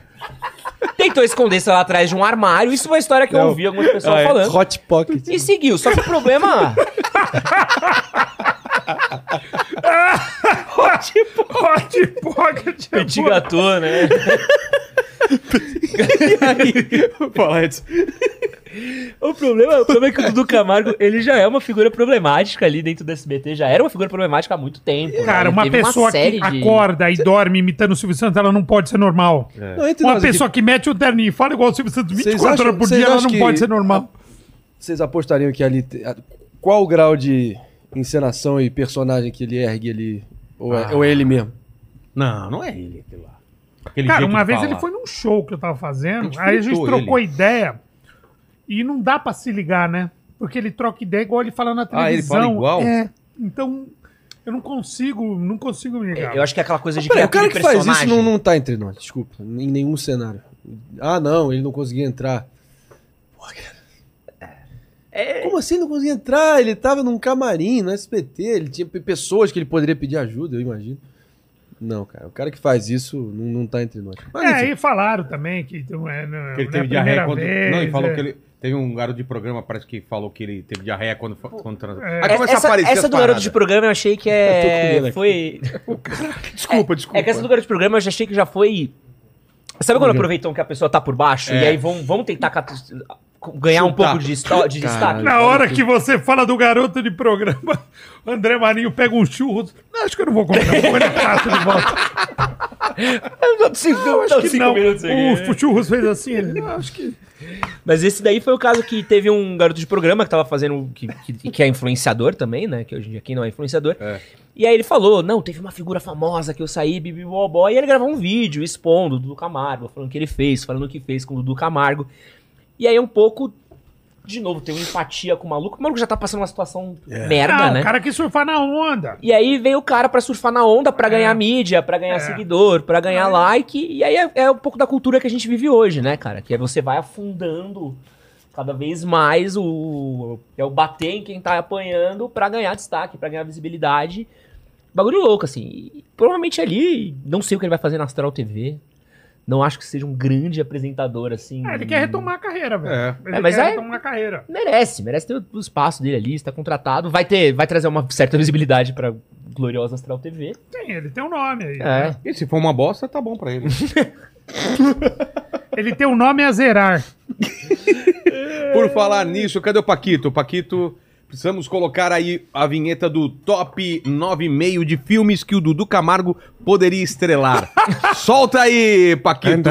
Tentou esconder-se lá atrás de um armário. Isso foi uma história que eu Não. ouvi algumas pessoas Ah, é. falando. Hot Pocket. E seguiu. Só que o problema. [laughs] Hot Pocket. é Petit boa. gâteau, né? [laughs] Fala, Edson. O problema, o problema é que o Dudu Camargo, ele já é uma figura problemática ali dentro do SBT, já era uma figura problemática há muito tempo. né? Cara, Ele uma pessoa série que de- acorda e dorme imitando o Silvio Santos, ela não pode ser normal. Não, entre Uma nós aqui, pessoa que mete o terninho e fala igual o Silvio Santos Vocês 24 acham- horas por dia, ela não que- pode ser normal. Vocês apostariam que ali. Qual o grau de encenação e personagem que ele ergue ali? Ou é, Ah. ou é ele mesmo? Não, não é ele aquele lá. Aquele Cara, jeito uma vez falar. ele foi num show que eu tava fazendo, A aí a gente trocou ideia e não dá pra se ligar, né? Porque ele troca ideia igual ele fala na Ah, ele televisão. fala igual? É. Então, eu não consigo, não consigo me ligar. Eu acho que é aquela coisa de Peraí, o cara que faz isso não, não tá entre nós, desculpa. Em nenhum cenário. Ah, não, ele não conseguia entrar. Porra, cara. Como assim não conseguia entrar? Ele tava num camarim, no SPT, ele tinha pe- pessoas que ele poderia pedir ajuda, eu imagino. Não, cara, o cara que faz isso não, não tá entre nós. Mas, É, enfim, e falaram também que não é, não, Que ele não é teve a diarreia quando. vez, não, ele falou é. que ele. Teve um garoto de programa, parece que falou que ele teve diarreia quando, quando transou. É. Aí começa a Essa, aparecer essa as do garoto de programa eu achei que [laughs] Eu tô é. Foi. [laughs] Desculpa, [laughs] desculpa. É que essa do garoto de programa eu já achei que já foi. Sabe quando aproveitam que a pessoa tá por baixo É. e aí vão, vão tentar ganhar um pouco de, esto- de destaque? Na hora que você fala do garoto de programa, o [laughs] André Marinho pega um churros. Não, acho que eu não vou comer, não. Vou comer no prato de volta. [laughs] Cinco- Não, acho não, que não. aqui. O churros fez assim. Ele, não, acho que... [laughs] Mas esse daí foi o caso que teve um garoto de programa que tava fazendo. que, que, que é influenciador também, né? Que hoje em dia aqui não é influenciador. É. E aí ele falou: não, teve uma figura famosa que eu saí, bibi bobó. E ele gravou um vídeo expondo o Dudu Camargo, falando o que ele fez, falando o que fez com o Dudu Camargo. E aí um pouco. De novo, tem uma empatia com o maluco. O maluco já tá passando uma situação merda, não, né? o cara quis surfar na onda. E aí vem o cara pra surfar na onda, pra ganhar mídia, pra ganhar É. seguidor, pra ganhar like. E aí é, é um pouco da cultura que a gente vive hoje, né, cara? Que é você vai afundando cada vez mais o. É o bater em quem tá apanhando pra ganhar destaque, pra ganhar visibilidade. Bagulho louco, assim. E provavelmente ali, não sei o que ele vai fazer na Astral TV. Não acho que seja um grande apresentador, assim. É, ele quer retomar a carreira, velho. É. Ele É, mas quer é- retomar a carreira. Merece, merece ter o espaço dele ali, está contratado. Vai ter, vai trazer uma certa visibilidade pra gloriosa Astral TV. Tem, ele tem um nome aí. É. E se for uma bosta, tá bom pra ele. [laughs] Ele tem um nome a zerar. Por falar nisso, cadê o Paquito? Paquito, precisamos colocar aí a vinheta do top 9,5 de filmes que o Dudu Camargo poderia estrelar. [laughs] Solta aí, Paquito.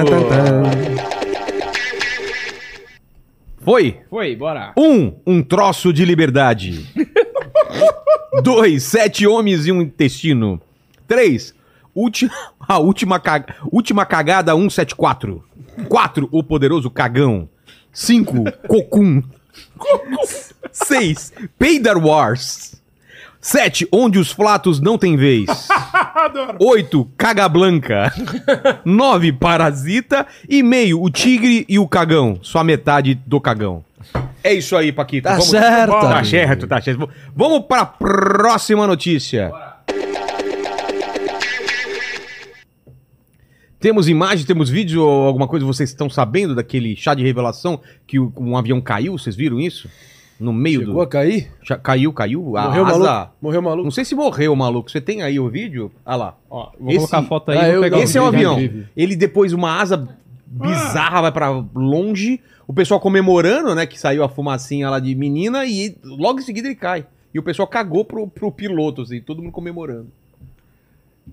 Foi. Foi, bora. Um, um troço de liberdade. [laughs] Dois, sete homens e um intestino. Três, Ulti- a última, ca- última cagada 174. 4. O poderoso cagão. 5. Cocum. 6. Peidar Wars. 7. Onde os flatos não têm vez. [laughs] 8. Caga Blanca. [laughs] 9. Parasita. E meio. O tigre e o cagão. Só a metade do cagão. É isso aí, Paquito. Tá certo, Tá certo, tá certo. Vamos pra próxima notícia. Temos imagem, temos vídeo ou alguma coisa vocês estão sabendo daquele chá de revelação que o- um avião caiu? Vocês viram isso? No meio Chegou a do. cair? Chá- Caiu, caiu. A Morreu asa- maluco? Morreu maluco? Não sei se morreu, maluco. Você tem aí o vídeo? Ah lá. Ó, vou Esse- colocar a foto aí Ah, vou eu- pegar Esse é o vídeo, avião. vi, vi. Ele depois, uma asa bizarra, vai pra longe. O pessoal comemorando, né? Que saiu a fumacinha lá de menina e logo em seguida ele cai. E o pessoal cagou pro, pro piloto, assim, todo mundo comemorando.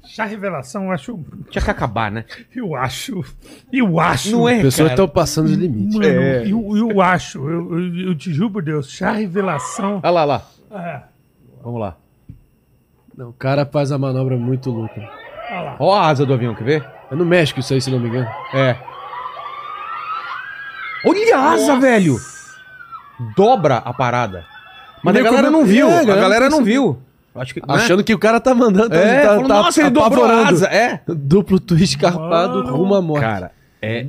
Já revelação, eu acho. Tinha que acabar, né? Eu acho. Eu acho. Não é, As pessoas estão passando os limites. Mano, É. eu, eu acho. Eu, eu, eu te juro por Deus. Já revelação. Olha lá, lá. É, Vamos lá. Não, o cara faz a manobra muito louca. olha lá. Ó a asa do avião, quer ver? É no México isso aí, se não me engano. É. Olha a asa, velho! Dobra a parada. Mas a galera como- não viu. É, a galera não viu. Acho que, né? Achando que o cara tá mandando. tá- É, tá, falou, tá nossa, ele dobrou a apavorando. asa. É. Duplo twist escarpado Mano. rumo à morte. Cara, é.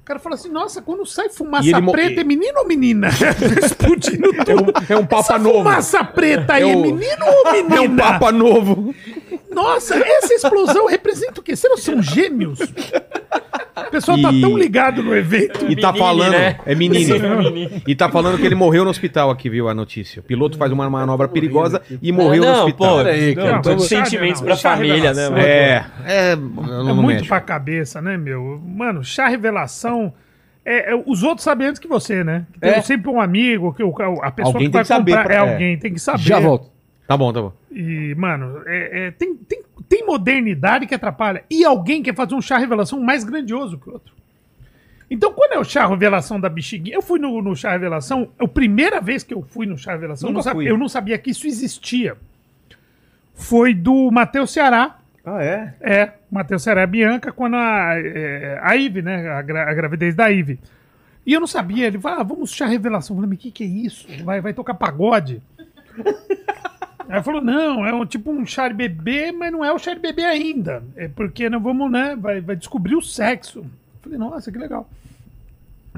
O cara fala assim: nossa, quando sai fumaça preta, é menino ou menina? [laughs] Explodindo tudo. É um papa Essa novo. fumaça preta aí é, É o- menino ou menina? [laughs] É um papa novo. Nossa, essa explosão representa o quê? Será que são gêmeos? O pessoal tá E- tão ligado no evento. E tá Menine, falando. né? É menino. E tá falando que ele morreu no hospital aqui, viu a notícia. O piloto faz uma manobra perigosa e morreu no não, hospital. pô, cara. Não, sentimentos não, pra família, né, mano? É. É, É no muito México. pra cabeça, né, meu? Mano, chá revelação. É, é, os outros sabem antes que você, né? Tem É. sempre um amigo, que o, a pessoa Alguém que tem vai que saber comprar. pra- é, é. alguém tem que saber. Já volto. Tá bom, tá bom. E, mano, é- é, tem, tem, tem modernidade que atrapalha. E alguém quer fazer um chá revelação mais grandioso que o outro. Então, quando é o chá revelação da bexiguinha, eu fui no, no chá revelação, a primeira vez que eu fui no chá revelação, eu não, sabia, eu não sabia que isso existia. Foi do Matheus Ceará. Ah, é? É, Matheus Ceará e Bianca, quando a, é, a Ive, né? A, gra- a gravidez da Ive. E eu não sabia, ele falou, ah, vamos chá revelação. Eu falei, mas o que, que é isso? Vai, vai tocar pagode? Aí falou, não, é um, tipo um de bebê, mas não é o de bebê ainda. É porque nós vamos, né, vai, vai descobrir o sexo. Eu falei, nossa, que legal.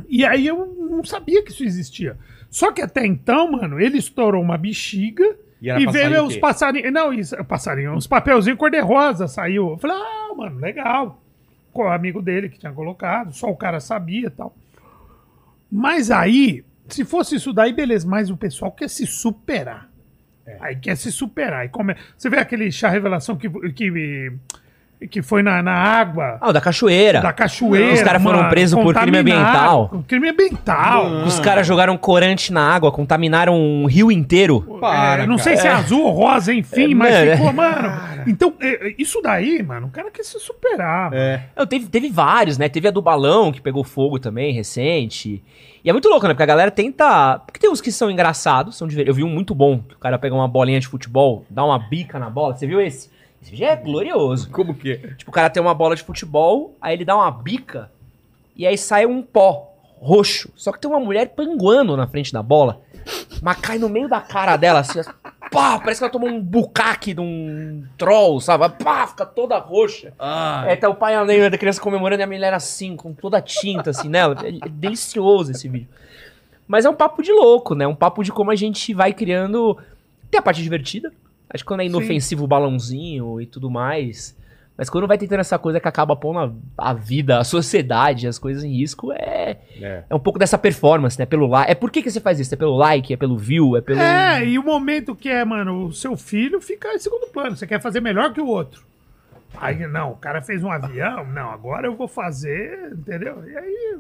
E aí eu não sabia que isso existia. Só que até então, mano, ele estourou uma bexiga E e, veio os passarinhos. Não, isso, passarinho, uns papelzinhos cor-de-rosa saiu. Eu falei, ah, mano, legal. Com o amigo dele que tinha colocado, só o cara sabia e tal. Mas aí, se fosse isso daí, beleza, mas o pessoal quer se superar. Aí quer se superar. E come... Você vê aquele chá revelação que, que, que foi na, na água Ah, o da cachoeira. da cachoeira. Os caras foram presos por crime ambiental. Crime ambiental. Os caras jogaram corante na água, contaminaram um rio inteiro. Para, É, não sei cara. se é azul ou rosa, enfim, É, mas mano, ficou, mano. Então, é, é, isso daí, mano, o cara quer se superar. É. Não, teve, teve vários, né? Teve a do balão, que pegou fogo também, recente. E é muito louco, né? Porque a galera tenta. Porque tem uns que são engraçados, são divertidos. Eu vi um muito bom, que o cara pega uma bolinha de futebol, dá uma bica na bola. Você viu esse? Esse vídeo é glorioso. Como que é? Tipo, o cara tem uma bola de futebol, aí ele dá uma bica, e aí sai um pó roxo. Só que tem uma mulher panguando na frente da bola, mas cai no meio da cara dela, assim, pá, parece que ela tomou um bucaque de um troll, sabe? Pá, fica toda roxa. É, tá o pai e a mãe da criança comemorando e a mulher assim, com toda a tinta assim nela. É, é delicioso esse vídeo. Mas é um papo de louco, né? Um papo de como a gente vai criando. Tem a parte divertida. Acho que quando é inofensivo o balãozinho e tudo mais. Mas quando vai tentando essa coisa que acaba pondo a, a vida, a sociedade, as coisas em risco, é, É. é um pouco dessa performance, né? Pelo like. É por que, que você faz isso? É pelo like, é pelo view, é pelo. É, e o momento que é, mano, o seu filho fica em segundo plano. Você quer fazer melhor que o outro. Aí, não, o cara fez um avião, não, agora eu vou fazer, entendeu? E aí,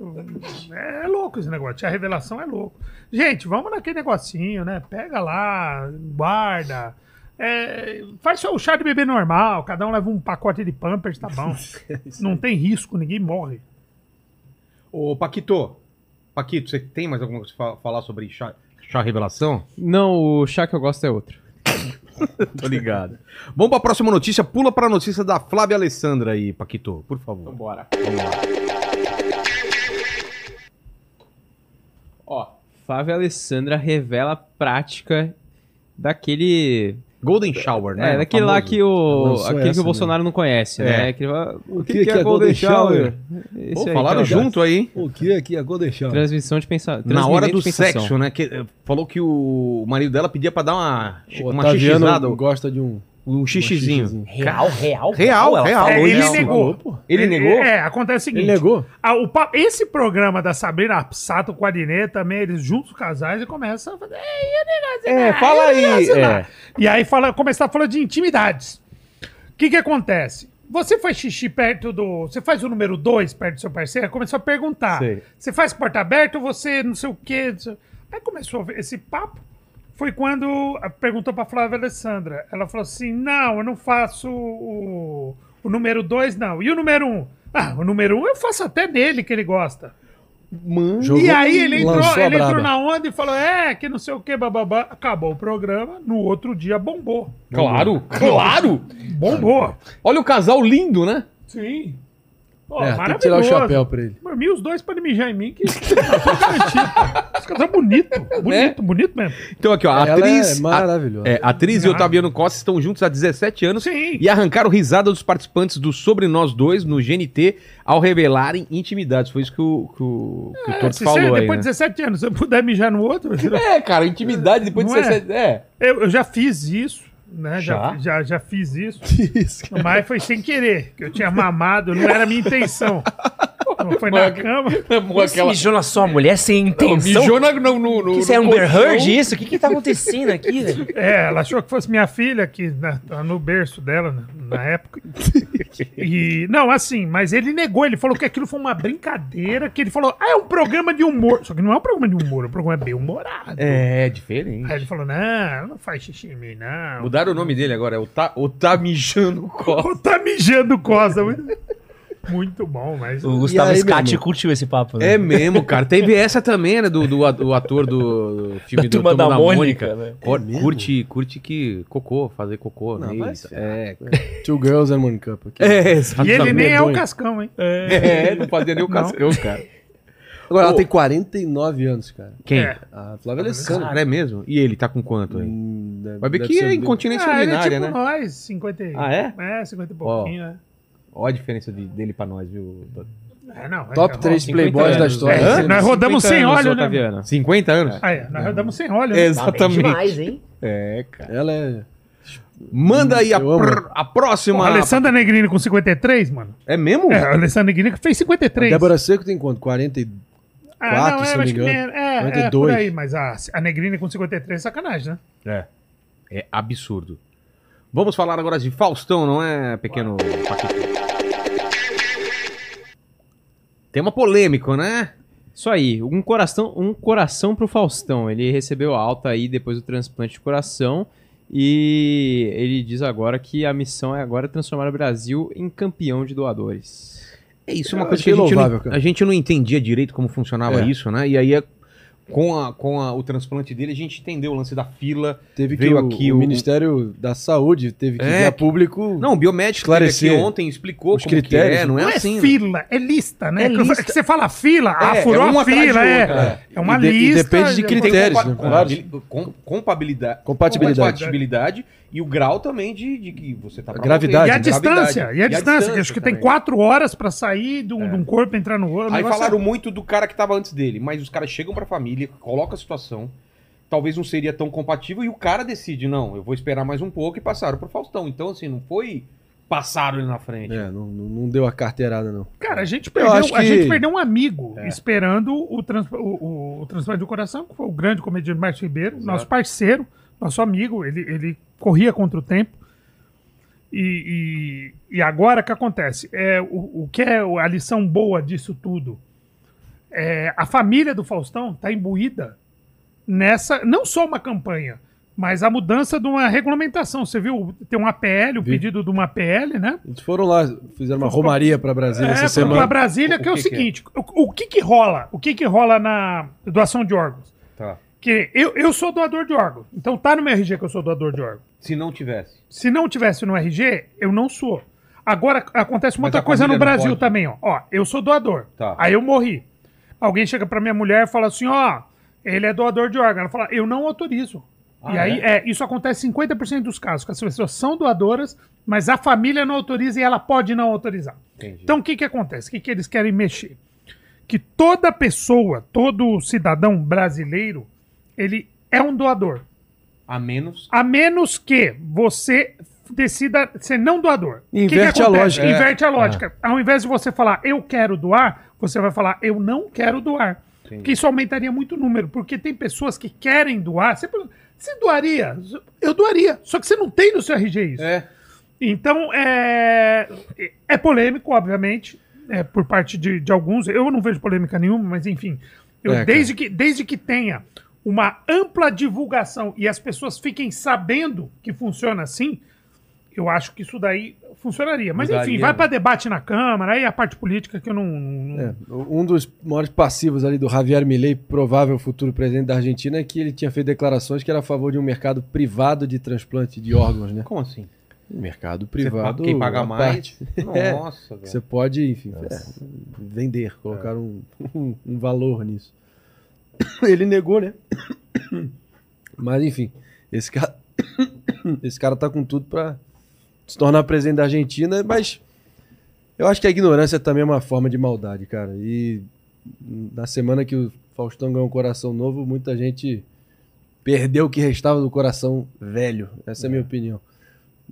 é, é louco esse negócio, a revelação é louco. Gente, vamos naquele negocinho, né? Pega lá, guarda, é, faz só o chá de bebê normal, cada um leva um pacote de pampers, tá bom. [laughs] Não tem risco, ninguém morre. Ô, Paquito. Paquito, você tem mais alguma coisa pra falar sobre chá, chá revelação? Não, o chá que eu gosto é outro. [laughs] Tô ligado. Vamos pra próxima notícia. Pula pra notícia da Flávia Alessandra aí, Paquito, por favor. Bora. Vamos lá. Ó, Flávia Alessandra revela a prática daquele. Golden Shower, né? É, daquele lá que o. Lançou Aquele que o Bolsonaro não conhece, É. né? Que fala, o que, que que que é é Golden Shower? Shower? Pô, aí, falaram cara. junto aí. O que aqui é Golden Shower? Transmissão de pensamento. Na hora do sexo, né? Que, falou que o marido dela pedia pra dar uma, O uma xixizada, gosta de um... um xixizinho. xixizinho. Real, real, Real, Ela real. falou É, ele isso. negou. pô. Ele negou? É, acontece o seguinte. Ele negou? Ah, o esse programa da Sabrina Sato com a Adnet também, eles juntos, os casais, e começam a fazer. "Ei, eu negócio, É, fala aí, negócio lá." é. E aí fala, começar a falar de intimidades. O que que acontece? Você faz xixi perto do. Você faz o número 2 perto do seu parceiro? Começou a perguntar. Sei. Você faz porta aberta ou você não sei o quê? Aí começou a ver esse papo. Foi quando perguntou pra Flávia Alessandra. Ela falou assim: não, eu não faço o, o número 2, não. E o número 1? Um? Ah, o número 1 um eu faço até nele, que ele gosta. Mano. Jogou- e aí ele entrou, ele entrou na onda e falou: é, que não sei o que, bababá. Acabou o programa, no outro dia bombou. Claro, claro. Bombou. Olha o casal lindo, né? Sim. Pô, É, tem que tirar o chapéu pra ele. Por mim, os dois podem mijar em mim, que. Esse casal é bonito. [laughs] Bonito, bonito mesmo. Então aqui, ó, a Ela atriz... é maravilhosa. a- é, a atriz e Ah. Otaviano Costa estão juntos há 17 anos Sim. e arrancaram risada dos participantes do Sobre Nós Dois no GNT ao revelarem intimidades. Foi isso que o, que o, que o É, Torto falou aí, depois né? de 17 anos, se eu puder mijar no outro. [laughs] É, cara, intimidade depois de Não é? 17... É. Eu, eu já fiz isso, né? Já, Já? já, já fiz isso. [laughs] Isso. Mas foi sem querer, que eu tinha mamado, não era a minha intenção. [laughs] Foi na cama. [laughs] Você mijou na sua mulher sem intenção? Mijou na- no, no, no, Isso é Amber colchão. Heard isso? O que que tá acontecendo aqui, [laughs] velho? É, ela achou que fosse minha filha, que né, tá no berço dela na, na época. E, não, assim, mas ele negou, ele falou que aquilo foi uma brincadeira, que ele falou, ah, é um programa de humor. Só que não é um programa de humor, é um programa bem humorado. É, diferente. Aí ele falou, não, não faz xixi em mim, não. Mudaram o nome dele agora, é o Tá, o tá Mijando Costa. [laughs] Pô, tá mijando costa. Muito, bom, mas... O Gustavo aí, Scatti curtiu esse papo, né? É mesmo, cara. Teve essa também, né? Do, do, do ator do, do filme Da do Turma da Mônica, Mônica. né? É curte, curte que cocô, fazer cocô. Não, né? Isso. se É, Two Girls and One Cup. Aqui. é, E ele nem é o. Cascão, hein? É, não fazia nem o cascão, cara. Agora, ela tem 49 anos, cara. Quem? É. A Flávia Alessandra. Cara, é mesmo? E ele tá com quanto aí? Hum, deve- Vai ver deve que é incontinência Ah, ele é urinária, tipo né? nós, 50 e... Ah, é? É, 50 e pouquinho, né? Ó a diferença de- dele pra nós, viu? É, não, Top é, 3 50 playboys da anos, história. É, nós rodamos 50 sem óleo, né? Otaviano. 50 anos? Ah, é, nós rodamos sem óleo, né? Tá Exatamente. demais, hein? É, cara. Ela é. Manda aí a, pr- a próxima. Pô, a Alessandra Negrini com 53, mano. É mesmo? É, a Alessandra Negrini que fez 53. Débora Seco tem quanto? 40 e... ah, quatro, se não me engano. É, é, 42. por aí, mas a, a Negrini com 53 é sacanagem, né? É. É absurdo. Vamos falar agora de Faustão, não é, pequeno Paquito? Tema polêmico, né? Isso aí, um coração, um coração pro Faustão. Ele recebeu alta aí depois do transplante de coração e ele diz agora que a missão é agora transformar o Brasil em campeão de doadores. É isso, é uma coisa que a gente, louvável, não, a gente não entendia direito como funcionava É. isso, né? E aí, é- com, a, com a- o transplante dele, a gente entendeu o lance da fila. Teve que Veio o, aqui o o- Ministério da Saúde teve que É, vir a público. Não, o biomédico aqui Esclarecer ontem, explicou os como que critérios. é, não é Não é assim. né? fila, é lista, né? É Que lista. que você fala fila, ah, É, furou é a fila, é. É, é. uma E de- e lista. depende de Tem critérios, compa- né? Compabili- com- compabilidade, Compatibilidade. compatibilidade e o grau também de, de que você tá pra Gravidade. E a distância, e a distância, que acho que tem quatro horas pra sair de um, de um corpo e entrar no outro. Aí falaram é- muito do cara que tava antes dele, mas os caras chegam pra família, colocam a situação, talvez não seria tão compatível, e o cara decide, não, eu vou esperar mais um pouco e passaram pro Faustão. Então, assim, não foi passaram ele na frente. É, não, não não deu a carteirada, não. Cara, a gente Eu perdeu, acho a que- gente perdeu um amigo É. esperando o, trans, o, o- o transplante do coração, que foi o grande comediante Márcio Ribeiro, nosso parceiro, nosso amigo, ele, ele corria contra o tempo. E, e, e agora o que acontece? É, o, o que é a lição boa disso tudo? É, a família do Faustão está imbuída nessa, não só uma campanha, mas a mudança de uma regulamentação. Você viu, tem um APL, o Vi. pedido de uma APL, né? Eles foram lá, fizeram uma romaria pra Brasília É, essa pra semana. Brasília, O que é o que que é? seguinte: o, o que que rola? O que que rola na doação de órgãos? Tá. Que eu, eu sou doador de órgão. Então tá no meu RG que eu sou doador de órgão. Se não tivesse. Se não tivesse no RG, eu não sou. Agora acontece uma Mas outra coisa no Brasil também, ó. Ó, eu sou doador. Tá. Aí eu morri. Alguém chega pra minha mulher e fala assim, ó, ele é doador de órgão. Ela fala, eu não autorizo. Ah, e aí, é? isso acontece em 50% dos casos, que as pessoas são doadoras, mas a família não autoriza e ela pode não autorizar. Entendi. Então, o que que acontece? O que que eles querem mexer? Que toda pessoa, todo cidadão brasileiro, ele é um doador. A menos. A menos que você decida ser não doador. O que que Inverte a lógica. Inverte a lógica. Ao invés de você falar eu quero doar, você vai falar eu não quero doar. Porque isso aumentaria muito o número. Porque tem pessoas que querem doar. Você, você doaria? Eu doaria. Só que você não tem no seu RG isso. É. Então, é, é polêmico, obviamente, é, por parte de, de alguns. Eu não vejo polêmica nenhuma, mas enfim. Eu, É, desde, que, desde que tenha uma ampla divulgação e as pessoas fiquem sabendo que funciona assim, eu acho que isso daí funcionaria. Mas Mudaria, enfim, vai né? para debate na Câmara, aí a parte política que eu não. não- É, um dos maiores passivos ali do Javier Milei, provável futuro presidente da Argentina, é que ele tinha feito declarações que era a favor de um mercado privado de transplante de órgãos, né? Como assim? Mercado privado. quem paga mais? parte. É, Nossa, velho. você pode, enfim, é, vender, colocar um, um, um valor nisso. [coughs] Ele negou, né? [coughs] Mas enfim, esse cara, [coughs] esse cara tá com tudo pra se tornar presidente da Argentina, mas eu acho que a ignorância também é uma forma de maldade, cara. E na semana que o Faustão ganhou um coração novo, muita gente perdeu o que restava do coração velho. Essa é a minha opinião.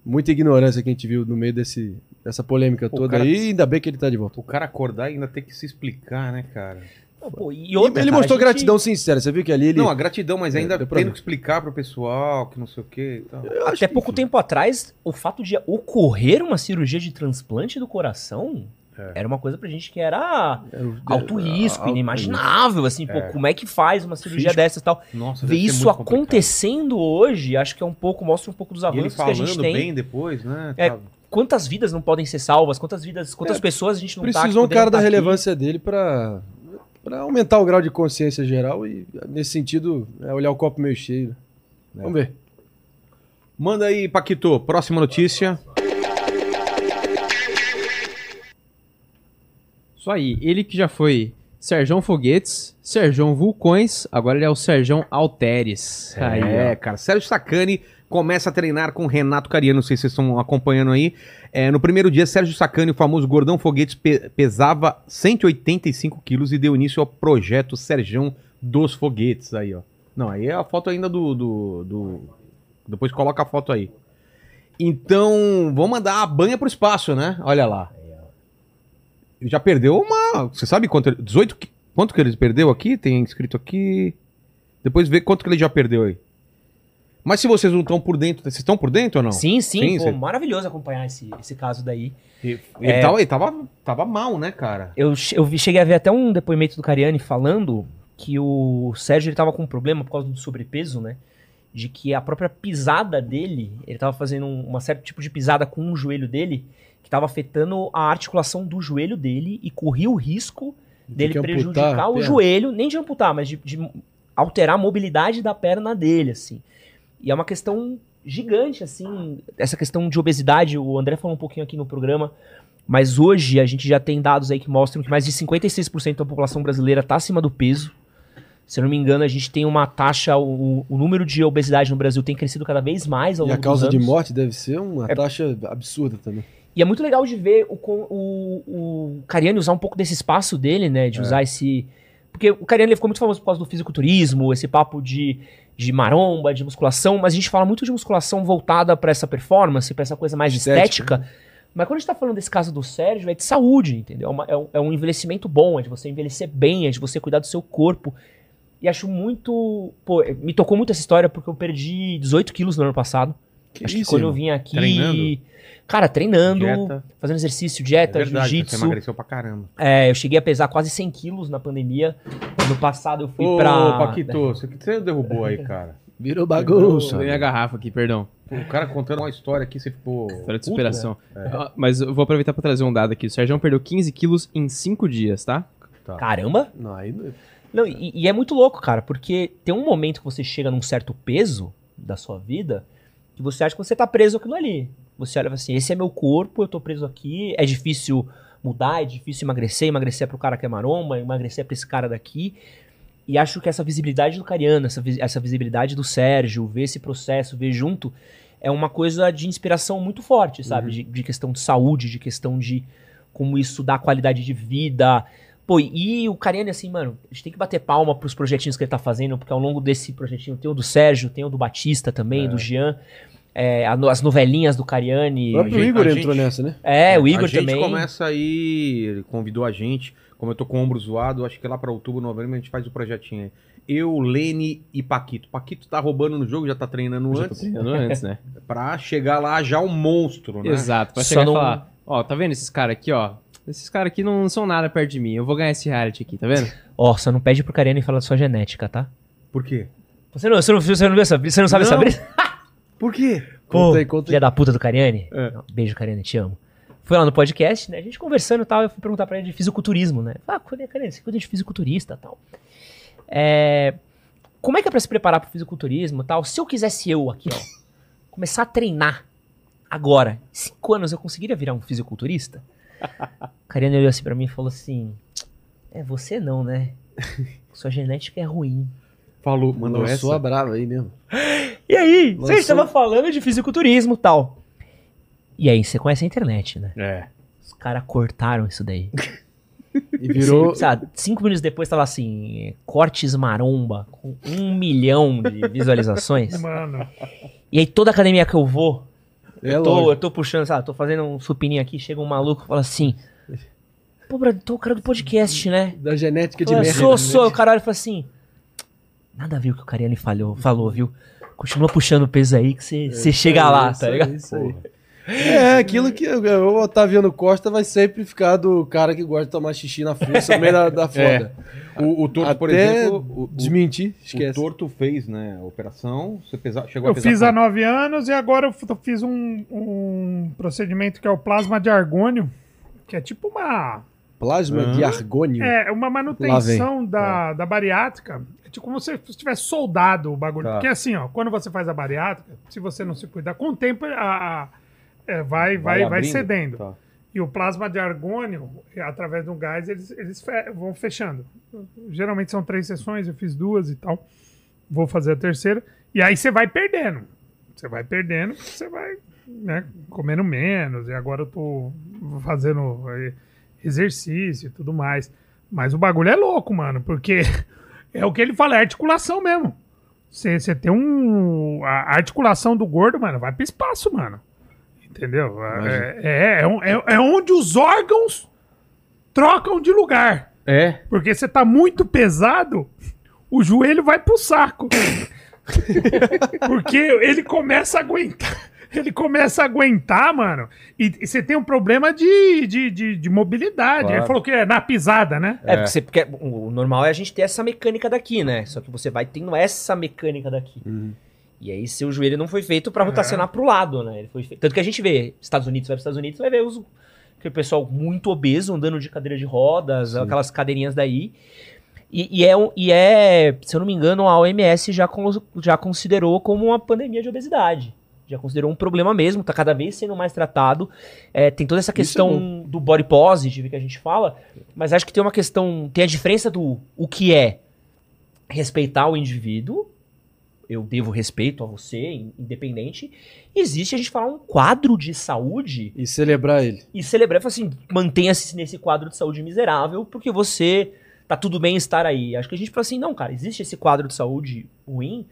Muita ignorância que a gente viu no meio desse, dessa polêmica Pô, toda cara- aí, e ainda bem que ele tá de volta. O cara acordar e ainda ter que se explicar, né, cara? Pô, e outra, ele mostrou gente- gratidão sincera, você viu que ali ele. Não, a gratidão, mas ainda É, deu pra tendo que explicar pro pessoal que não sei o quê Até que, pouco enfim, tempo atrás, o fato de ocorrer uma cirurgia de transplante do coração É. era uma coisa pra gente que era o- alto era risco, alto inimaginável, assim, pô, É. como é que faz uma cirurgia Físico. dessas e tal. Nossa, Ver isso acontecendo hoje, acho que é um pouco, mostra um pouco dos E ele avanços que a gente tem. bem depois, né? É, sabe? Quantas vidas não podem ser salvas, quantas vidas, quantas pessoas a gente não tá Precisou um podendo cara da tá aqui. relevância dele pra, pra aumentar o grau de consciência geral e, nesse sentido, é olhar o copo meio cheio. né? Vamos ver. Manda aí, Paquito. Próxima notícia. Isso aí, ele que já foi Serjão Foguetes, Serjão Vulcões, agora ele é o Serjão Alteres. Aí, é, ó. cara. Sérgio Sacani começa a treinar com Renato Cariano. Não sei se vocês estão acompanhando aí. É, no primeiro dia, Sérgio Sacani, o famoso gordão foguetes, pe- pesava 185 quilos e deu início ao projeto Serjão dos Foguetes. Aí, ó. Não, aí é a foto ainda do. do, do- Depois coloca a foto aí. Então, vamos mandar a banha pro espaço, né? Olha lá. Ele já perdeu uma. Você sabe quanto? ele- 18. qui- Quanto que ele perdeu aqui? Tem escrito aqui. Depois vê quanto que ele já perdeu aí. Mas se vocês não estão por dentro, vocês estão por dentro ou não? Sim, sim, Sim, pô, cê- maravilhoso acompanhar esse, esse caso daí. Ele, É. tava, ele tava, tava mal, né, cara? Eu, eu cheguei a ver até um depoimento do Cariani falando que o Sérgio ele tava com um problema por causa do sobrepeso, né? De que a própria pisada dele, ele tava fazendo um, uma certo tipo de pisada com o joelho dele, que tava afetando a articulação do joelho dele e corria o risco dele amputar prejudicar o perna. joelho, nem de amputar, mas de, de alterar a mobilidade da perna dele, assim. E é uma questão gigante, assim, essa questão de obesidade, o André falou um pouquinho aqui no programa, mas hoje a gente já tem dados aí que mostram que mais de 56% da população brasileira está acima do peso. Se eu não me engano, a gente tem uma taxa, o, o número de obesidade no Brasil tem crescido cada vez mais ao E longo a causa de morte deve ser uma É- taxa absurda também. E é muito legal de ver o, o, o Cariani usar um pouco desse espaço dele, né? É. De usar esse. Porque o Cariani ele ficou muito famoso por causa do fisiculturismo, esse papo de, de maromba, de musculação, mas a gente fala muito de musculação voltada pra essa performance, pra essa coisa mais Estética, estética. Mas quando a gente tá falando desse caso do Sérgio, é de saúde, entendeu? É, uma- é um, é um envelhecimento bom, é de você envelhecer bem, é de você cuidar do seu corpo. E acho muito. Pô, me tocou muito essa história porque eu perdi 18 quilos no ano passado. Que acho isso, que quando eu vim aqui. Treinando? Cara, treinando, Dieta. fazendo exercício, É dieta, você jiu-jitsu. emagreceu pra caramba. É, eu cheguei a pesar quase 100 quilos na pandemia. No passado eu fui Ô, pra. Paquito, você que você derrubou aí, cara. Virou bagunça. Ganhei a garrafa aqui, perdão. O cara contando uma história aqui, você ficou. História de superação. né? Ah, Mas eu vou aproveitar pra trazer um dado aqui. O Sérgio perdeu 15 quilos em 5 dias, tá? Caramba! Não, aí não- Não, e, e é muito louco, cara, porque tem um momento que você chega num certo peso da sua vida que você acha que você tá preso aquilo ali. Você olha assim, esse é meu corpo, eu tô preso aqui, é difícil mudar, é difícil emagrecer, emagrecer é pro cara que é maromba, emagrecer é pra esse cara daqui. E acho que essa visibilidade do Cariano, essa, essa visibilidade do Sérgio, ver esse processo, ver junto, é uma coisa de inspiração muito forte, sabe? De, de questão de saúde, de questão de como isso dá qualidade de vida. Pô, e o Cariani, assim, mano, a gente tem que bater palma pros projetinhos que ele tá fazendo, porque ao longo desse projetinho tem o do Sérgio, tem o do Batista também, do Jean, é, as novelinhas do Cariani. O próprio gente- Igor a entrou gente- nessa, né? É, o Igor a gente também. começa aí, ele convidou a gente, como eu tô com o ombro zoado, acho que lá pra outubro, novembro, a gente faz o projetinho aí. Eu, Lene e Paquito. Paquito tá roubando no jogo, já tá treinando Já tô antes, treinando antes, né? [laughs] pra chegar lá já um monstro, né? Exato, pra Só chegar não- e falar, ó, tá vendo esses caras aqui, ó? Esses caras aqui não são nada perto de mim, eu vou ganhar esse reality aqui, tá vendo? Ó, só não pede pro Cariani falar da sua genética, tá? Por quê? Você não, você não, você não, essa- você não sabe Não. essa brisa? [laughs] Por quê? Conta aí, conta aí. Filha da puta do Cariani. É. Beijo, Cariani, te amo. Fui lá no podcast, né? A gente conversando e tal, eu fui perguntar pra ele de fisiculturismo, né? Ah, Cariani, você cuida de fisiculturista e tal. É, Como é que é pra se preparar pro fisiculturismo e tal? Se eu quisesse eu aqui, ó, começar a treinar agora, cinco anos, eu conseguiria virar um fisiculturista? [laughs] O Cariani olhou assim pra mim e falou assim: É, você não, né? [laughs] Sua genética é ruim. Falou, mandou Lançou essa. a brava aí mesmo. [gasps] E aí, você Lançou- estava falando de fisiculturismo e tal. E aí, você conhece a internet, né? É. Os caras cortaram isso daí. [laughs] E virou. Sabe, cinco minutos depois tava assim, cortes maromba, com um milhão de visualizações. Mano, e aí toda academia que eu vou, É eu, tô, lógico. eu tô puxando, sabe, tô fazendo um supininho aqui, chega um maluco e fala assim, pô, Brad, tô o cara do podcast, né? Da genética de Fala, merda. sou, né? sou, o caralho fala assim, nada a ver o que o Cariani falou, falou, viu? Continua puxando peso aí que você você chega lá, Isso tá ligado? Isso aí. É, aquilo que o Otaviano Costa vai sempre ficar do cara que gosta de tomar xixi na força no meio da, da [laughs] foda. O, o Torto, por Até exemplo, o, o, Desmentir, o esquece. Torto fez, né, a operação, você pesa, chegou a eu pesar fiz há nove anos e agora eu fiz um, um procedimento que é o plasma de argônio, que é tipo uma, Plasma Hã? de argônio. é, uma Lá manutenção da, da bariátrica. É tipo como se você tivesse soldado o bagulho. Tá. Porque assim, ó, quando você faz a bariátrica, se você não se cuidar, com o tempo a, a- é, vai, vai, vai, abrindo? cedendo. Tá. E o plasma de argônio, através do gás, eles, eles fe- vão fechando. Geralmente são três sessões, eu fiz duas e tal. Vou fazer a terceira. E aí você vai perdendo. Você vai perdendo, você vai né, comendo menos. E agora eu tô fazendo eh, exercício e tudo mais. Mas o bagulho é louco, mano, porque [laughs] é o que ele fala, é articulação mesmo. Você tem um. A articulação do gordo, mano, vai pro espaço, mano. Entendeu? É, é, é, on- é- é onde os órgãos trocam de lugar. É. Porque você tá muito pesado, o joelho vai pro saco. [laughs] Porque ele começa a aguentar. Ele começa a aguentar, mano. E e você tem um problema de, de, de, de mobilidade. Claro. Ele falou que é na pisada, né? É, porque, você, porque o o normal é a gente ter essa mecânica daqui, né? Só que você vai tendo essa mecânica daqui. E aí, seu joelho não foi feito pra rotacionar pro lado, né? Ele foi feito- Tanto que a gente vê, Estados Unidos, vai pros Estados Unidos, vai ver os, aquele pessoal muito obeso andando de cadeira de rodas, aquelas cadeirinhas daí. E, e é, e é, se eu não me engano, a OMS já, con- já considerou como uma pandemia de obesidade. Já considerou um problema mesmo, tá cada vez sendo mais tratado. É, tem toda essa questão do body positive que a gente fala, mas acho que tem uma questão, tem a diferença do o que é respeitar o indivíduo, eu devo respeito a você, in- independente. Existe a gente falar um quadro de saúde E celebrar ele. e celebrar, falar assim, mantenha-se nesse quadro de saúde miserável, porque você tá tudo bem estar aí. Acho que a gente fala assim, não, cara, existe esse quadro de saúde ruim,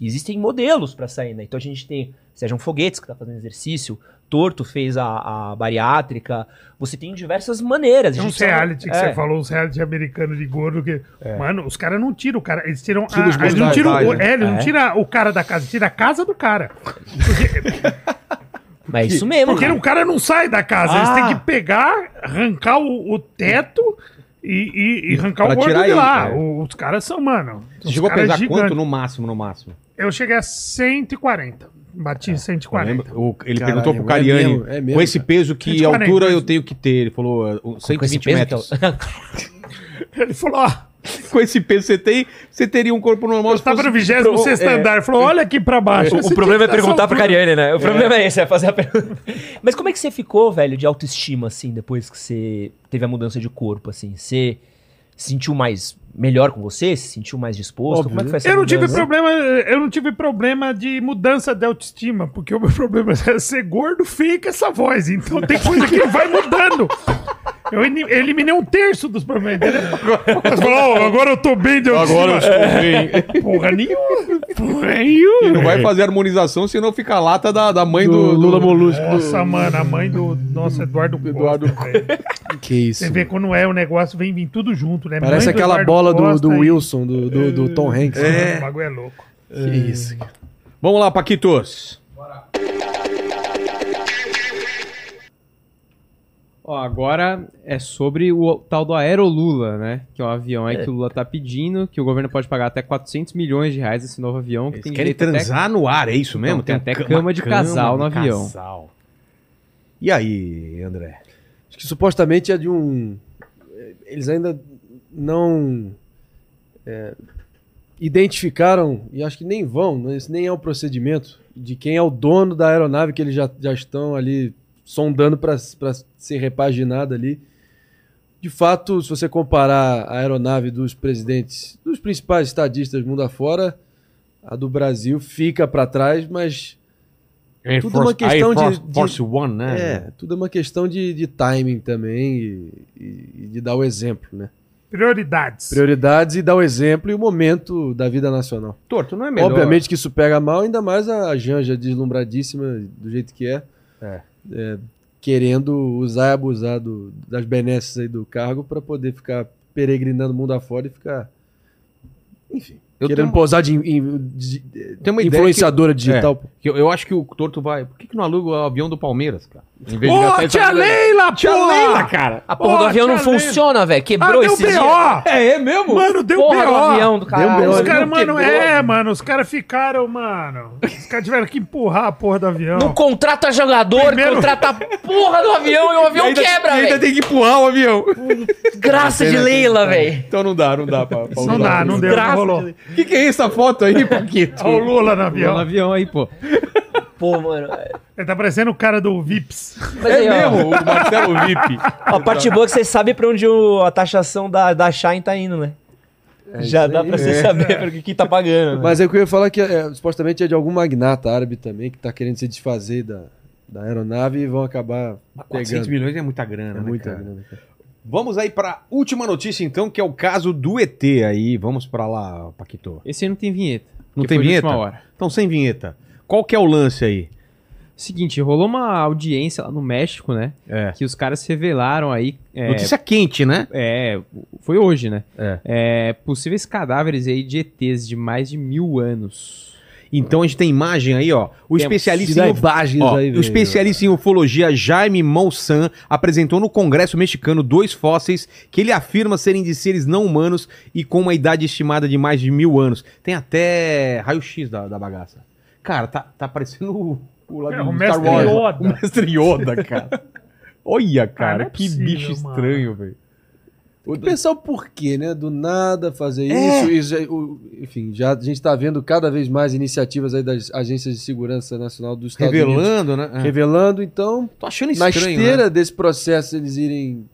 existem modelos pra sair, né? Então a gente tem Sejam Foguetes, que tá fazendo exercício, Torto fez a, a bariátrica, você tem diversas maneiras. Tem A uns gente sabe- reality que é. você falou, uns reality americanos de gordo que. Mano, os caras não tiram o cara. Eles tiram. Tira a- eles não tiram, o, né? é, eles não É. tiram o cara da casa, tira a casa do cara. [laughs] Mas é isso mesmo, Porque cara. o cara não sai da casa. Eles Ah. têm que pegar, arrancar o, o teto e, e- e arrancar Pra o gordo de ele, lá. é. Os caras são, mano. Você chegou a pesar gigantes. quanto no máximo, no máximo? Eu cheguei a 140. Bati Eu 140. lembro, o- ele Caralho, perguntou pro é Cariani, mesmo, é mesmo, com esse peso, que 140, altura eu mas- tenho que ter? Ele falou, uh, Com esse 120 peso que metros. [laughs] Ele falou: ó, [laughs] com esse peso que você tem, você teria um corpo normal. Eu se tava no 26 É. andar. Falou, olha aqui pra baixo. O, Você o problema é perguntar altura. Cariane, né? O problema é esse, é fazer a pergunta. Mas como é que você ficou, velho, de autoestima, assim, depois que você teve a mudança de corpo, assim? Você se sentiu mais melhor com você? Se sentiu mais disposto? Óbvio, como é que foi essa Eu não tive mudança? problema, eu não tive problema de mudança de autoestima, porque o meu [laughs] problema é ser gordo, com essa voz. Então tem coisa que vai mudando. Eu eliminei um terço dos problemas. [laughs] falou, "Oh, agora eu tô bem de. Agora eu estou bem. [laughs] Porra nenhuma. Porra E nenhuma. não vai fazer harmonização, senão fica a lata da, da mãe do, Do do- Lula Molusco. Nossa, mano, a mãe do nosso Eduardo Eduardo Costa. Que isso. Você vê quando é o negócio, vem vir tudo junto, né? Parece Mãe do aquela bola do, Costa do e- Wilson, do, do, do Tom Hanks. né? O bagulho é louco. Que isso. Vamos lá, Paquitos. Ó, agora é sobre o tal do Aerolula, né? Que é um avião aí É. que o Lula tá pedindo, que o governo pode pagar até 400 milhões de reais esse novo avião. Que Eles tem querem direito até- transar no ar, é isso mesmo? Então, tem até uma cama de casal no de avião. casal. E aí, André? Acho que supostamente é de um. Eles ainda não é, identificaram, e acho que nem vão, né, esse nem é o procedimento, de quem é o dono da aeronave que eles já, já estão ali sondando para ser repaginada ali. De fato, se você comparar a aeronave dos presidentes, dos principais estadistas mundo afora, a do Brasil fica para trás, mas Tudo uma questão de- de- Force One, né? é, tudo é uma questão de, de timing também e, e- e de dar o exemplo, né? Prioridades. Prioridades e dar o exemplo e o momento da vida nacional. Torto, não é melhor? Obviamente que isso pega mal, ainda mais a Janja deslumbradíssima do jeito que é, É. é, querendo usar e abusar do- das benesses aí do cargo para poder ficar peregrinando o mundo afora e ficar, enfim, Eu querendo tenho- posar de, de- ideia influenciadora digital. pô. que eu, eu acho que o Torto vai... Por que, que não aluga o avião do Palmeiras, cara? Em vez tia Leila, Tia porra! Leila, cara! A porra do avião não Leila. funciona, velho. Ah, Quebrou deu esse B.O. dia. É, é mesmo? Mano, deu Porra do B.O. avião do Deu caralho. Os caras, mano, quebrou. é, mano, os caras ficaram, mano. Os caras tiveram que empurrar a porra do avião. Não contrata jogador, Primeiro- contrata a porra do avião e o avião ainda, quebra, e ainda velho. tem que empurrar o avião. Graça de Leila, velho. Então não dá, não dá pra, pra Não dá, não deu, não rolou. O que, que é essa foto aí, Paquito? Olha o Lula no Avião no avião. avião aí, pô. Pô, mano. Ele tá parecendo o cara do Vips. Mas É aí, ó, mesmo, o Marcelo VIP. [laughs] a parte boa é que você sabe pra onde o- a taxação da, da Shine tá indo, né? Já isso dá pra você saber pra que, que tá pagando. né? Mas é que eu ia falar que é, supostamente é de algum magnata árabe também que tá querendo se desfazer da, da aeronave e vão acabar 400 pegando. milhões é muita grana, É né, muita cara? grana. cara. Vamos aí pra última notícia, então, que é o caso do ET aí. Vamos pra lá, Paquito. Esse aí não tem vinheta. Não tem vinheta? Então, sem vinheta. Qual que é o lance aí? Seguinte, rolou uma audiência lá no México, né? É. Que os caras revelaram aí. É, Notícia quente, né? é, foi hoje, né? É. É, possíveis cadáveres aí de ETs de mais de mil anos. Então a gente tem imagem aí, ó. O Temos. especialista em imagens ó, aí, o especialista em ufologia Jaime Monsan apresentou no Congresso mexicano dois fósseis que ele afirma serem de seres não humanos e com uma idade estimada de mais de mil anos. Tem até raio-x da, da bagaça. Cara, tá, tá parecendo o, o, lá É, do o Star Mestre Wars. Yoda. [laughs] O mestre Yoda, cara. Olha, cara, não é que possível, bicho mano. estranho, velho. Tem que pensar o porquê, né? Do nada fazer É. isso. isso o- enfim, já a gente está vendo cada vez mais iniciativas aí das agências de segurança nacional dos Estados Unidos. Revelando, né? É. Revelando, então, Tô achando na estranho, esteira né? desse processo eles irem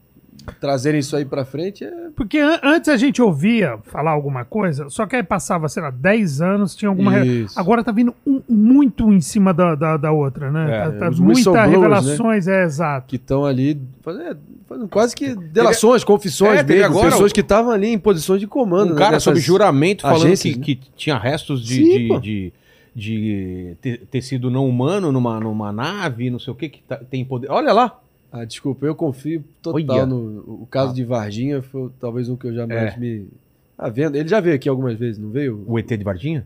trazerem isso aí pra frente, é Porque an- antes a gente ouvia falar alguma coisa, só que aí passava, sei lá, 10 anos, tinha alguma. re-. Agora tá vindo um- muito em cima da, da, da outra, né? É, tá, tá os muita whistleblowers, revelações, é exato. que estão ali fazendo, fazendo quase que delações, confissões É, teve mesmo, agora pessoas o- que estavam ali em posições de comando. Um né, cara nessas- sob juramento falando agências, que, né? que tinha restos de, Sim, de, de, de ter, tecido não humano numa, numa nave, não sei o que, que tá- tem poder. Olha lá! Ah, desculpa, eu confio total Olha. no o caso Ah. de Varginha, foi talvez um que eu jamais É. me ah, vendo. Ele já veio aqui algumas vezes, não veio? O ET de Varginha?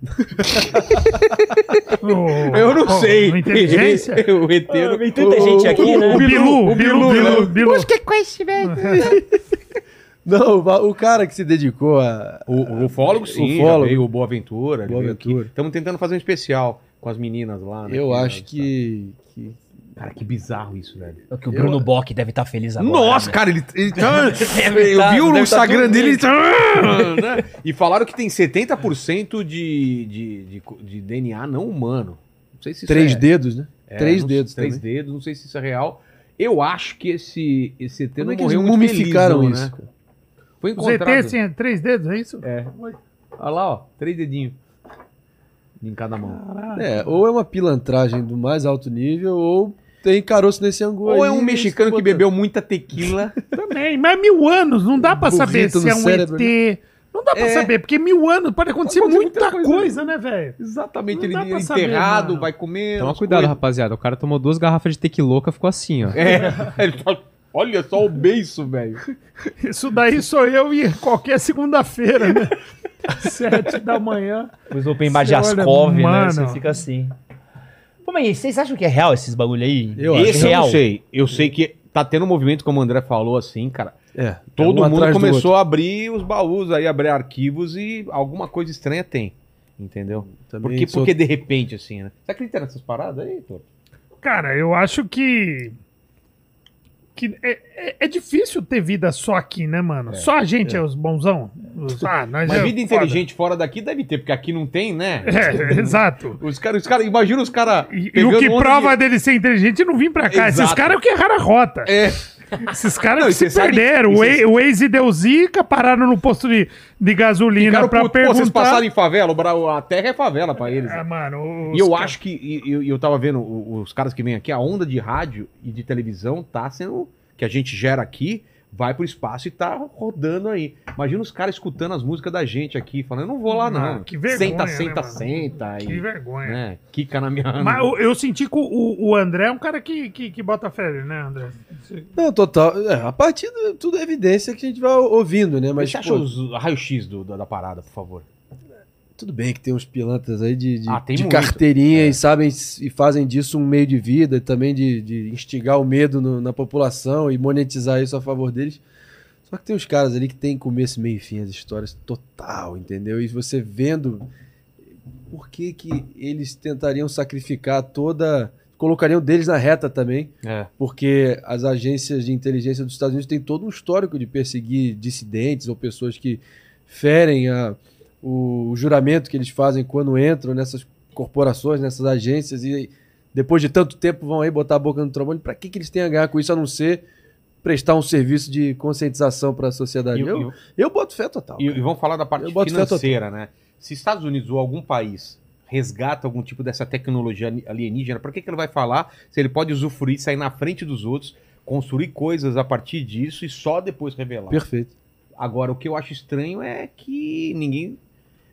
O- [laughs] [laughs] Eu não [laughs] o- sei. o Inteligência? o ET. Ah, vem tanta gente aqui, né? O Bilu, o Bilu, Bilu, Bilu. Não, o va- o cara que se dedicou a O, o ufólogo, sim. Ufólogo. veio o Boa veio aqui. Aventura. Estamos tentando fazer um especial com as meninas lá. né, Eu acho que, que Cara, que bizarro isso, velho. É que o Bruno Bock deve estar feliz agora. Nossa, né? cara, ele. ele [laughs] tá- Deve eu tá- vi o tá Instagram tudo dele. Tá- né? E falaram que tem 70% de, de, de, de DNA não humano. Não sei se isso Três é, dedos, né? é, Três não- dedos Três também. dedos, não sei se isso é real. Eu acho que esse, esse ET Como não é que eles morreu muito mumificaram feliz, não, isso? né? Foi Os encontrado. ETs têm três dedos, é isso? É. Olha lá, ó. Três dedinhos. Em cada mão. É, ou é uma pilantragem do mais alto nível, ou tem caroço nesse angu Ou aí, é um mexicano que bebeu muita tequila. [laughs] Também, mas mil anos, não dá pra saber Burrito se no é um cérebro, ET. Não dá pra É. saber, porque mil anos pode acontecer Pode acontecer muita muita coisa, coisa. né, velho? Exatamente, Não ele dá pra ele saber, enterrado, mano. vai comer. Toma cuidado, coisas. rapaziada. O cara tomou duas garrafas de tequiloca, ficou assim, ó. É, [laughs] ele tá- olha só o beiço, velho. Isso daí sou eu e qualquer segunda-feira, né? [laughs] Sete da manhã. Os Open Você olha, Jaskov, né? mano. Você fica assim. Pô, mas vocês acham que é real esses bagulho aí? Eu acho. Esse eu real. não sei. Eu sei que tá tendo um movimento, como o André falou, assim, cara. É, Todo um mundo começou a abrir os baús aí, abrir arquivos e alguma coisa estranha tem. Entendeu? Também Porque, sou- porque de repente, assim, né? Você acredita nessas paradas aí, Heitor? Cara, eu acho que. Que é, é- é difícil ter vida só aqui, né, mano? só a gente é, os bonzão. Os- [laughs] ah, nós Mas é vida foda. inteligente fora daqui deve ter, porque aqui não tem, né? É, [laughs] exato. Os caras, os cara, imagina os caras. E, e o que prova dele ser inteligente é não vir pra cá. Esses Exato. caras que erraram a rota. É. Esses caras Não, se sabe- perderam. e O Waze deu zica, pararam no posto de, de gasolina Cara, pra pô, vocês perguntar. passaram em favela, a terra é favela pra eles. Ah, mano, os E eu ca- acho que, e eu, eu tava vendo os caras que vêm aqui, a onda de rádio e de televisão tá sendo, que a gente gera aqui, vai pro espaço e tá rodando aí. Imagina os caras escutando as músicas da gente aqui, falando, eu não vou lá não. Ah, que vergonha, senta, né, senta, mano? senta. Que e, vergonha. né, quica na minha... Mas eu, eu senti que o, o- o André é um cara que, que, que bota fé, né, André? Não, total. É, a partir de tudo é evidência que a gente vai ouvindo, né? Mas você pô, acha os raio-x da parada, por favor? Tudo bem que tem uns pilantras aí de, de, Ah, de muito. É. carteirinha e sabem e fazem disso um meio de vida e também de, de instigar o medo no- na população e monetizar isso a favor deles. Só que tem uns caras ali que tem começo, meio e fim as histórias total, entendeu? E você vendo por que, que eles tentariam sacrificar toda. colocariam deles na reta também. É. porque as agências de inteligência dos Estados Unidos têm todo um histórico de perseguir dissidentes ou pessoas que ferem a- o, juramento que eles fazem quando entram nessas corporações, nessas agências e depois de tanto tempo vão aí botar a boca no trombone. Para que, que eles têm a ganhar com isso a não ser prestar um serviço de conscientização para a sociedade? E- eu, e- eu boto fé total. E, e vamos falar da parte Eu financeira, né? Se Estados Unidos ou algum país resgata algum tipo dessa tecnologia ali- alienígena, para que, que ele vai falar se ele pode usufruir, sair na frente dos outros, construir coisas a partir disso e só depois revelar? Perfeito. Agora, o que eu acho estranho é que ninguém.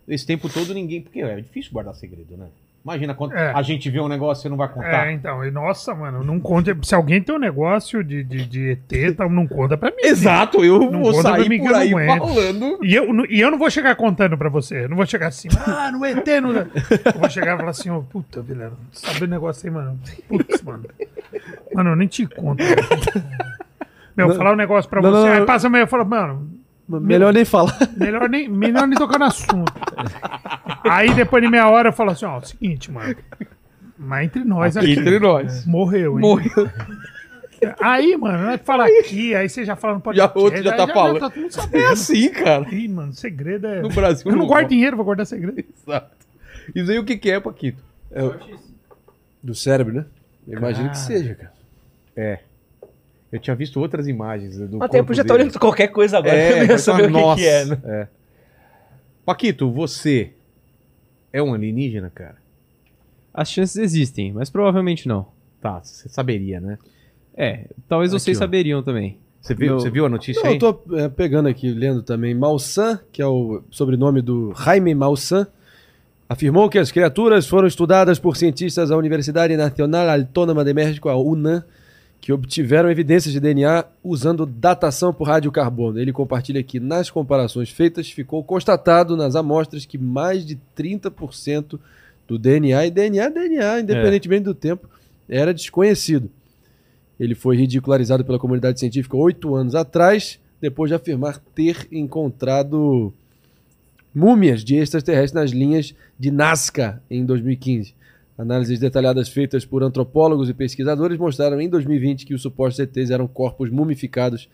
Esse tempo todo ninguém. Porque é difícil guardar segredo, né? Imagina quando É. a gente vê um negócio e você não vai contar. É, então, e nossa, mano, não conta. Se alguém tem um negócio de, de, de ET, tá, não conta pra mim. Exato, eu Não vou sair mim por aí falando. E eu, e eu não vou chegar contando pra você. Eu não vou chegar assim, ah, no ET, não. Eu vou chegar e falar assim, ó, puta, Vilela, sabe o negócio aí, mano? Putz, mano. Mano, eu nem te conto. [laughs] Meu, Não- falar um negócio pra não, você. não, aí passa meio, eu falo, mano, Melhor nem falar. melhor nem, melhor nem tocar no assunto. Aí depois de meia hora eu falo assim, ó, seguinte, mano. Mas entre nós aqui. Entre nós. Morreu, hein? Morreu. Aí, mano, nós fala aqui, aí você já fala no Já podcast. outro já aí tá falando. tá todo mundo sabendo. É assim, cara. Ih, mano, segredo é. No Brasil Eu não não guardo dinheiro, vou guardar segredo. Exato. Isso aí o que, que é, Paquito? Do cérebro, né? Eu imagino que seja, cara. É. Eu tinha visto outras imagens do Até corpo eu já tô dele. olhando qualquer coisa agora. É, eu queria parece saber o que, que é, né? É. Paquito, você é um alienígena, cara? As chances existem, mas provavelmente não. Tá, você saberia, né? É, talvez Aqui, vocês ó. saberiam também. Você viu, Meu- você viu a notícia Não, aí? eu tô é, pegando aqui, lendo também. Malsan, que é o sobrenome do Jaime Malsan, afirmou que as criaturas foram estudadas por cientistas da Universidade Nacional Autônoma de México, a UNAM, que obtiveram evidências de DNA usando datação por radiocarbono. Ele compartilha que nas comparações feitas ficou constatado nas amostras que mais de 30% do DNA, e DNA é DNA, independentemente do tempo, era desconhecido. Ele foi ridicularizado pela comunidade científica oito anos atrás, depois de afirmar ter encontrado múmias de extraterrestres nas linhas de Nazca em 2015. Análises detalhadas feitas por antropólogos e pesquisadores mostraram em 2020 que os supostos ETs eram corpos mumificados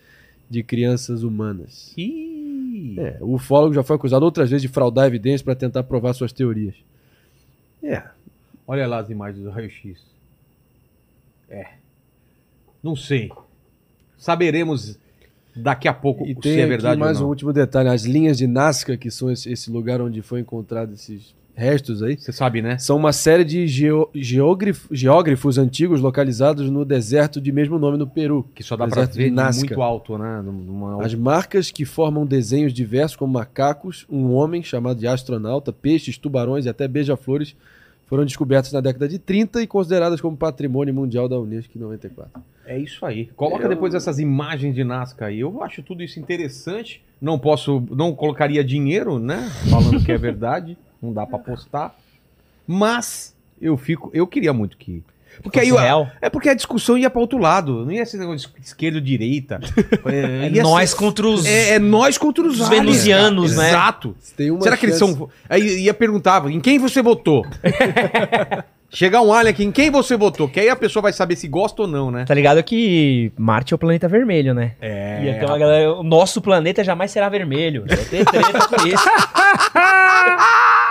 de crianças humanas. Ih. É, o ufólogo já foi acusado outras vezes de fraudar evidências para tentar provar suas teorias. É, Olha lá as imagens do raio-x. É. Não sei. Saberemos daqui a pouco E se é verdade aqui mais ou um não. último detalhe: as linhas de Nazca, que são esse, esse lugar onde foi encontrado esses restos aí, Você sabe, né? são uma série de geo- geógrafos antigos localizados no deserto de mesmo nome no Peru. Que só dá Deserto ver muito alto, né? Numa... As marcas que formam desenhos diversos, como macacos, um homem chamado de astronauta, peixes, tubarões e até beija-flores, foram descobertas na década de 30 e consideradas como patrimônio mundial da Unesco em 94. É isso aí. Coloca depois essas imagens de Nazca aí. Eu acho tudo isso interessante. Não posso, não colocaria dinheiro, né? Falando que é verdade. [laughs] Não dá pra postar. Mas eu fico, eu queria muito que porque aí Fosse real. é porque a discussão ia pra outro lado, não ia ser negócio de esquerda ou direita. É, [laughs] É ia nós ser- contra os. é, é nós contra os, Os aliens, venusianos, cara. né? Exato. Tem uma Será que eles são. Aí ia perguntar, em quem você votou? [laughs] Chegar um alien aqui, em quem você votou? Que aí a pessoa vai saber se gosta ou não, né? Tá ligado que Marte é o planeta vermelho, né? É. E então a galera, o nosso planeta jamais será vermelho. Vai ter treta com isso. [laughs]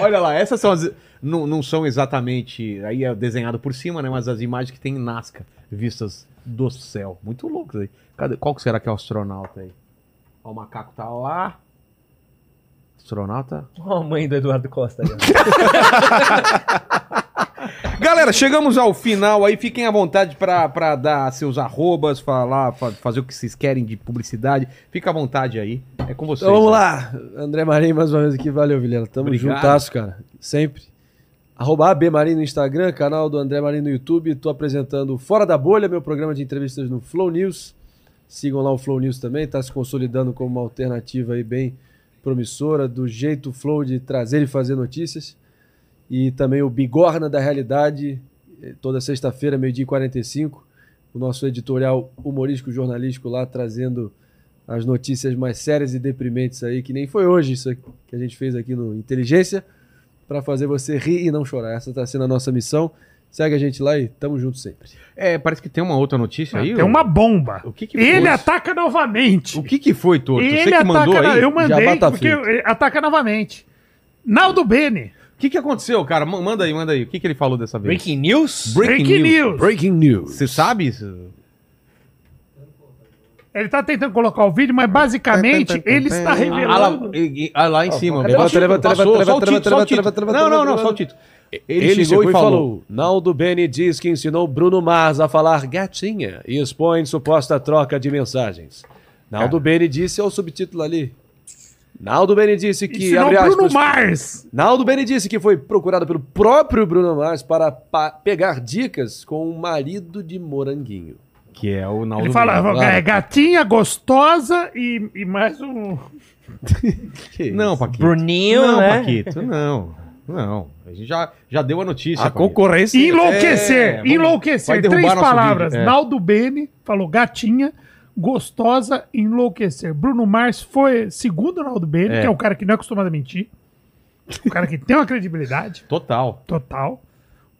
Olha lá, essas são as. Não, não são exatamente. Aí é desenhado por cima, né? Mas as imagens que tem em Nazca, vistas do céu. Muito loucos aí. Cadê, qual será que é o astronauta aí? Ó, o macaco tá lá. Astronauta. Ó, a mãe do Eduardo Costa. [laughs] Galera, chegamos ao final aí. Fiquem à vontade pra dar seus arrobas, falar, fa- fazer o que vocês querem de publicidade. Fica à vontade aí. É com vocês. Então vamos né? lá. André Marinho mais uma vez aqui. Valeu, Vilela. Tamo Obrigado. juntasso, cara. Sempre. Arroba AB Marinho no Instagram, canal do André Marinho no YouTube. Tô apresentando Fora da Bolha, meu programa de entrevistas no Flow News. Sigam lá o Flow News também, tá se consolidando como uma alternativa aí bem promissora, do jeito Flow de trazer e fazer notícias. E também o Bigorna da Realidade, eh, toda sexta-feira, meio-dia e 45. O nosso editorial humorístico jornalístico lá trazendo as notícias mais sérias e deprimentes aí, que nem foi hoje isso que a gente fez aqui no Inteligência, para fazer você rir e não chorar. Essa está sendo a nossa missão. Segue a gente lá e tamo junto sempre. É, parece que tem uma outra notícia aí. Tem ô. uma bomba. O que que Ele ataca novamente. O que que foi, Torto? Ele Você que mandou ataca. aí? Eu mandei, Já tá porque ataca novamente. Naldo Bene. O que, que aconteceu, cara? Ma- Manda aí, manda aí. O que, que ele falou dessa vez? Breaking news? Breaking news. Breaking news. Você sabe isso? Ele tá tentando colocar o vídeo, mas basicamente ele está Ah, revelando. lá, ah, lá em cima. levanta, levanta, levanta, levanta, Não, não, não, só o título. Ele, Ele, chegou, e falou. Naldo Bene diz que ensinou Bruno Mars a falar gatinha e expõe suposta troca de mensagens. Naldo Bene disse, é o subtítulo ali. Naldo Bene disse que, Ensinou abre Bruno aspas, Mars. Naldo Bene disse que foi procurado pelo próprio Bruno Mars para pa- pegar dicas com o marido de Moranguinho. Que é o Naldo Ele fala, Bene. é, gatinha, gostosa e, e mais um. [laughs] Não, Paquito. Bruninho, não, né? Paquito, não. Não. A gente já, já deu a notícia. A Paquito. concorrência... Enlouquecer, É, enlouquecer. Três palavras. vídeo, é. Naldo Bene falou gatinha, gostosa, enlouquecer. Bruno Mars foi segundo Naldo Bene, É. que é um cara que não é acostumado a mentir. Um cara que tem uma credibilidade [laughs] Total. total.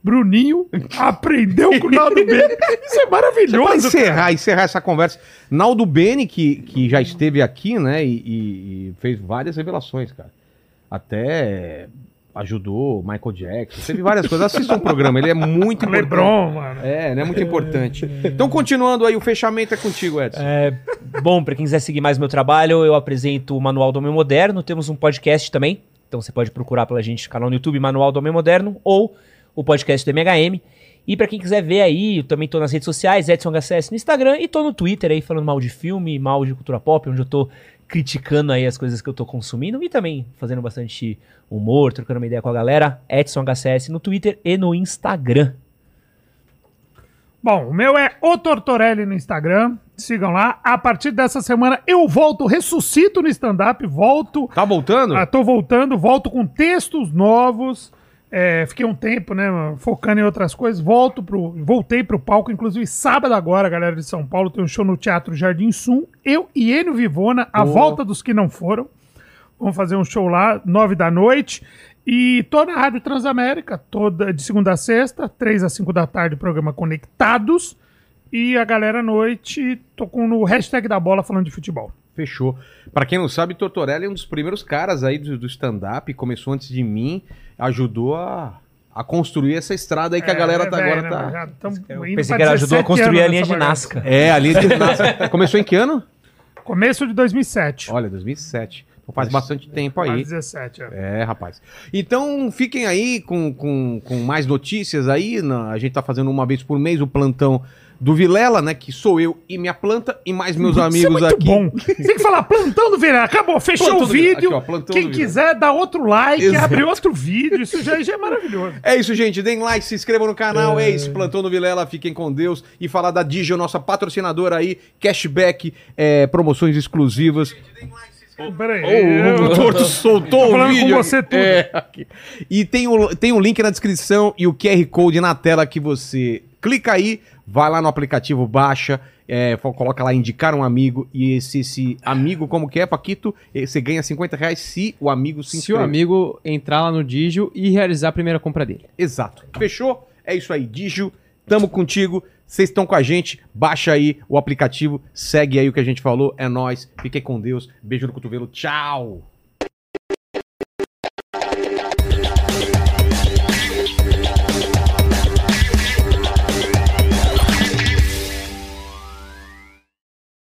Bruninho aprendeu com o Naldo [laughs] Bene. Isso é maravilhoso. encerrar, encerrar essa conversa, Naldo Bene, que, que já esteve aqui, né, e- e fez várias revelações, cara. Até ajudou o Michael Jackson, teve várias coisas. Assista o programa, ele é muito importante. Lebron, mano. É, né, muito importante. [laughs] Então, continuando aí, o fechamento é contigo, Edson. É, bom, pra quem quiser seguir mais meu trabalho, eu apresento o Manual do Homem Moderno. Temos um podcast também. Então você pode procurar pela gente no canal no YouTube Manual do Homem Moderno ou o podcast do MHM. E pra quem quiser ver aí, eu também tô nas redes sociais, Edson HCS no Instagram e tô no Twitter aí falando mal de filme, mal de cultura pop, onde eu tô criticando aí as coisas que eu tô consumindo e também fazendo bastante humor, trocando uma ideia com a galera. Edson HCS no Twitter e no Instagram. Bom, o meu é o Tortorelli no Instagram. Sigam lá. A partir dessa semana eu volto, ressuscito no stand-up, volto. Tá voltando? Ah, tô voltando, volto com textos novos. É, fiquei um tempo, né, focando em outras coisas. Volto pro, voltei pro palco, inclusive sábado agora, galera de São Paulo, tem um show no Teatro Jardim Sum. Eu e Enio Vivona, a volta dos que não foram. Vamos fazer um show lá, nove da noite. E tô na Rádio Transamérica, toda de segunda a sexta, três a cinco da tarde, programa Conectados. E a galera à noite, tô com no hashtag da bola falando de futebol. Fechou. Pra quem não sabe, Tortorella é um dos primeiros caras aí do, do stand-up, começou antes de mim, ajudou a, a construir essa estrada aí que a galera tá, agora tá. Eu pensei que ele ajudou a construir a linha de Nazca. É, a linha de ginástica. [laughs] Começou em que ano? Começo de 2007. Olha, 2007. Então faz bastante tempo aí. Quase 17, é. É, rapaz. Então fiquem aí com, com, com mais notícias aí. na- a gente tá fazendo uma vez por mês o plantão do Vilela, né? Que sou eu e minha planta e mais meus Isso é amigos muito aqui. bom. Você tem que falar plantão do Vilela. Acabou, fechou Plantão o vídeo. Aqui, ó, Quem quiser, dá outro like, Exato. abre outro vídeo. Isso já, já é maravilhoso. É isso, gente. Deem like, se inscrevam no canal. É isso, Plantão do Vilela. Fiquem com Deus. E falar da Digio, nossa patrocinadora aí. Cashback, é, promoções exclusivas. Peraí. Ô, o Torto soltou o falando com vídeo. você tudo. É, aqui. E tem o, tem um link na descrição e o QR Code na tela que você clica aí, vai lá no aplicativo, baixa, é, coloca lá indicar um amigo e esse, esse amigo, como que é, Paquito? Você ganha 50 reais se o amigo se Se o inscrever. amigo entrar lá no Digio e realizar a primeira compra dele. Exato. Fechou? É isso aí, Digio. Tamo contigo. Vocês estão com a gente. Baixa aí o aplicativo. Segue aí o que a gente falou. É nóis. Fiquem com Deus. Beijo no cotovelo. Tchau.